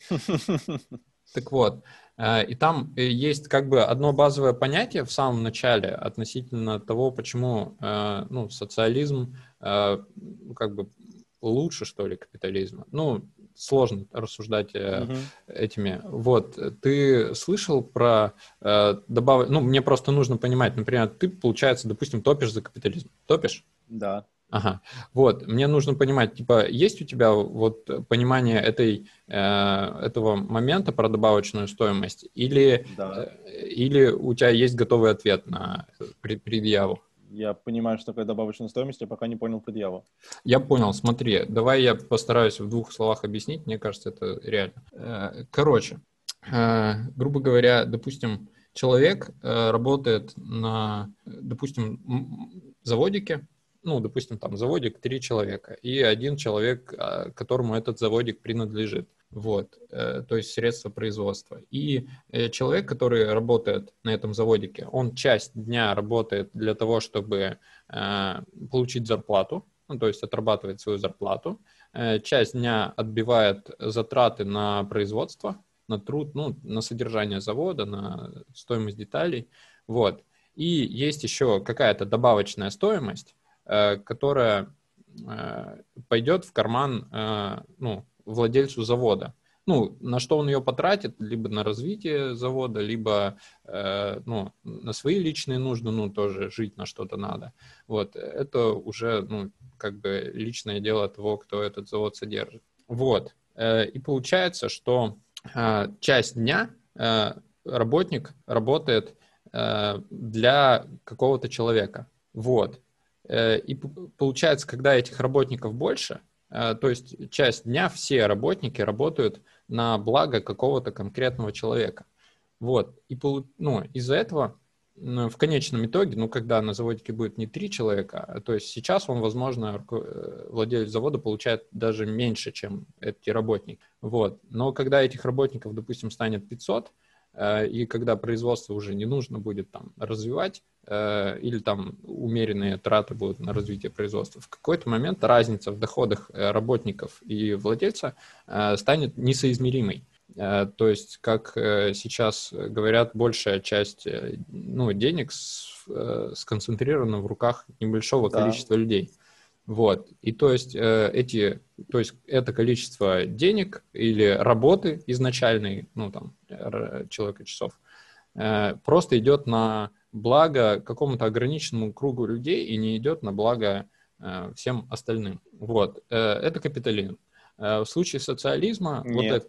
Так вот, э, и там э, есть как бы одно базовое понятие в самом начале относительно того, почему э, ну, социализм как бы лучше, что ли, капитализма. Ну, сложно рассуждать э, Мгм. этими. Вот, ты слышал про э, добав... Ну, мне просто нужно понимать, например, ты, получается, допустим, топишь за капитализм. Топишь? Да. Ага. Вот, мне нужно понимать, типа, есть у тебя вот понимание этой, э, этого момента про добавочную стоимость, или, Да. э, или у тебя есть готовый ответ на пред- предъяву? Я понимаю, что такое добавочная стоимость, я пока не понял предъяву. Я понял, смотри, давай я постараюсь в двух словах объяснить, мне кажется, это реально. Э, Короче, э, грубо говоря, допустим, человек э, работает на, допустим, заводике, ну, допустим, там заводик три человека, и один человек, а, которому этот заводик принадлежит. Вот, э, то есть средства производства. И э, человек, который работает на этом заводике, он часть дня работает для того, чтобы э, получить зарплату, ну, то есть отрабатывает свою зарплату. Часть дня отбивает затраты на производство, на труд, ну, на содержание завода, на стоимость деталей. Вот. И есть еще какая-то добавочная стоимость, которая э, пойдет в карман э, ну, владельцу завода. Ну, на что он ее потратит, либо на развитие завода, либо э, ну, на свои личные нужды, ну, тоже жить на что-то надо. Вот, это уже, ну, как бы личное дело того, кто этот завод содержит. Вот, э, и получается, что э, часть дня э, работник работает э, для какого-то человека. Вот. Э, И получается, когда этих работников больше, э, то есть часть дня все работники работают на благо какого-то конкретного человека. Вот. И ну, из-за этого в конечном итоге, ну, когда на заводике будет не три человека, а, то есть сейчас он, возможно, э, владелец завода получает даже меньше, чем эти работники. Вот. Но когда этих работников, допустим, станет 500, э, и когда производство уже не нужно будет там развивать, э, или там умеренные траты будут на развитие производства, в какой-то момент разница в доходах э, работников и владельца э, станет несоизмеримой. Э, То есть, как э, сейчас говорят, большая часть э, ну, денег с- э, сконцентрирована в руках небольшого Да. количества людей. Вот. И то есть э, эти, то есть это количество денег или работы изначальной, ну там, человека часов, э, просто идет на благо какому-то ограниченному кругу людей и не идет на благо э, всем остальным. Вот. Э, Это капитализм. Э, В случае социализма вот Нет. это,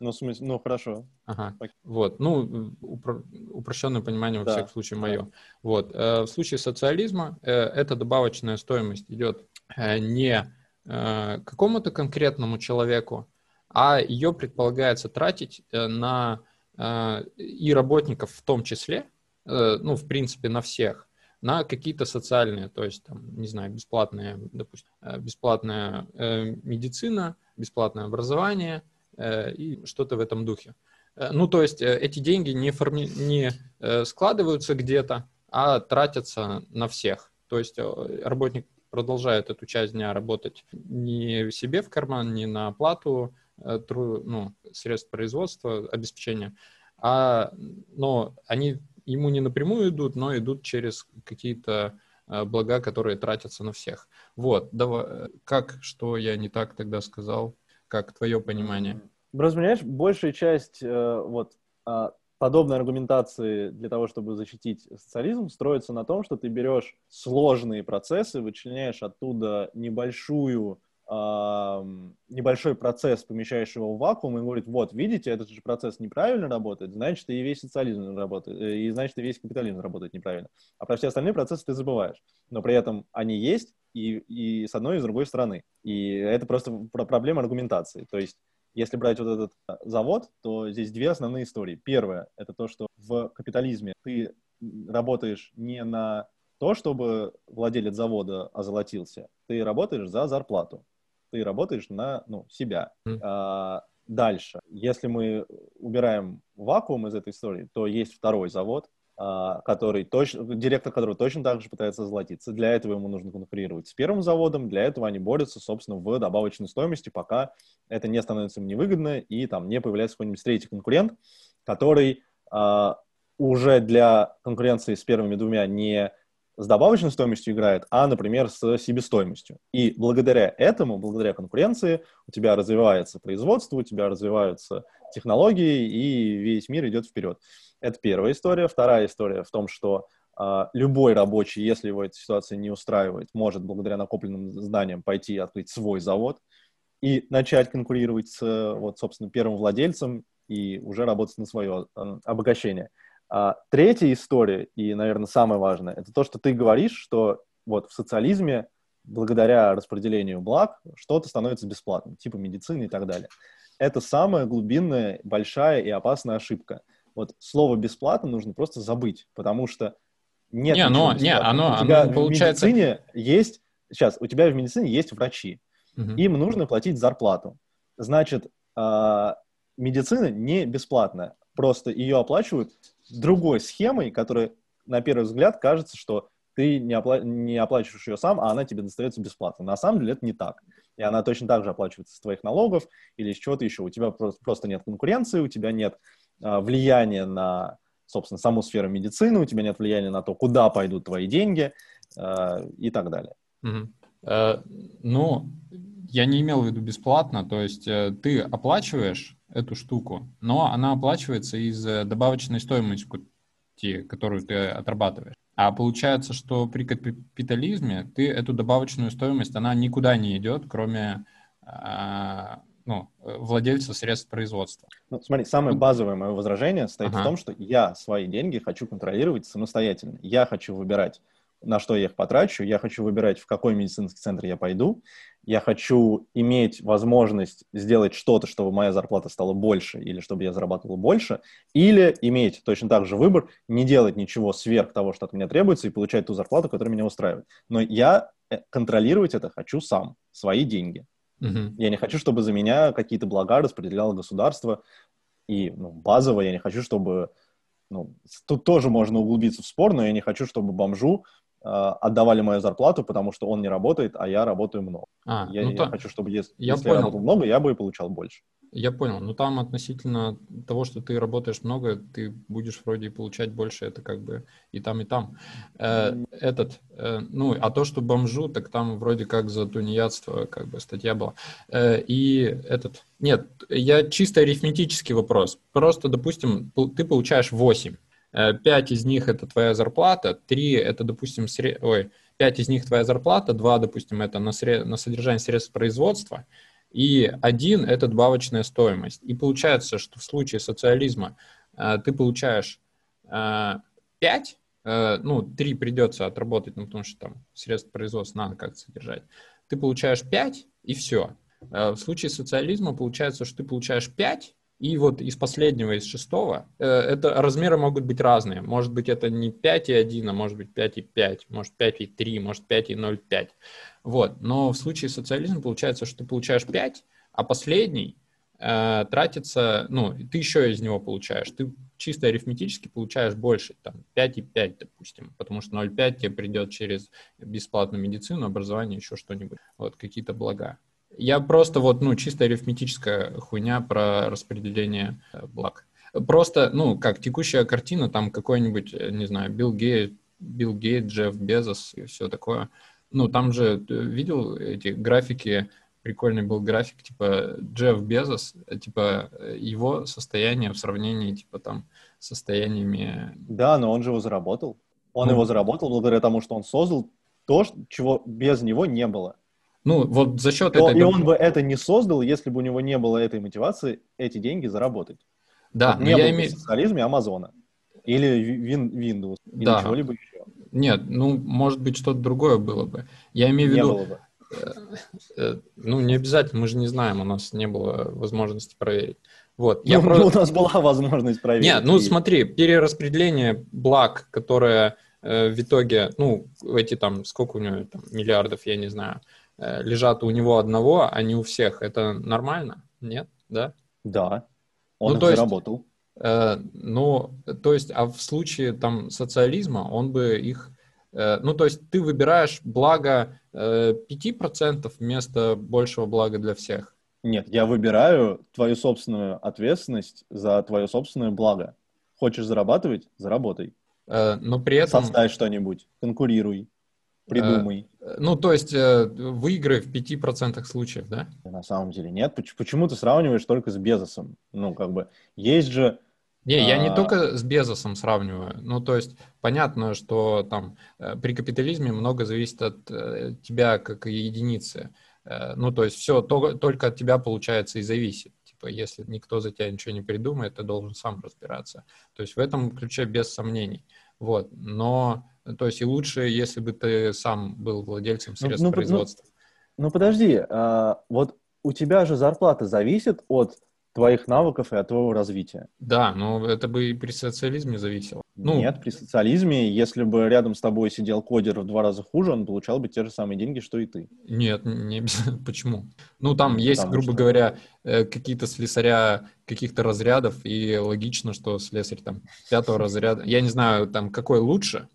Ну, в смысле, ну, хорошо. Ага. Так. Вот, ну, упро- упрощенное понимание, во Да, всяком случае, да. мое. Вот, э, в случае социализма э, эта добавочная стоимость идет э, не э, какому-то конкретному человеку, а ее предполагается тратить э, на э, и работников в том числе, ну, в принципе, на всех, на какие-то социальные, то есть, там, не знаю, бесплатная, допустим, э, бесплатная э, медицина, бесплатное образование э, и что-то в этом духе. Э, Ну, то есть э, эти деньги не, форми... не э, складываются где-то, а тратятся на всех. То есть э, работник продолжает эту часть дня работать не себе в карман, не на оплату э, тру- ну, средств производства, обеспечения, а но они ему не напрямую идут, но идут через какие-то э, блага, которые тратятся на всех. Вот, давай, э, как, что я не так тогда сказал, как твое понимание? Понимаешь, большая часть э, вот а, подобной аргументации для того, чтобы защитить социализм, строится на том, что ты берешь сложные процессы, вычленяешь оттуда небольшую небольшой процесс, помещаешь его в вакуум, и говорит, вот, видите, этот же процесс неправильно работает, значит, и весь социализм работает, э, и значит, и весь капитализм работает неправильно. А про все остальные процессы ты забываешь. Но при этом они есть и, и с одной, и с другой стороны. И это просто проблема аргументации. То есть если брать вот этот а, завод, то здесь две основные истории. Первое — это то, что в капитализме ты работаешь не на то, чтобы владелец завода озолотился, ты работаешь за зарплату ты работаешь на ну, себя. Mm. А, дальше, если мы убираем вакуум из этой истории, то есть второй завод, а, который точно, директор которого точно так же пытается золотиться. Для этого ему нужно конкурировать с первым заводом, для этого они борются, собственно, в добавочной стоимости, пока это не становится им невыгодно и там не появляется какой-нибудь третий конкурент, который а, уже для конкуренции с первыми двумя не с добавочной стоимостью играет, а, например, с себестоимостью. И благодаря этому, благодаря конкуренции, у тебя развивается производство, у тебя развиваются технологии, и весь мир идет вперед. Это первая история. Вторая история в том, что э, любой рабочий, если его эта ситуация не устраивает, может благодаря накопленным знаниям пойти и открыть свой завод и начать конкурировать с, вот, собственно, первым владельцем и уже работать на свое э, обогащение. А третья история, и, наверное, самое важное, это то, что ты говоришь, что вот в социализме благодаря распределению благ что-то становится бесплатным, типа медицины и так далее. Это самая глубинная, большая и опасная ошибка. Вот слово «бесплатно» нужно просто забыть, потому что нет... Не, но, не, оно, у тебя оно получается... В медицине есть... Сейчас, у тебя в медицине есть врачи. Угу. Им нужно платить зарплату. Значит, э, медицина не бесплатная. Просто ее оплачивают другой схемой, которая на первый взгляд кажется, что ты не, опла- не оплачиваешь ее сам, а она тебе достается бесплатно. На самом деле это не так. И она точно так же оплачивается с твоих налогов или из чего-то еще. У тебя просто, нет конкуренции, у тебя нет а, влияния на, собственно, саму сферу медицины, у тебя нет влияния на то, куда пойдут твои деньги а, и так далее. Угу. Э, ну, я не имел в виду бесплатно, то есть э, ты оплачиваешь эту штуку, но она оплачивается из э, добавочной стоимости, которую ты отрабатываешь. А получается, что при капитализме ты эту добавочную стоимость, она никуда не идет, кроме а, ну, владельца средств производства. Ну, смотри, самое базовое мое возражение стоит ага. в том, что я свои деньги хочу контролировать самостоятельно. Я хочу выбирать, на что я их потрачу, я хочу выбирать, в какой медицинский центр я пойду, я хочу иметь возможность сделать что-то, чтобы моя зарплата стала больше или чтобы я зарабатывал больше, или иметь точно так же выбор, не делать ничего сверх того, что от меня требуется, и получать ту зарплату, которая меня устраивает. Но я э, контролировать это хочу сам, свои деньги. Uh-huh. Я не хочу, чтобы за меня какие-то блага распределяло государство, и ну, базово я не хочу, чтобы... Ну, тут тоже можно углубиться в спор, но я не хочу, чтобы бомжу отдавали мою зарплату, потому что он не работает, а я работаю много. А, я, ну, я то... хочу, чтобы если я, если я работал много, я бы и получал больше. Я понял. Но там относительно того, что ты работаешь много, ты будешь вроде и получать больше, это как бы и там, и там. Э, этот, э, ну, а то, что бомжу, так там вроде как за тунеядство как бы статья была. Э, и этот, нет, я чисто арифметический вопрос. Просто, допустим, ты получаешь 8, 5 э, из них это твоя зарплата, 3 это, допустим, сре... ой, 5 из них твоя зарплата, 2, допустим, это на, сре... на содержание средств производства, и один это добавочная стоимость. И получается, что в случае социализма э, ты получаешь э, 5, э, ну, 3 придется отработать, ну, потому что там средств производства надо как-то содержать. Ты получаешь 5, и все. В случае социализма получается, что ты получаешь 5, и вот из последнего, из шестого, э, это размеры могут быть разные. Может быть, это не 5,1, а может быть 5,5, может 5,3, может 5,05. Вот. Но в случае социализма получается, что ты получаешь 5, а последний э, тратится, ну, ты еще из него получаешь. Ты чисто арифметически получаешь больше, там, 5,5, допустим, потому что 0,5 тебе придет через бесплатную медицину, образование, еще что-нибудь. Вот, какие-то блага. Я просто вот, ну, чисто арифметическая хуйня про распределение э, благ. Просто, ну, как текущая картина, там какой-нибудь, э, не знаю, Билл Гейт, Билл Гейт, Джефф Безос и все такое. Ну, там же, видел эти графики прикольный был график, типа Джефф Безос, э, типа его состояние в сравнении, типа там, с состояниями... Да, но он же его заработал. Он ну, его заработал благодаря тому, что он создал то, чего без него не было. Ну, вот за счет этой... И он бы это не создал, если бы у него не было этой мотивации эти деньги заработать. Да, вот не было имею... социализме Амазона. Или Win Windows, или да. чего-либо еще. Нет, ну, может быть, что-то другое было бы. Я имею в виду... Не было бы. Э, э, ну, не обязательно, мы же не знаем, у нас не было возможности проверить. Вот. Я ну, про... У нас была возможность проверить. Нет, ну смотри, перераспределение благ, которое э, в итоге, ну, эти там, сколько у него там миллиардов, я не знаю, лежат у него одного, а не у всех. Это нормально? Нет? Да? Да. Он ну, то заработал. Есть, Э, ну, то есть, а в случае там социализма он бы их... Э, ну, то есть ты выбираешь благо 5% э, вместо большего блага для всех. Нет, я выбираю твою собственную ответственность за твое собственное благо. Хочешь зарабатывать? Заработай. Но при этом... Составь что-нибудь, конкурируй, придумай. Ну, то есть выиграй в 5% случаев, да? На самом деле нет. Почему ты сравниваешь только с Безосом? Ну, как бы, есть же не, я не а. только с Безосом сравниваю. Ну, то есть понятно, что там э, при капитализме много зависит от э, тебя как единицы. Э, ну, то есть все то, только от тебя получается и зависит. Типа, если никто за тебя ничего не придумает, ты должен сам разбираться. То есть в этом ключе без сомнений. Вот. Но, то есть и лучше, если бы ты сам был владельцем ну, средств ну, ну, производства. Ну, ну подожди, а, вот у тебя же зарплата зависит от твоих навыков и от твоего развития. Да, но это бы и при социализме зависело. Ну, Нет, при социализме, если бы рядом с тобой сидел кодер в два раза хуже, он получал бы те же самые деньги, что и ты. Нет, не обязательно. Почему? Ну, там есть, Потому грубо что... говоря, э, какие-то слесаря каких-то разрядов, и логично, что слесарь там пятого разряда. Я не знаю, там, какой лучше,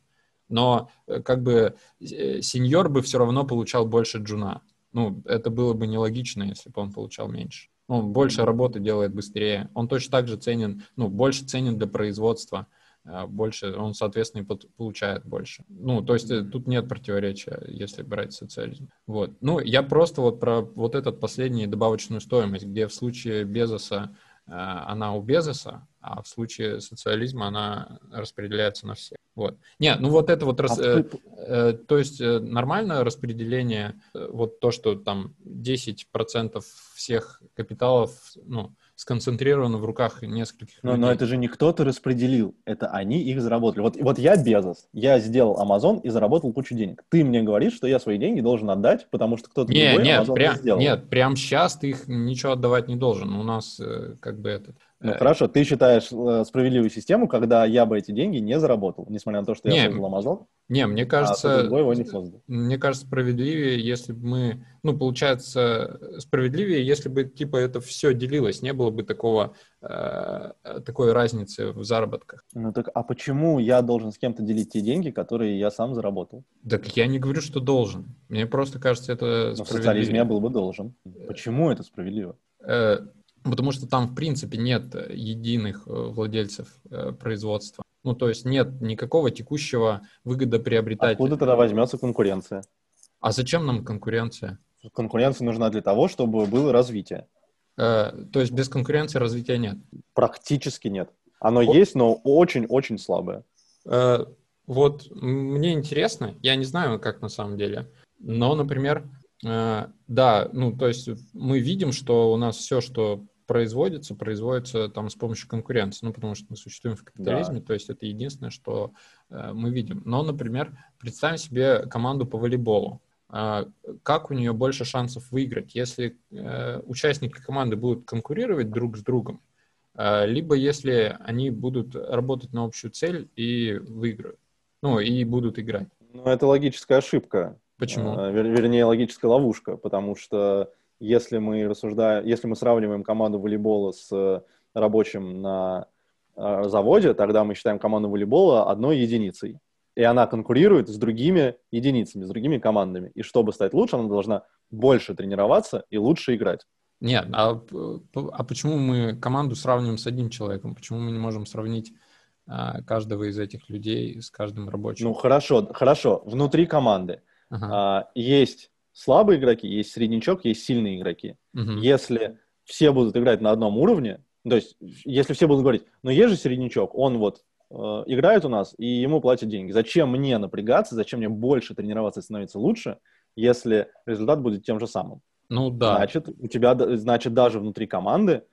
но э, как бы э, сеньор бы все равно получал больше джуна. Ну, это было бы нелогично, если бы он получал меньше. Ну, больше работы делает быстрее. Он точно так же ценен, ну, больше ценен для производства, а, больше, он, соответственно, и получает больше. Ну, то есть э, тут нет противоречия, если брать социализм. Вот. Ну, я просто вот про вот этот последний добавочную стоимость, где в случае Безоса Э, она у Безоса, а в случае социализма она распределяется на всех. Вот. Нет, ну вот это вот, рас... а э, э, то есть э, нормальное распределение, вот то, что там 10% всех капиталов, ну, сконцентрировано в руках нескольких но, людей. Но это же не кто-то распределил, это они их заработали. Вот, вот я Безос, я сделал Amazon и заработал кучу денег. Ты мне говоришь, что я свои деньги должен отдать, потому что кто-то не, другой нет, Amazon прям, сделал. Нет, прям сейчас ты их ничего отдавать не должен. У нас э, как бы этот... Ну, э, хорошо, ты считаешь э, справедливую систему, когда я бы эти деньги не заработал, несмотря на то, что я не, создал Amazon? Не, мне а кажется, а его не создал. мне кажется, справедливее, если бы мы, ну, получается, справедливее, если бы, типа, это все делилось, не было бы такого, э, такой разницы в заработках. Ну, так, а почему я должен с кем-то делить те деньги, которые я сам заработал? Так я не говорю, что должен. Мне просто кажется, это Но в социализме я был бы должен. Почему это справедливо? Э, потому что там, в принципе, нет единых э, владельцев э, производства. Ну, то есть нет никакого текущего выгодоприобретателя. Откуда тогда возьмется конкуренция? А зачем нам конкуренция? Конкуренция нужна для того, чтобы было развитие. Э, то есть без конкуренции развития нет? Практически нет. Оно вот. есть, но очень-очень слабое. Э, вот мне интересно, я не знаю, как на самом деле, но, например, э, да, ну, то есть мы видим, что у нас все, что производится, производится там с помощью конкуренции, ну, потому что мы существуем в капитализме, да. то есть это единственное, что э, мы видим. Но, например, представим себе команду по волейболу. Э, как у нее больше шансов выиграть, если э, участники команды будут конкурировать друг с другом, э, либо если они будут работать на общую цель и выиграют, ну, и будут играть? Ну, это логическая ошибка. Почему? Э, вер, вернее, логическая ловушка, потому что если мы рассуждаем, если мы сравниваем команду волейбола с э, рабочим на э, заводе, тогда мы считаем команду волейбола одной единицей. И она конкурирует с другими единицами, с другими командами. И чтобы стать лучше, она должна больше тренироваться и лучше играть. Нет, а, а почему мы команду сравниваем с одним человеком? Почему мы не можем сравнить а, каждого из этих людей с каждым рабочим? Ну хорошо, хорошо. Внутри команды ага. а, есть слабые игроки, есть среднячок, есть сильные игроки. Мгм. Если все будут играть на одном уровне, то есть если все будут говорить, ну есть же середнячок, он вот э, играет у нас, и ему платят деньги. Зачем мне напрягаться, зачем мне больше тренироваться и становиться лучше, если результат будет тем же самым? Ну да. Значит, у тебя, значит, даже внутри команды,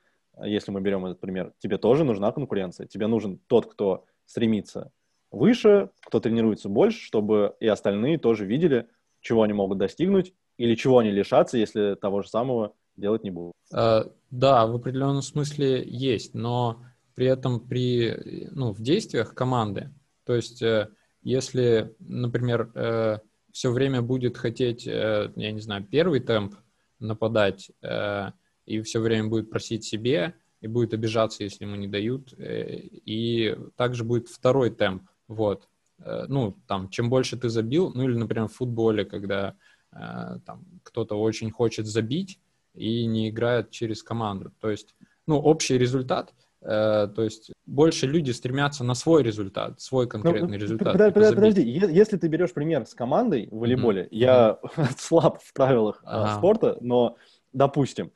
если мы берем этот пример, тебе тоже нужна конкуренция. Тебе нужен тот, кто стремится выше, кто тренируется больше, чтобы и остальные тоже видели, чего они могут достигнуть или чего они лишатся, если того же самого делать не будут. Э, Да, в определенном смысле есть, но при этом при, ну, в действиях команды, то есть э, если, например, все время будет хотеть, э, я не знаю, первый темп нападать э, и все время будет просить себе и будет обижаться, если ему не дают, э, и также будет второй темп, вот. Э, Ну, там, чем больше ты забил, ну или, например, в футболе, когда э, там кто-то очень хочет забить и не играет через команду. То есть, ну, общий результат, э, то есть больше люди стремятся на свой результат, свой конкретный Ну, результат. типа подо- забить. Подожди, е- если ты берешь пример с командой в волейболе, я слаб в правилах э, Ага. спорта, но, допустим,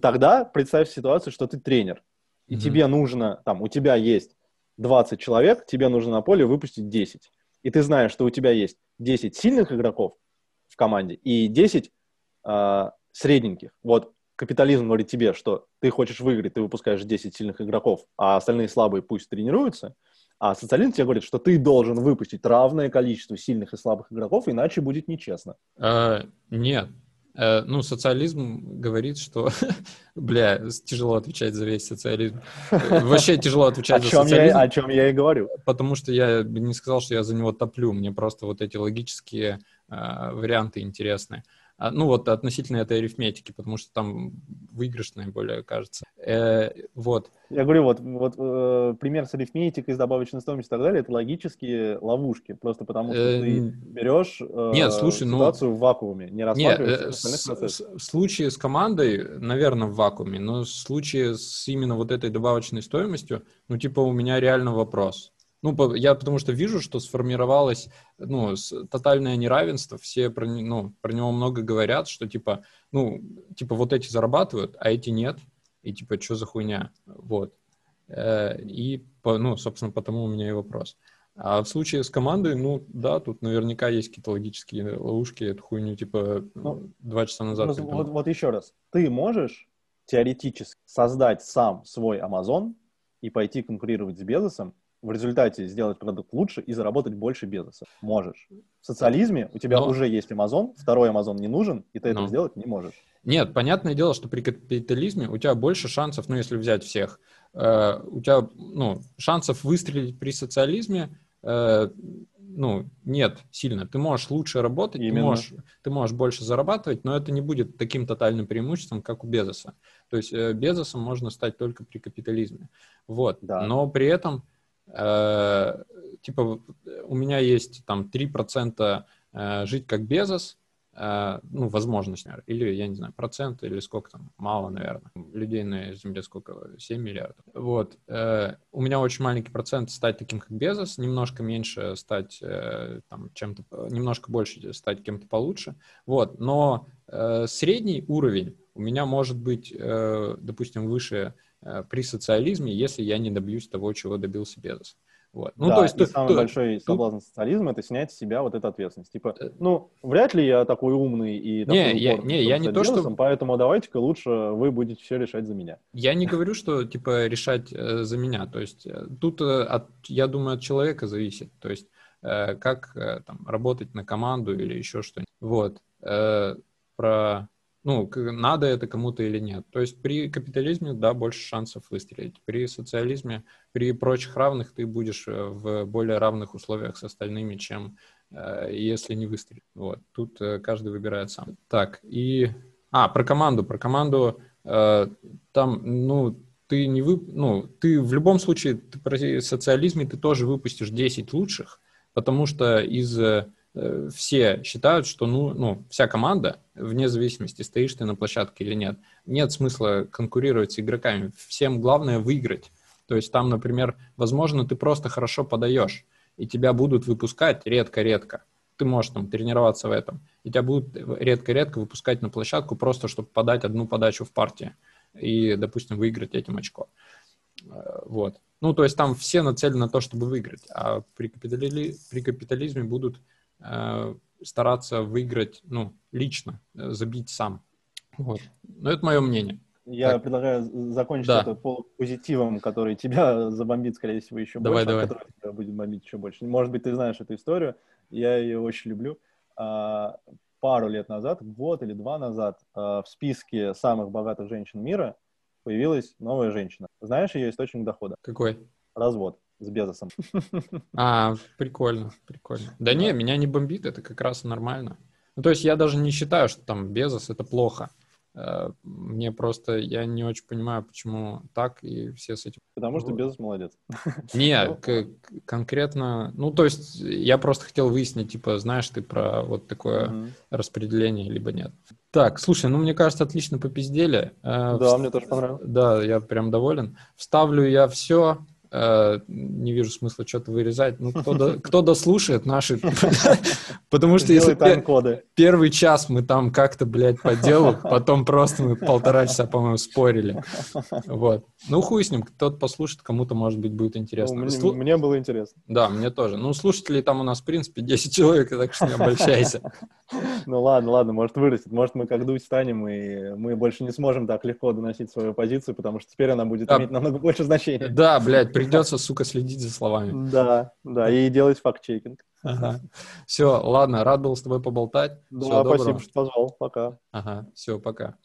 тогда представь ситуацию, что ты тренер, и Мгм. тебе нужно, там, у тебя есть 20 человек, тебе нужно на поле выпустить 10. И ты знаешь, что у тебя есть 10 сильных игроков в команде и 10 э, средненьких. Вот капитализм говорит тебе, что ты хочешь выиграть, ты выпускаешь 10 сильных игроков, а остальные слабые пусть тренируются. А социализм тебе говорит, что ты должен выпустить равное количество сильных и слабых игроков, иначе будет нечестно. Э, Нет. Э, Ну, социализм говорит, что... Бля, тяжело отвечать за весь социализм. Вообще тяжело отвечать за я, социализм, о чем я и говорю. потому что я бы не сказал, что я за него топлю. Мне просто вот эти логические э, варианты интересны. А, Ну, вот относительно этой арифметики, потому что там выигрыш наиболее кажется. Э, Вот. Я говорю, вот, вот э, пример с арифметикой, с добавочной стоимостью и так далее, это логические ловушки, просто потому что Э, ты берешь э, Нет, слушай, ну- ситуацию в вакууме, не рассматриваешь э, остальных с- процессов. с- в случае с командой, наверное, в вакууме, но в случае с именно вот этой добавочной стоимостью, ну, типа, у меня реально вопрос. Ну, я потому что вижу, что сформировалось, ну, тотальное неравенство, все про, ну, про него много говорят, что, типа, ну, типа, вот эти зарабатывают, а эти нет, и, типа, что за хуйня, вот. Э, И, ну, собственно, потому у меня и вопрос. А в случае с командой, ну, да, тут наверняка есть какие-то логические ловушки, эту хуйню, типа, Ну, два часа назад Вот, придумал. вот, вот еще раз. Ты можешь теоретически создать сам свой Amazon и пойти конкурировать с Безосом, в результате сделать продукт лучше и заработать больше Безоса. Можешь. В социализме у тебя Но- уже есть Amazon, второй Amazon не нужен, и ты Но. это сделать не можешь. Нет, понятное дело, что при капитализме у тебя больше шансов, ну, если взять всех, э, у тебя, ну, шансов выстрелить при социализме, э, ну, нет сильно. Ты можешь лучше работать, ты Именно. можешь, ты можешь больше зарабатывать, но это не будет таким тотальным преимуществом, как у Безоса. То есть э, Безосом можно стать только при капитализме. Вот. Да. Но при этом, э, типа, у меня есть там 3% э, жить как Безос, э, ну, возможность, наверное, или, я не знаю, процент, или сколько там, мало, наверное. Людей на Земле сколько? 7 миллиардов. Вот. Э, у меня очень маленький процент стать таким, как Безос, немножко меньше стать э, там чем-то, немножко больше стать кем-то получше. Вот. Но э, средний уровень у меня может быть, э, допустим, выше при социализме, если я не добьюсь того, чего добился Безос. Вот. Ну, да, то есть и тут- самый тут- большой тут- соблазн социализма это снять с себя вот эту ответственность. Типа, Э, ну, вряд ли я такой умный и такой Не, я- не, я не то, что- поэтому давайте-ка лучше вы будете все решать за меня. Я не говорю, что типа решать э, за меня. То есть э, тут, э, от, я думаю, от человека зависит. То есть э, как э, там работать на команду или еще что-нибудь. Вот. Э, про ну, надо это кому-то или нет. То есть при капитализме, да, больше шансов выстрелить. При социализме, при прочих равных ты будешь э, в более равных условиях с остальными, чем э, если не выстрелить. Вот. Тут э, каждый выбирает сам. Так, и... А, про команду. Про команду э, там, ну, ты не вы, ну, ты в любом случае ты при социализме ты тоже выпустишь 10 лучших, потому что из э, все считают, что ну, ну, вся команда, вне зависимости, стоишь ты на площадке или нет, нет смысла конкурировать с игроками. Всем главное выиграть. То есть там, например, возможно, ты просто хорошо подаешь, и тебя будут выпускать редко-редко. Ты можешь там тренироваться в этом. И тебя будут редко-редко выпускать на площадку просто, чтобы подать одну подачу в партии и, допустим, выиграть этим очко. Э, вот. Ну, то есть там все нацелены на то, чтобы выиграть, а при, капитали... при капитализме будут э, стараться выиграть, ну, лично, э, забить сам. Вот. Но это мое мнение. Я так. предлагаю закончить да. это позитивом, который тебя забомбит, скорее всего, еще давай, больше, давай. который тебя будет бомбить еще больше. Может быть, ты знаешь эту историю, я ее очень люблю. А, пару лет назад, год или два назад, а, в списке самых богатых женщин мира появилась новая женщина. Знаешь ее источник дохода? Какой? Развод с Безосом. А, прикольно, прикольно. Да, да не, меня не бомбит, это как раз нормально. Ну, то есть я даже не считаю, что там Безос — это плохо. Э, мне просто, я не очень понимаю, почему так, и все с этим... Потому что Безос молодец. Не, ну. конкретно, ну, то есть я просто хотел выяснить, типа, знаешь ты про вот такое угу. распределение, либо нет. Так, слушай, ну, мне кажется, отлично попиздели. Э, да, Вст... мне тоже понравилось. Да, я прям доволен. Вставлю я все, не вижу смысла что-то вырезать. Ну, кто, до, кто дослушает наши... Потому что если первый час мы там как-то, блядь, по делу, потом просто мы полтора часа, по-моему, спорили. Вот. Ну, хуй с ним, кто-то послушает, кому-то, может быть, будет интересно. Ну, мне, было интересно. Да, мне тоже. Ну, слушателей там у нас, в принципе, 10 человек, так что не обольщайся. Ну, ладно, ладно, может, вырастет. Может, мы как дуть станем, и мы больше не сможем так легко доносить свою позицию, потому что теперь она будет иметь намного больше значения. Да, блядь, Придется, сука, следить за словами. Да, да, и делать факт-чекинг. Ага. Все, ладно, рад был с тобой поболтать. Да, Всего спасибо, доброго. что позвал. Пока. Ага, все, пока.